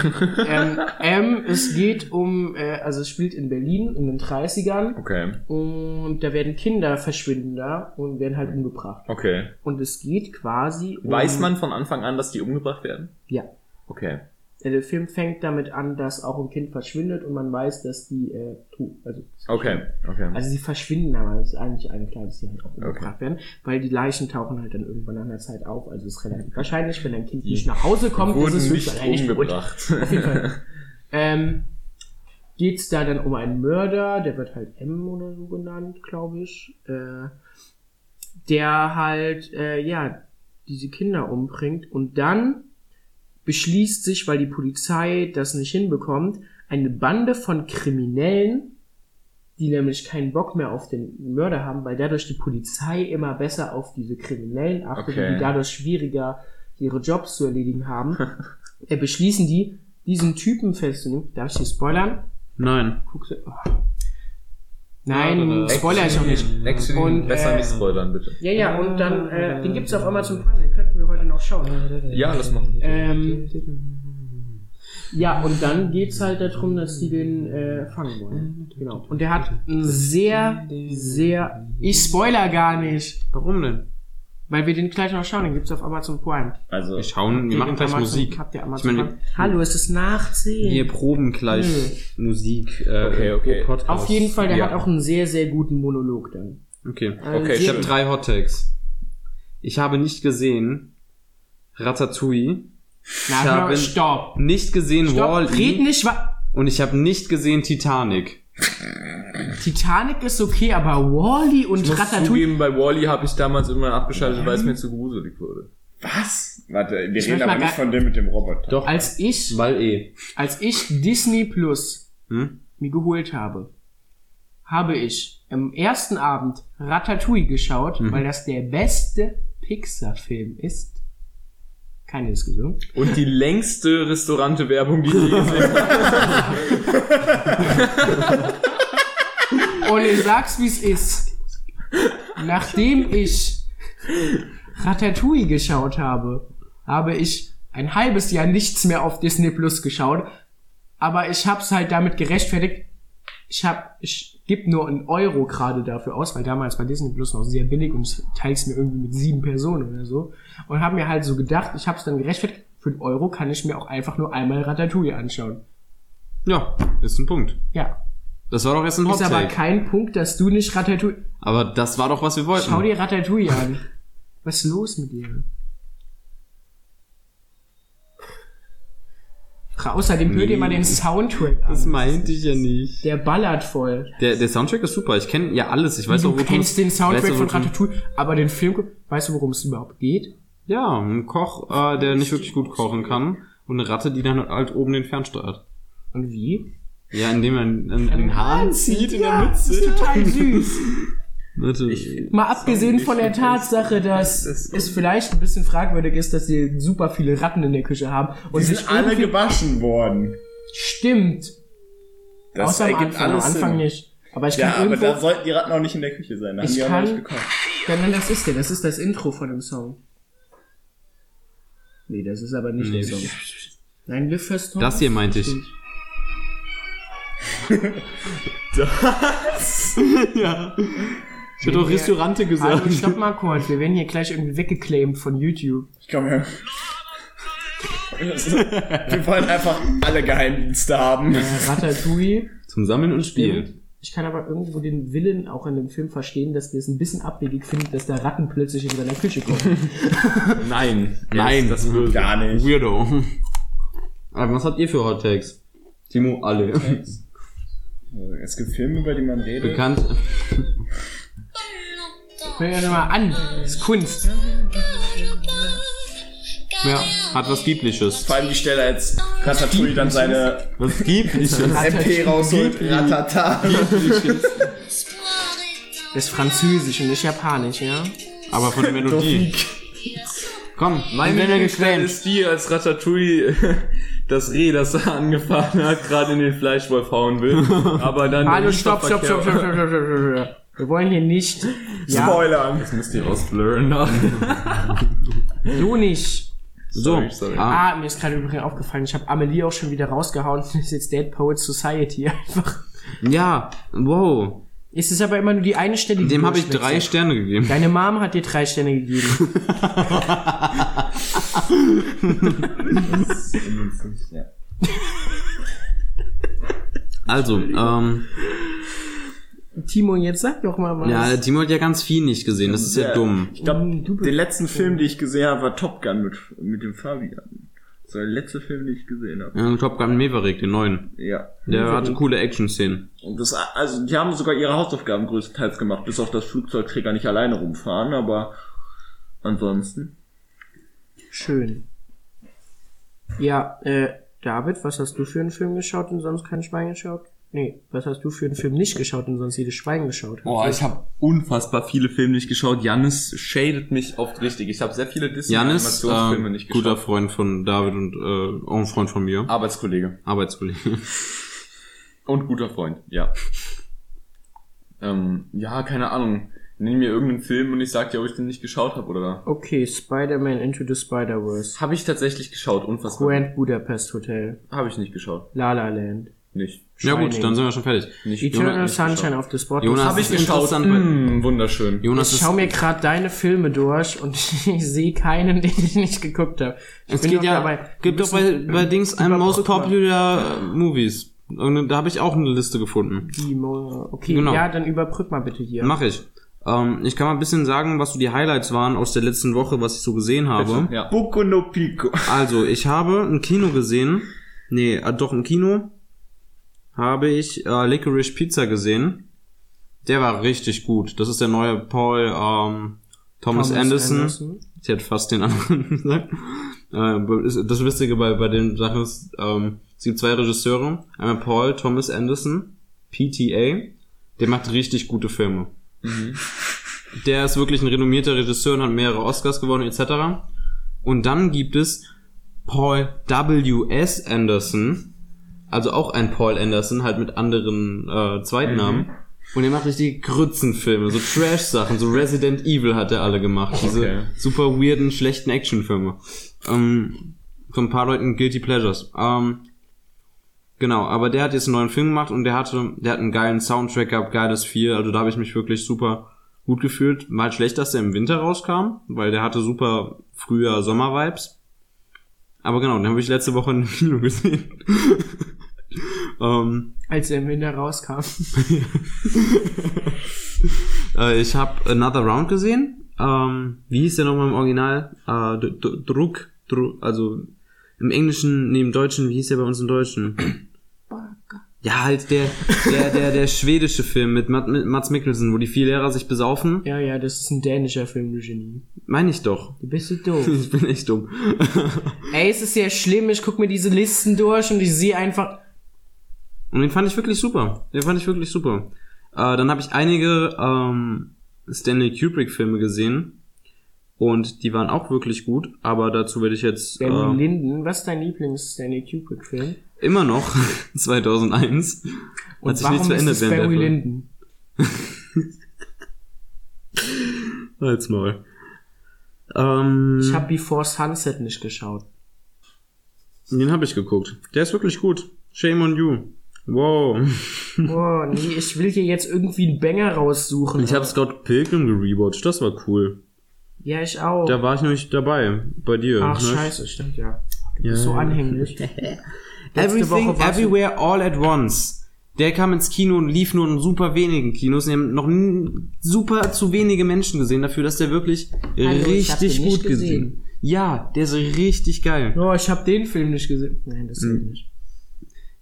ähm, M, es geht um, äh, also es spielt in Berlin in den 30ern Okay. und da werden Kinder verschwinden da und werden halt umgebracht. Okay. Und es geht quasi um... Weiß man von Anfang an, dass die umgebracht werden? Ja. Okay. Der Film fängt damit an, dass auch ein Kind verschwindet und man weiß, dass die äh, tot, also Okay, okay. also sie verschwinden, aber es ist eigentlich allen klar, dass sie halt auch umgebracht werden, weil die Leichen tauchen halt dann irgendwann nach einer Zeit auf. Also es ist relativ wahrscheinlich, wenn ein Kind nicht nach Hause kommt, ist es nicht höchstwahrscheinlich umgebracht. Auf jeden Fall. ähm, geht's da dann um einen Mörder, der wird halt M oder so genannt, glaube ich, äh, der halt, äh, ja, diese Kinder umbringt und dann beschließt sich, weil die Polizei das nicht hinbekommt, eine Bande von Kriminellen, die nämlich keinen Bock mehr auf den Mörder haben, weil dadurch die Polizei immer besser auf diese Kriminellen achtet Okay. und die dadurch schwieriger ihre Jobs zu erledigen haben, äh, beschließen die, diesen Typen festzunehmen. Darf ich dir spoilern? Nein. Guckst du? Oh. Nein, Ja, spoiler ich auch nicht. Actually, Und, besser äh, nicht spoilern, bitte. Ja, ja, und dann, äh, den gibt's auf Amazon Prime, den könnten wir heute schauen. Ja, das machen wir. Ähm, ja, und dann geht's halt darum, dass die den äh, fangen wollen. Genau. Und der hat ein sehr, sehr. Ich spoiler gar nicht. Warum denn? Weil wir den gleich noch schauen, den gibt's auf Amazon Prime. Also, Wir schauen, wir machen gleich Amazon, Musik. Habt ihr Ich Amazon meine, Prime? Hallo, es ist nach 10. wir proben gleich Musik. Äh, Okay, okay. Podcast. Auf jeden Fall, der Ja. hat auch einen sehr, sehr guten Monolog dann. Okay. Also Okay, Ich habe drei Hot Takes. Ich habe nicht gesehen Ratatouille, Na, ich habe- stopp. nicht gesehen Stopp, red Wall-E nicht, wa und ich habe nicht gesehen Titanic. Titanic ist okay, aber Wally und Ich muss Ratatouille. zugeben, bei Wally habe ich damals immer abgeschaltet, weil es mir zu gruselig wurde. was? Warte, wir Ich reden aber nicht von dem mit dem Roboter. Doch. Als ich, Wall-E. als ich Disney Plus Hm? mir geholt habe, habe ich am ersten Abend Ratatouille geschaut, Mhm. weil das der beste Pixar-Film ist. Keine Diskussion. Und die längste Restaurante-Werbung, die ich je gesehen habe. Und ich sag's, wie's ist. Nachdem ich Ratatouille geschaut habe, habe ich ein halbes Jahr nichts mehr auf Disney Plus geschaut. Aber ich hab's halt damit gerechtfertigt. Ich hab, ich geb nur einen Euro gerade dafür aus, weil damals war Disney Plus noch sehr billig und ich teils mir irgendwie mit sieben Personen oder so. Und hab mir halt so gedacht, ich hab's dann gerechtfertigt, für einen Euro kann ich mir auch einfach nur einmal Ratatouille anschauen. Ja, ist ein Punkt. Ja. Das war doch jetzt ein Hot Ist aber kein Punkt, dass du nicht Ratatouille, Aber das war doch, was wir wollten. Schau dir Ratatouille an. Was ist los mit dir? Außerdem hör dir mal den Soundtrack an. das meinte ich ja nicht. Der ballert voll. Der, der Soundtrack ist super. Ich kenne ja alles. Ich weiß du auch, worum kennst es- den Soundtrack du, von Ratatouille, aber den Film, weißt du, worum es überhaupt geht? Ja, ein Koch, äh, der nicht wirklich gut kochen kann. Und eine Ratte, die dann halt oben den fernsteuert. Und wie? Ja, indem er einen, einen, einen Hahn zieht in ja, der das ist Mütze. total süß. Warte. Mal abgesehen von der Tatsache, dass es vielleicht ein bisschen fragwürdig ist, dass sie super viele Ratten in der Küche haben und Die sich sind alle gewaschen worden. stimmt. Das Außer am ergibt Anfang, am alles Anfang Sinn. nicht. Aber ich Ja, kann aber irgendwo, da sollten die Ratten auch nicht in der Küche sein. Da haben Ich die auch kann- nicht gekocht. Ja, nein, das ist der. Das ist das Intro von dem Song. Nee, das ist aber nicht Nee. der Song. Nein, First Home. Das hier meinte ich. Stimmt. ja. Ich hätte auch Restaurante Also, stopp mal kurz. Wir werden hier gleich irgendwie weggeclaimed von YouTube. Ich komm her. Wir wollen einfach alle Geheimdienste haben. Äh, Ratatouille. Zum Sammeln und Spielen. Ich kann aber irgendwo den Willen auch in dem Film verstehen, dass wir es ein bisschen abwegig finden, dass da Ratten plötzlich in seiner Küche kommen. Nein. Nein. Das, böse. Gar nicht. Weirdo. Aber was habt ihr für Hot Takes? Timo, alle. Es gibt Filme, über die man redet. Bekannt. Hör dir mal an. Das ist Kunst. Ja, hat was Giebliches. Vor allem die Stelle, als Ratatouille dann seine Was Giebliches? MP rausholt. Ratata. Das ist Französisch und nicht Japanisch, ja? Aber von der Melodie. Komm, er Lieblingsstelle ist die, als Ratatouille das Reh, das er angefahren hat, gerade in den Fleischwolf hauen will. Aber dann... Hallo, stopp, stopp, stopp, stopp, stopp, stopp, stopp, stopp. Wir wollen hier nicht. Ja, Spoilern. Das müsst ihr rausblurren. du nicht. So, Sorry, sorry. Ah, Ah, mir ist gerade übrigens aufgefallen, ich habe Amelie auch schon wieder rausgehauen. Das ist jetzt Dead Poets Society einfach. ja, wow. Es ist aber immer nur die eine Stelle, die Dem habe ich drei Sterne gegeben. Deine Mom hat dir drei Sterne gegeben. ja. Also, ähm, Timo, jetzt sag doch mal was. ja, Timo hat ja ganz viel nicht gesehen, das ist ja, Ja. dumm. Ich glaube, du bist- den letzten Film, den ich gesehen habe, war Top Gun mit, mit dem Fabian. Das war der letzte Film, den ich gesehen habe. Ja, Top Gun Maverick, den neuen. Ja. Der hatte coole Action-Szenen. Und das, also, die haben sogar ihre Hausaufgaben größtenteils gemacht, bis auf das Flugzeugträger nicht alleine rumfahren, aber ansonsten. Schön. Ja, äh, David, was hast du für einen Film geschaut und sonst kein Schwein geschaut? Nee, was hast du für einen Film nicht geschaut und sonst jedes Schwein geschaut? Boah, ich habe unfassbar viele Filme nicht geschaut. Jannis shadet mich oft richtig. Ich habe sehr viele Janis, Disney-Animationsfilme äh, nicht guter geschaut. Freund von David und äh, auch ein Freund von mir. Arbeitskollege. Arbeitskollege. Und guter Freund, ja. ähm, ja, keine Ahnung. Nenn mir irgendeinen Film und ich sag dir, ob ich den nicht geschaut habe oder. Okay, Spider-Man Into the Spider-Verse. Habe ich tatsächlich geschaut, unfassbar. Grand Budapest Hotel. Habe ich nicht geschaut. La La Land. Nicht. Ja gut, Shining. dann sind wir schon fertig. Nicht Eternal nicht Sunshine of the Spotless. Jonas, Habe ich geschaut. Mm, wunderschön. Jonas Ich schau mir gerade deine Filme durch und ich sehe keinen, den ich nicht geguckt habe. es geht ja, gibt doch bei, bei Dings ein Most. Popular äh, Movies. Und da habe ich auch eine Liste gefunden. Die Mo- Okay, Genau. ja, dann überbrück mal bitte hier. Mach ich. Ähm, ich kann mal ein bisschen sagen, was so die Highlights waren aus der letzten Woche, was ich so gesehen habe. Ja. Boku no Pico. Also, ich habe ein Kino gesehen. Nee, äh, doch im Kino habe ich äh, Licorice Pizza gesehen. Der war richtig gut. Das ist der neue Paul ähm, Thomas, Anderson. Ich hätte fast den anderen gesagt. Äh, das Lustige bei, bei den Sachen ist, ähm, es gibt zwei Regisseure. Einmal Paul Thomas Anderson, PTA. Der macht richtig gute Filme. Der ist wirklich ein renommierter Regisseur und hat mehrere Oscars gewonnen etc. Und dann gibt es Paul W.S. Anderson, also auch ein Paul Anderson, halt mit anderen äh, Zweitnamen. Und er macht richtig Grützenfilme, so Trash-Sachen, so Resident Evil hat er alle gemacht. Diese Okay. super weirden, schlechten Actionfilme. Ähm, von ein paar Leuten Guilty Pleasures. Ähm, genau, aber der hat jetzt einen neuen Film gemacht und der hatte, der hat einen geilen Soundtrack gehabt, geiles Feel, also da habe ich mich wirklich super gut gefühlt. War halt schlecht, dass der im Winter rauskam, weil der hatte super früher Sommer-Vibes. Aber genau, den habe ich letzte Woche im Kino gesehen. Ähm, Als er im Winter rauskam. äh, ich habe Another Round gesehen. Ähm, wie hieß der nochmal im Original? Äh, D- D- Druck, Druck, also im Englischen, neben Deutschen, wie hieß der bei uns im Deutschen? Ja, halt der, der, der, der schwedische Film mit, Matt, mit Mats Mikkelsen, wo die vier Lehrer sich besaufen. Ja, ja, das ist ein dänischer Film, du Genie. Meine ich doch. Du bist so doof. Ich bin echt dumm. Ey, es ist sehr schlimm, ich guck mir diese Listen durch und ich sehe einfach... Und den fand ich wirklich super. Den fand ich wirklich super. Äh, dann habe ich einige ähm, Stanley Kubrick-Filme gesehen. Und die waren auch wirklich gut, aber dazu werde ich jetzt Barry äh, Lyndon, was ist dein Lieblings-Stanley Kubrick-Film? immer noch 2001. Und hat sich warum nichts verändert während Barry. Lyndon? Halt's mal. Ähm, Ich habe Before Sunset nicht geschaut. den habe ich geguckt. Der ist wirklich gut. Shame on you. Wow. Boah, nee, ich will hier jetzt irgendwie einen Banger raussuchen. Ich habe Scott Pilgrim gerewatcht. Das war cool. Ja, ich auch. Da war ich nämlich dabei. Bei dir. Ach, ne? scheiße, stimmt, ja. Du Ja. bist so anhänglich. Everything, Everywhere, All at Once. Der kam ins Kino und lief nur in super wenigen Kinos. Die haben noch super zu wenige Menschen gesehen dafür, dass der wirklich ich hab richtig den nicht gut gesehen. gesehen. Ja, der ist richtig geil. Oh, ich habe den Film nicht gesehen. Nein, das Hm. geht nicht.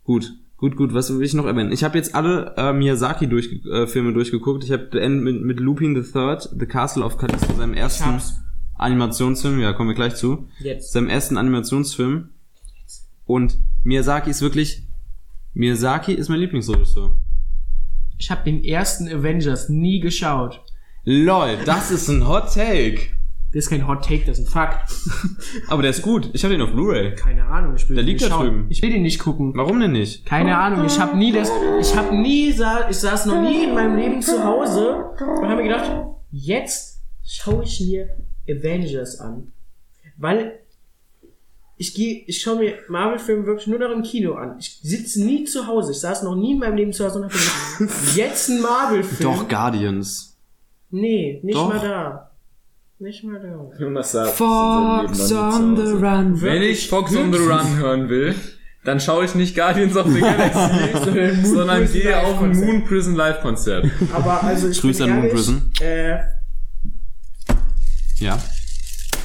Gut, gut, gut. Was will ich noch erwähnen? Ich habe jetzt alle äh, Miyazaki durch, äh, Filme durchgeguckt. Ich habe mit, mit Lupin the Third, The Castle of Callisto, seinem ersten. Animationsfilm. Ja, kommen wir gleich zu. Jetzt. seinem ersten Animationsfilm. Und Miyazaki ist wirklich. Miyazaki ist mein Lieblingsregisseur. Ich habe den ersten Avengers nie geschaut. LOL, das ist ein Hot Take. Das ist kein Hot Take, das ist ein Fakt. Aber der ist gut. Ich habe den auf Blu-ray. Keine Ahnung, ich will Der den liegt nicht da schauen. drüben. Ich will den nicht gucken. Warum denn nicht? Keine Ahnung, ich habe nie das, ich habe nie, sa ich saß noch nie in meinem Leben zu Hause und habe mir gedacht, jetzt schaue ich mir Avengers an. Weil ich gehe, ich schaue mir Marvel-Filme wirklich nur noch im Kino an. Ich sitze nie zu Hause. Ich saß noch nie in meinem Leben zu Hause und habe gedacht, jetzt ein Marvel-Film. Doch, Guardians. Nee, nicht Doch. mal da. Nicht mal da. Jonas sagt, Fox on the run. Wenn ich Fox on the Run hören will, dann schaue ich nicht Guardians of the Galaxy, sondern gehe auf ein. Moon Prison Live Konzert. Aber also ich Grüße an Moon Prison. Äh, Ja.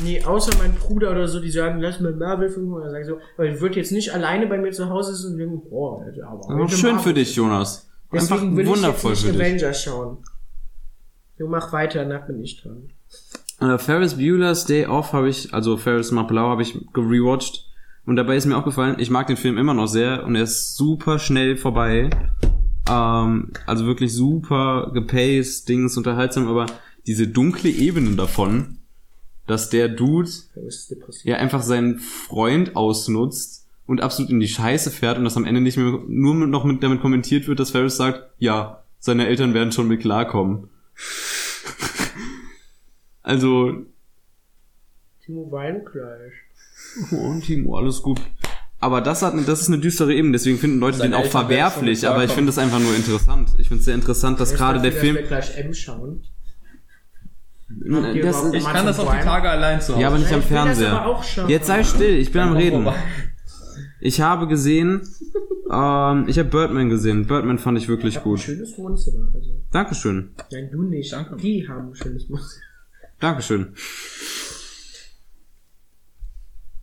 nee, außer mein Bruder oder so, die sagen, lass mir Marvel-Film oder sagen so, weil ich würde jetzt nicht alleine bei mir zu Hause sitzen und denken, boah, aber Aber schön Marvel. für dich, Jonas. Einfach Deswegen will wundervoll ich für jetzt nicht dich. Avengers schauen. Du mach weiter, danach bin ich dran. Äh, Ferris Bueller's Day Off habe ich, also Ferris macht blau, habe ich gerewatcht. Und dabei ist mir aufgefallen, ich mag den Film immer noch sehr und er ist super schnell vorbei. Ähm, also wirklich super gepaced, Dings, unterhaltsam, aber diese dunkle Ebene davon, dass der Dude ja einfach seinen Freund ausnutzt und absolut in die Scheiße fährt und das am Ende nicht mehr nur noch mit damit kommentiert wird, dass Ferris sagt, ja, seine Eltern werden schon mit klarkommen. Also, Timo Weinkleisch. oh, Timo, alles gut. Aber das hat, das ist eine düstere Ebene, deswegen finden Leute den auch verwerflich, aber ich finde es einfach nur interessant. Ich finde es sehr interessant, dass gerade der Film, gleich M schauen. ihr das, Ich kann das auf die? Tage allein zu Hause. ja, aber nicht am das Fernseher. aber auch schauen. Jetzt sei still, ich bin am Reden. Ich habe gesehen, ähm, ich habe Birdman gesehen. Birdman fand ich wirklich Ich gut. ein schönes Wohnzimmer. Also, Dankeschön. nein, du nicht. Danke. Die haben ein schönes Wohnzimmer. Dankeschön.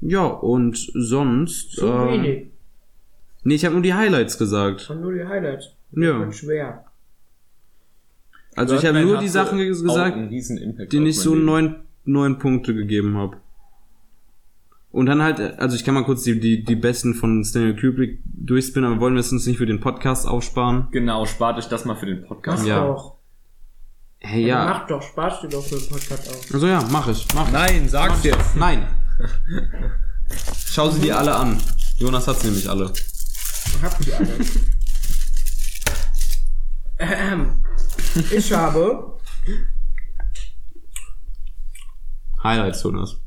Ja, und sonst. So ähm, wenig. Nee, ich habe nur die Highlights gesagt. Und nur die Highlights. Ja. Schwer. Also ich habe nur die Sachen ge- auch gesagt, denen ich so neun, neun Punkte gegeben habe. Und dann halt, also ich kann mal kurz die, die, die besten von Stanley Kubrick durchspinnen, aber wollen wir es uns nicht für den Podcast aufsparen? Genau, spart euch das mal für den Podcast. Ja. doch. Hey, Ja. ja. Mach doch, sparst du doch für den Podcast auf. Also ja, mach ich. Mach. Nein, sag's jetzt. Nein. Schau sie dir alle an. Jonas hat sie nämlich alle. Habt die alle. Ähm, ich habe Highlights, Jonas.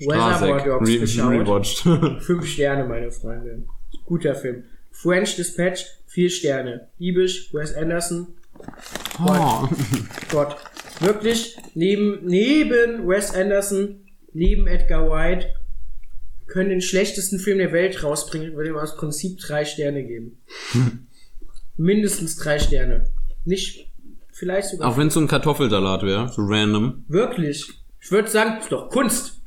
Strasek. Dogs Re geschaut. rewatched. Fünf Sterne, meine Freunde. Guter Film. French Dispatch, vier Sterne. Liebisch, Wes Anderson, oh. Gott. Wirklich, neben, neben Wes Anderson, neben Edgar White, können den schlechtesten Film der Welt rausbringen. Ich würde ihm aus Prinzip drei Sterne geben. Mindestens drei Sterne. Nicht, vielleicht sogar. Auch wenn es so ein Kartoffelsalat wäre, so random. Wirklich. Ich würde sagen, ist doch Kunst.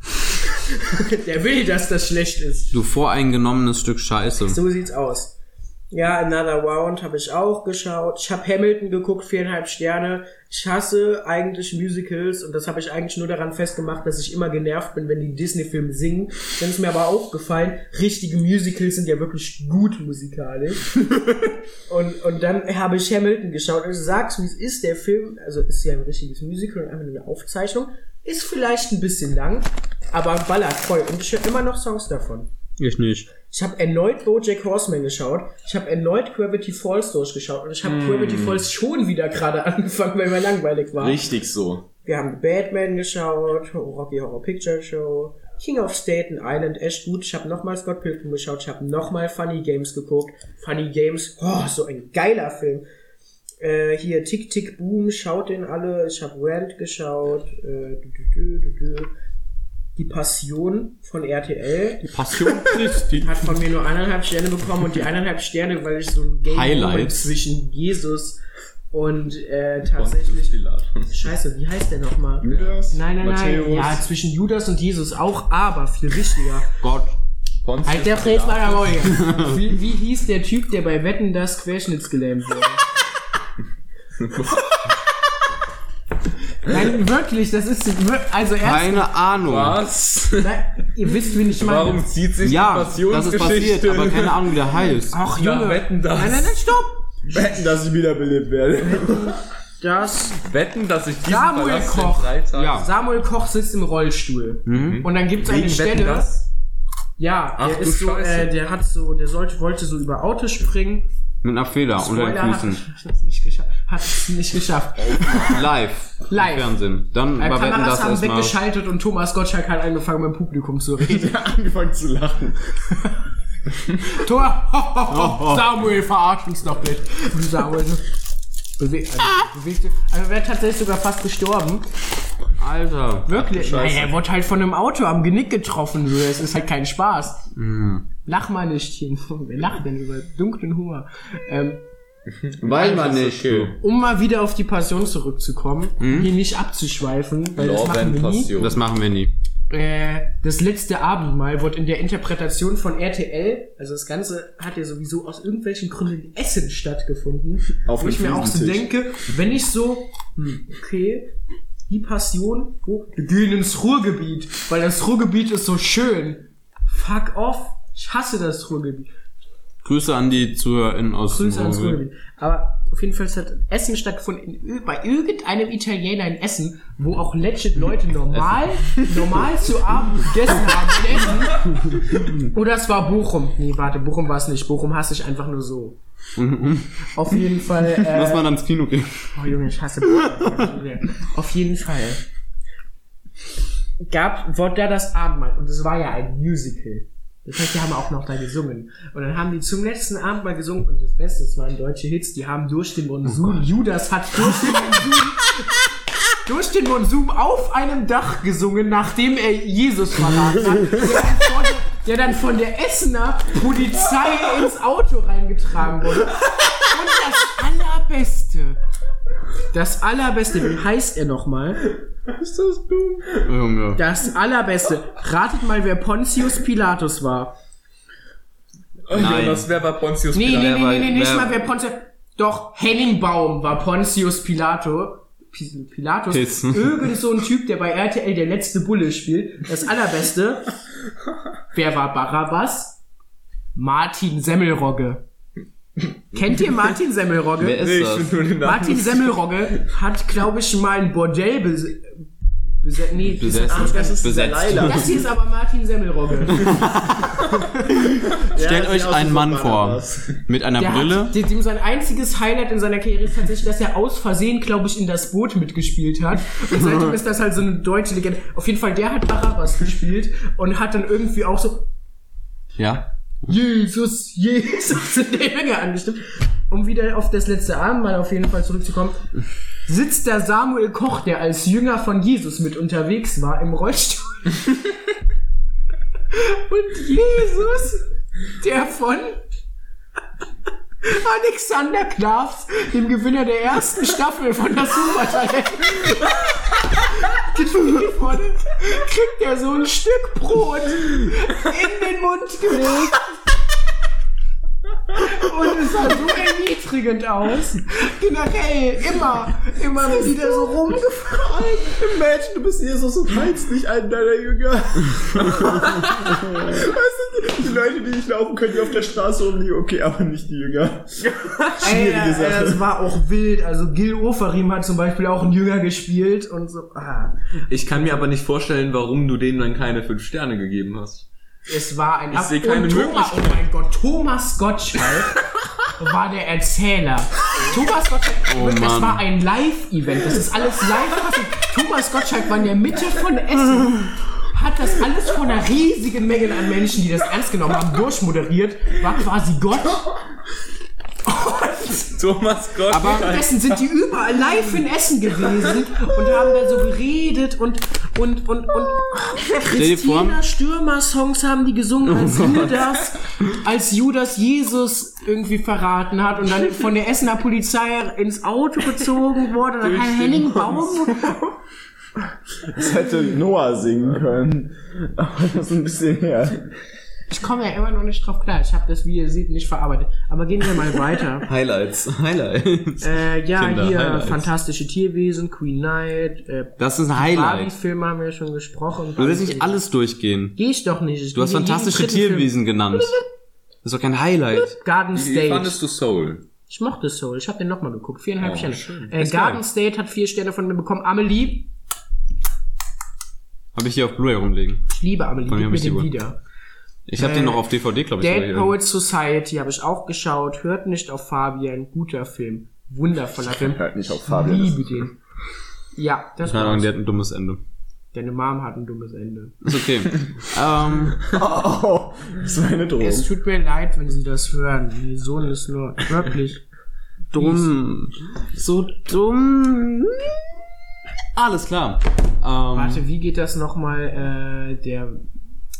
der will, dass das schlecht ist. Du voreingenommenes Stück Scheiße. So sieht's aus. Ja, Another Round habe ich auch geschaut. Ich habe Hamilton geguckt, viereinhalb Sterne. Ich hasse eigentlich Musicals und das habe ich eigentlich nur daran festgemacht, dass ich immer genervt bin, wenn die Disney-Filme singen. Dann ist mir aber aufgefallen, richtige Musicals sind ja wirklich gut musikalisch. und, und dann habe ich Hamilton geschaut und ich sag's, wie es ist, der Film, also ist ja ein richtiges Musical und einfach nur eine Aufzeichnung, ist vielleicht ein bisschen lang, aber ballert voll. Und ich höre immer noch Songs davon. Ich nicht. Ich habe erneut BoJack Horseman geschaut. Ich habe erneut Gravity Falls durchgeschaut und ich habe Gravity Falls schon wieder gerade angefangen, weil mir langweilig war. Richtig so. Wir haben Batman geschaut, Rocky Horror Picture Show, King of Staten Island, echt gut. Ich habe nochmal Scott Pilgrim geschaut. Ich habe nochmal Funny Games geguckt. Funny Games, oh, so ein geiler Film. Äh, hier Tick Tick Boom, schaut den alle. Ich habe Rand geschaut. Äh, du, du, du. Die Passion von RTL. Die Passion Christi. hat von mir nur eineinhalb Sterne bekommen und die eineinhalb Sterne, weil ich so ein Game zwischen Jesus und äh, tatsächlich. Scheiße, wie heißt der nochmal? Judas? Nein, nein, Matthäus? nein. Ja, zwischen Judas und Jesus auch, aber viel wichtiger. Gott. Pontius Halt der Fred meiner Moje. wie, wie hieß der Typ, der bei Wetten das querschnittsgelähmt wurde? Nein, wirklich, das ist also erst. Keine Ahnung. Was? Nein, ihr wisst, wen ich meine. Warum zieht sich Ja, die das ist Passionsgeschichte passiert, aber keine Ahnung, wie der heißt. Ach, Junge. Wetten das? Nein, nein, nein, stopp! Wetten, dass ich wiederbelebt werde. Das Wetten, dass ich diesen Samuel in Koch. Ja. Samuel Koch sitzt im Rollstuhl. Und dann gibt's eine Wegen Stelle. Das? Ja, Ach, der ist so, äh, der hat so, der sollte, wollte so über Autos springen. Mit einer Feder unter den Spoiler, hat Füßen. es nicht geschafft. Hat es nicht geschafft. Live. Live. Im Fernsehen. Dann Äh, war Wetten das haben erstmal. weggeschaltet und Thomas Gottschalk hat angefangen mit dem Publikum zu reden. angefangen zu lachen. Thomas, ho, ho, ho, Samuel, verarsch uns doch nicht. Und Samuel bewe also, bewegte, also wäre tatsächlich sogar fast gestorben. Alter. Wirklich? Naja, er wurde halt von einem Auto am Genick getroffen. So. Es ist halt kein Spaß. Mhm. Lach mal nicht. Wer lacht denn über dunklen Humor? Ähm, Weil man nicht. um mal wieder auf die Passion zurückzukommen, hier nicht abzuschweifen, weil das machen wir nie. Passion. Das machen wir nie. Äh, das letzte Abendmahl wird in der Interpretation von RTL, also das Ganze hat ja sowieso aus irgendwelchen Gründen in Essen stattgefunden, Auf wo ich mir auch so denke, wenn ich so, hm, okay, die Passion, wo, wir gehen ins Ruhrgebiet, weil das Ruhrgebiet ist so schön. Fuck off, ich hasse das Ruhrgebiet. Grüße an die ZuhörerInnen aus Grüße ans Ruhrgebiet. Ruhrgebiet. Aber auf jeden Fall hat Essen stattgefunden in, bei irgendeinem Italiener in Essen, wo auch legit Leute normal, normal zu Abend gegessen haben in Essen. Oder es war Bochum. Nee, warte, Bochum war es nicht. Bochum hasse ich einfach nur so. Auf jeden Fall. Lass Äh, mal ans Kino gehen. oh Junge, ich hasse Bochum. Auf jeden Fall. Gab, wurde da das Abendmahl. Und es war ja ein Musical. Das heißt, die haben auch noch da gesungen. Und dann haben die zum letzten Abend mal gesungen. Und das Beste, es waren deutsche Hits, die haben durch den Monsun, Judas hat durch den Monsun, durch den Monsun auf einem Dach gesungen, nachdem er Jesus verraten hat, der dann von der Essener Polizei ins Auto reingetragen wurde. Und das Allerbeste, das Allerbeste, wie heißt er nochmal? Ist das dumm? Junge. Das Allerbeste. Ratet mal, wer Pontius Pilatus war. Nein. Das wäre bei Pontius Nee, nee, Pilatus. nee, nee, nee, nicht wer- mal wer Pontius. Doch, Henning Baum war Pontius Pilato. Pi- Pilatus. Piss. Irgend so ein Typ, der bei RTL der letzte Bulle spielt. Das Allerbeste. Wer war Barabbas? Martin Semmelrogge. Kennt ihr Martin Semmelrogge? Wer ist das? nur den Namen. Martin Semmelrogge hat, glaube ich, mal ein Bordell bes besetzt. Nee, Besetzt. das, Das ist Besetzt. das hier ist aber Martin Semmelrogge. Stellt Ja, euch einen Mann vor. Mit einer Der Brille. Hat, dem sein einziges Highlight in seiner Karriere ist tatsächlich, dass er aus Versehen, glaube ich, in das Boot mitgespielt hat. Und seitdem ist das halt so eine deutsche Legende. Auf jeden Fall, der hat Barabbas gespielt und hat dann irgendwie auch so Ja. Jesus, Jesus in der Menge angestimmt. Um wieder auf das letzte Abendmahl auf jeden Fall zurückzukommen, sitzt der Samuel Koch, der als Jünger von Jesus mit unterwegs war, im Rollstuhl. Und Jesus, der von Alexander Klavs, dem Gewinner der ersten Staffel von das Supertalent, kriegt er so ein Stück Brot in den Mund gelegt. Und es sah so erniedrigend aus. Generell, immer, immer wieder so rumgefallen. Imagine, du bist Jesus und heilst nicht einen deiner Jünger. weißt du, die Leute, die nicht laufen können, die auf der Straße rumliegen, okay, aber nicht die Jünger. Schwierige Ey, Sache. ey, das war auch wild. Also Gil Oferim hat zum Beispiel auch einen Jünger gespielt und so. Ah. Ich kann mir aber nicht vorstellen, warum du denen dann keine fünf Sterne gegeben hast. Es war ein Ich sehe keine Thomas, Oh mein Gott, Thomas Gottschalk war der Erzähler. Thomas Gottschalk, Oh das Mann. war ein Live-Event. Das ist alles live passiert. Thomas Gottschalk war in der Mitte von Essen. Hat das alles von einer riesigen Menge an Menschen, die das ernst genommen haben, durchmoderiert. War quasi Gott. Thomas Gott. Aber- Währenddessen sind die überall live in Essen gewesen und haben da so geredet und und und und vor- Christina Stürmer Songs haben die gesungen als Judas als Judas Jesus irgendwie verraten hat und dann von der Essener Polizei ins Auto gezogen wurde und dann Herr Henning Baum Das hätte Noah singen können. Aber das ist ein bisschen her. Ich komme ja immer noch nicht drauf klar ich habe das wie ihr seht nicht verarbeitet aber gehen wir mal weiter Highlights. Highlights. äh, ja Kinder, hier Highlights. fantastische Tierwesen Queen Knight äh, Das ist ein Highlight. Barbie-Filme haben wir schon gesprochen Du willst nicht alles durchgehen. Geh ich doch nicht. Ich Du hast fantastische dritten Film. Tierwesen genannt. Das ist doch kein Highlight. Garden Wie State. fandest du Soul? Ich mochte Soul. Ich habe den nochmal geguckt. Viereinhalb Oh, Sterne. schön. Äh, Garden geil. State hat vier Sterne von mir bekommen. Amelie. Habe ich hier auf Blu-ray rumliegen. Ich liebe Amelie. Von mir Gib hab mir den wieder. Ich habe den noch auf DVD, glaube ich. Dead. Poets Society habe ich auch geschaut. Hört nicht auf Fabian. Guter Film. Wundervoller Film. Hört nicht auf Ich Fabian. liebe den. Ja, das Keine Ahnung, war's. der hat ein dummes Ende. Deine Mom hat ein dummes Ende. Ist okay. ähm, Oh, das war eine Drohung. Es tut mir leid, wenn Sie das hören. Ihr Sohn ist nur wirklich dumm. So dumm. Alles klar. Ähm, Warte, wie geht das nochmal? Äh, der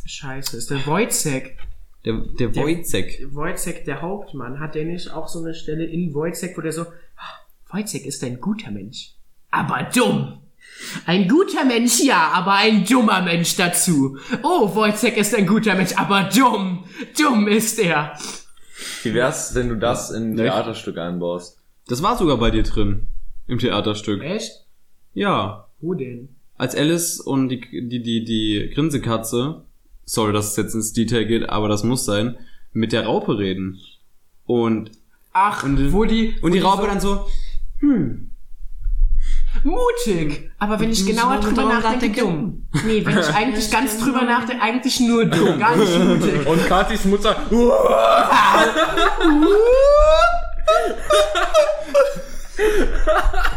Scheiße, ist der Wojcek. der, der Wojcek. Wojcek, der Hauptmann, hat der nicht auch so eine Stelle in Wojcek, wo der so, "Ah, Wojcek ist ein guter Mensch, aber dumm. Ein guter Mensch, ja, aber ein dummer Mensch dazu. Oh, Wojcek ist ein guter Mensch, aber dumm. Dumm ist er. Wie wär's, wenn du das in ein? Theaterstück einbaust? Das war sogar bei dir drin. Im Theaterstück. Echt? Ja. Wo denn? Als Alice und die, die, die, die Grinsekatze, sorry, dass es jetzt ins Detail geht, aber das muss sein, mit der Raupe reden. Und, Ach, Und- wo die... und wo die Raupe so, dann so, Mutig. Aber wenn ich genauer drüber nachdenke, dumm. Nee, wenn ich eigentlich ganz drüber nachdenke, eigentlich nur dumm, gar nicht mutig. Und Katis Mutter,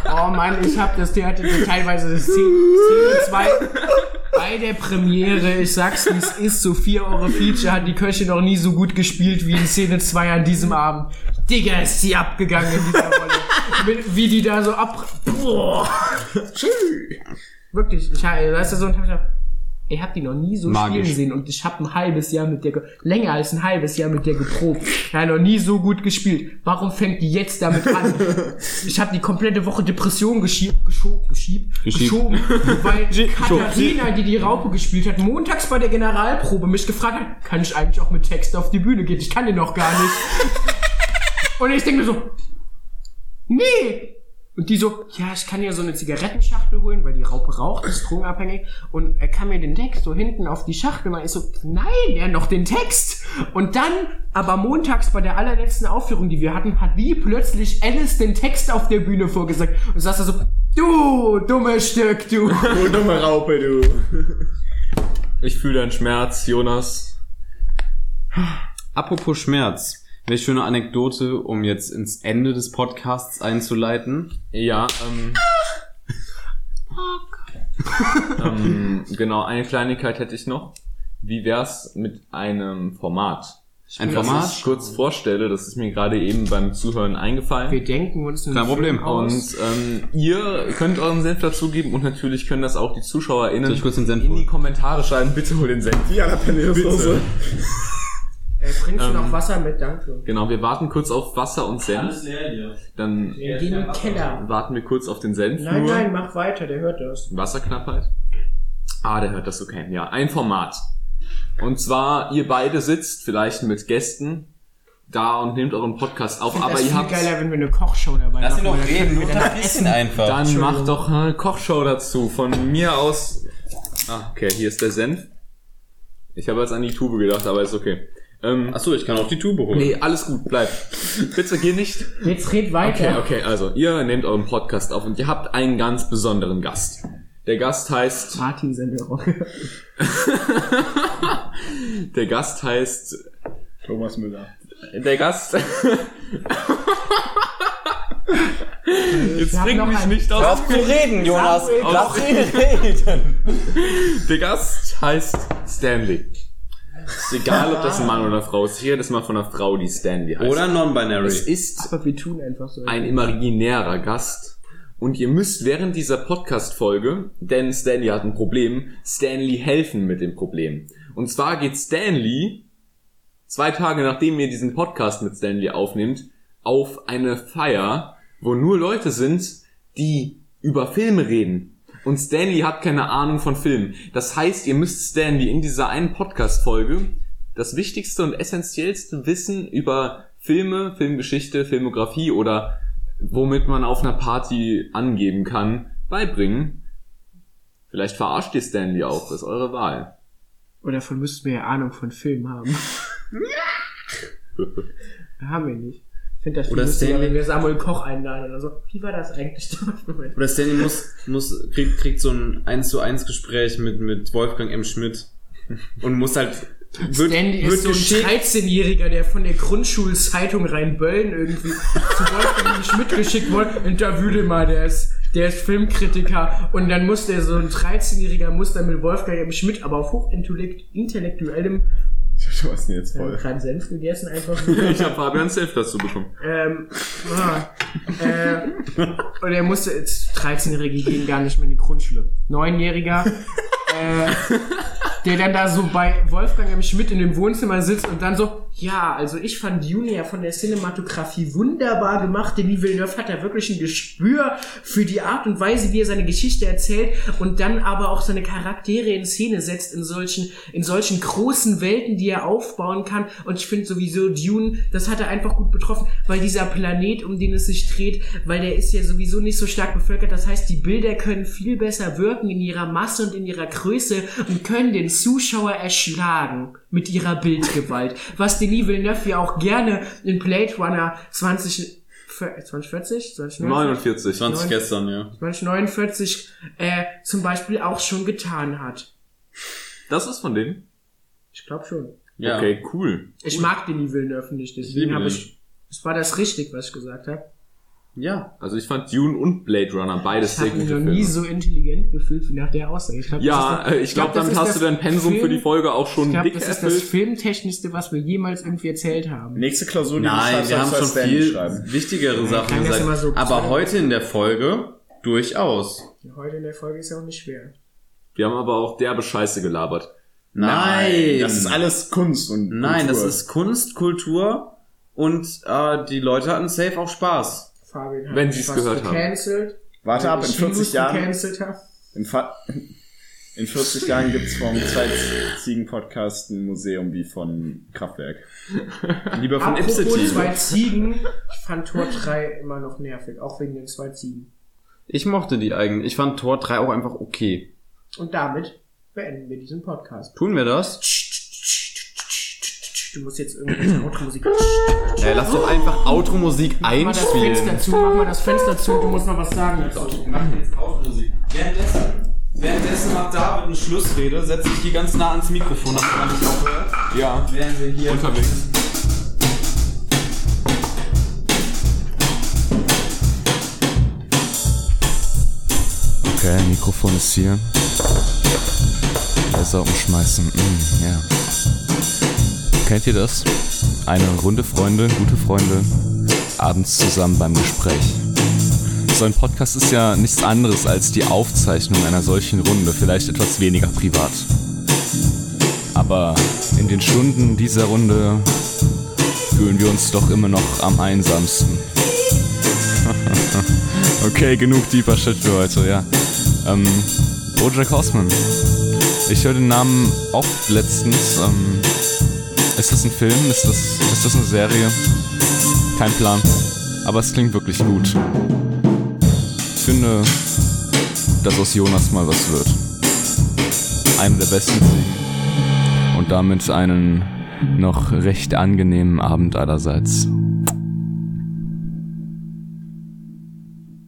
Oh Mann, ich hab das Theater teilweise Szene 2 bei der Premiere, ich sag's wie es ist, so 4 Euro Feature hat die Köche noch nie so gut gespielt wie in Szene 2 an diesem Abend. Digga, ist sie abgegangen in dieser Rolle. Wie die da so ab... Boah. Wirklich, ich weißt du, so ein ich hab die noch nie so Magisch. spielen sehen und ich hab ein halbes Jahr mit der, ge- länger als ein halbes Jahr mit der geprobt. Ich hab noch nie so gut gespielt. Warum fängt die jetzt damit an? Ich habe die komplette Woche Depression geschiebt, geschoben, geschiebt, Geschiebt. geschoben, weil Katharina, die die Raupe gespielt hat, montags bei der Generalprobe mich gefragt hat, kann ich eigentlich auch mit Text auf die Bühne gehen? Ich kann den noch gar nicht. Und ich denke mir so, nee. Und die so, ja, ich kann ja so eine Zigarettenschachtel holen, weil die Raupe raucht, ist drogenabhängig. Und er kann mir den Text so hinten auf die Schachtel machen. Ich so, nein, ja, noch den Text. Und dann, aber montags bei der allerletzten Aufführung, die wir hatten, hat wie plötzlich Alice den Text auf der Bühne vorgesagt. Und saß da so, du, dummes Stück, du. Du dumme Raupe, du. ich fühle deinen Schmerz, Jonas. apropos Schmerz. Welche schöne Anekdote, um jetzt ins Ende des Podcasts einzuleiten. Ja, ähm, ähm, genau, eine Kleinigkeit hätte ich noch. Wie wär's mit einem Format? Ein Das Format? ich kurz vorstelle, das ist mir gerade eben beim Zuhören eingefallen. Wir denken uns einen Kein Problem. Film Und aus. ähm, ihr könnt euren Senf dazugeben und natürlich können das auch die ZuschauerInnen Soll ich kurz den Senf in die? Kommentare schreiben. Bitte hol den Senf. Die Jalapeno-Soße. Äh, bringst du ähm, noch Wasser mit? Danke. Genau, wir warten kurz auf Wasser und Senf. leer hier. Dann Wir gehen in den Keller. warten wir kurz auf den Senf. Nein, nur. nein, mach weiter, der hört das. Wasserknappheit. Ah, der hört das okay. Ja, ein Format. Und zwar, ihr beide sitzt vielleicht mit Gästen da und nehmt euren Podcast auf, aber das ihr viel habt... geiler, wenn wir eine Kochshow dabei Lass ihn machen. doch weil dann reden, danach unterbrichst ihn einfach. Dann macht doch eine Kochshow dazu. Von mir aus... Ah, okay, hier ist der Senf. Ich habe jetzt an die Tube gedacht, aber ist okay. Ähm, Achso, ich kann auch die Tube holen. nee, alles gut, bleib. Bitte geh nicht. Jetzt red Okay, weiter. okay, also ihr nehmt euren Podcast auf und ihr habt einen ganz besonderen Gast. Der Gast heißt... Martin Senderocke. Der Gast heißt Thomas Müller. Der Gast. Jetzt bring mich nicht aus. zu reden, Jonas! Lass ihn reden! Der Gast heißt Stanley. Ist egal, ob das ein Mann oder eine Frau ist. Ich rede jetzt mal von einer Frau, die Stanley heißt. Oder es non-binary. ist Aber wir tun einfach so. ein imaginärer Gast. Und ihr müsst während dieser Podcast-Folge, denn Stanley hat ein Problem, Stanley helfen mit dem Problem. Und zwar geht Stanley, zwei Tage nachdem ihr diesen Podcast mit Stanley aufnehmt, auf eine Feier, wo nur Leute sind, die über Filme reden. Und Stanley hat keine Ahnung von Filmen. Das heißt, ihr müsst Stanley in dieser einen Podcast-Folge das wichtigste und essentiellste Wissen über Filme, Filmgeschichte, Filmografie oder womit man auf einer Party angeben kann, beibringen. Vielleicht verarscht ihr Stanley auch, das ist eure Wahl. Und davon müssten wir ja Ahnung von Filmen haben. haben wir nicht. Finde das viel Oder lustiger, Stanley- wenn wir Samuel Koch einladen oder so. Wie war das eigentlich? Oder Stanley muss, muss, kriegt, kriegt so ein 1 zu 1 Gespräch mit, mit Wolfgang M. Schmidt. Und muss halt, wird, Stanley wird ist so ein geschickt, 13-Jähriger, der von der Grundschulzeitung Rheinböllen irgendwie zu Wolfgang Schmidt geschickt wurde. Interview den mal, der ist, der ist Filmkritiker. Und dann muss der so ein 13-Jähriger muss dann mit Wolfgang M. Schmidt, aber auf hochintellektuellem Ihn jetzt Wir haben voll. gerade Senf gegessen, einfach. Ich habe Fabian Safe dazu bekommen. ähm, ah, äh, und er musste, jetzt 13-Jährige gehen gar nicht mehr in die Grundschule. Neunjähriger, äh, der dann da so bei Wolfgang M. Schmidt in dem Wohnzimmer sitzt und dann so, ja, also ich fand Dune ja von der Cinematografie wunderbar gemacht. Denis Villeneuve hat da wirklich ein Gespür für die Art und Weise, wie er seine Geschichte erzählt und dann aber auch seine Charaktere in Szene setzt in solchen, in solchen großen Welten, die er aufbauen kann. Und ich finde sowieso Dune, das hat er einfach gut betroffen, weil dieser Planet, um den es sich dreht, weil der ist ja sowieso nicht so stark bevölkert. Das heißt, die Bilder können viel besser wirken in ihrer Masse und in ihrer Größe und können den Zuschauer erschlagen mit ihrer Bildgewalt. Was Denis Villeneuve ja auch gerne in Blade Runner 20, 2040, 2049, 49. 20 gestern, ja. 2049 äh, zum Beispiel auch schon getan hat. Das ist von denen? Ich glaube schon. Ja. Okay, cool. Ich mag Denis Villeneuve nicht, deswegen habe ich. Es war das richtig, was ich gesagt habe. Ja. Also ich fand Dune und Blade Runner beides Ich sehr habe mich noch nie so intelligent gefühlt wie nach der Aussage. Ich glaub, Ja, das ist äh, ich glaube, das damit hast du dein Pensum für die Film- Folge auch schon Ich glaube, dick das ist das erfüllt. Filmtechnischste, was wir jemals irgendwie erzählt haben. Nächste Klausur, die Nein, wir haben schon viel schreiben. wichtigere Sachen gesagt. immer so aber heute in der Folge durchaus. Heute in der Folge ist ja auch nicht schwer. Wir haben aber auch derbe Scheiße gelabert. Nein. Das ist alles Kunst und Nein, das Kultur. ist Kunst, Kultur und äh, die Leute hatten safe auch Spaß. Fabian hat Wenn sie's fast gehört haben. gecancelt, Warte weil ab, in ich 40 Linus Jahren, in, in 40 Jahren gibt's vom Zwei-Ziegen-Podcast ein Museum wie von Kraftwerk. Lieber von Apropos Ipsity. zwei Ziegen, ich fand Tor 3 immer noch nervig, auch wegen den zwei Ziegen. Ich mochte die eigentlich. Ich fand Tor 3 auch einfach okay. Und damit beenden wir diesen Podcast. Tun wir das? Du musst jetzt irgendwelche Automusik. Ja, lass doch einfach Outro-Musik Mach mal das Fenster einspielen. zu, mach mal das Fenster zu, du musst noch was sagen machen jetzt Outro-Musik. Währenddessen, währenddessen macht David eine Schlussrede, setzt sich hier ganz nah ans Mikrofon, dass man nicht auch hört. Ja, Während wir hier unterwegs. Okay, Mikrofon ist hier. Besser umschmeißen. Mm, ja. Kennt ihr das? Eine Runde Freunde, gute Freunde, abends zusammen beim Gespräch. So ein Podcast ist ja nichts anderes als die Aufzeichnung einer solchen Runde, vielleicht etwas weniger privat. Aber in den Stunden dieser Runde fühlen wir uns doch immer noch am einsamsten. okay, genug deeper Shit für heute, ja. Ähm, Bojack Horseman. Ich höre den Namen oft letztens. Ähm, ist das ein Film? Ist das, ist das eine Serie? Kein Plan. Aber es klingt wirklich gut. Ich finde, dass aus Jonas mal was wird. Einem der besten Siegen. Und damit einen noch recht angenehmen Abend allerseits.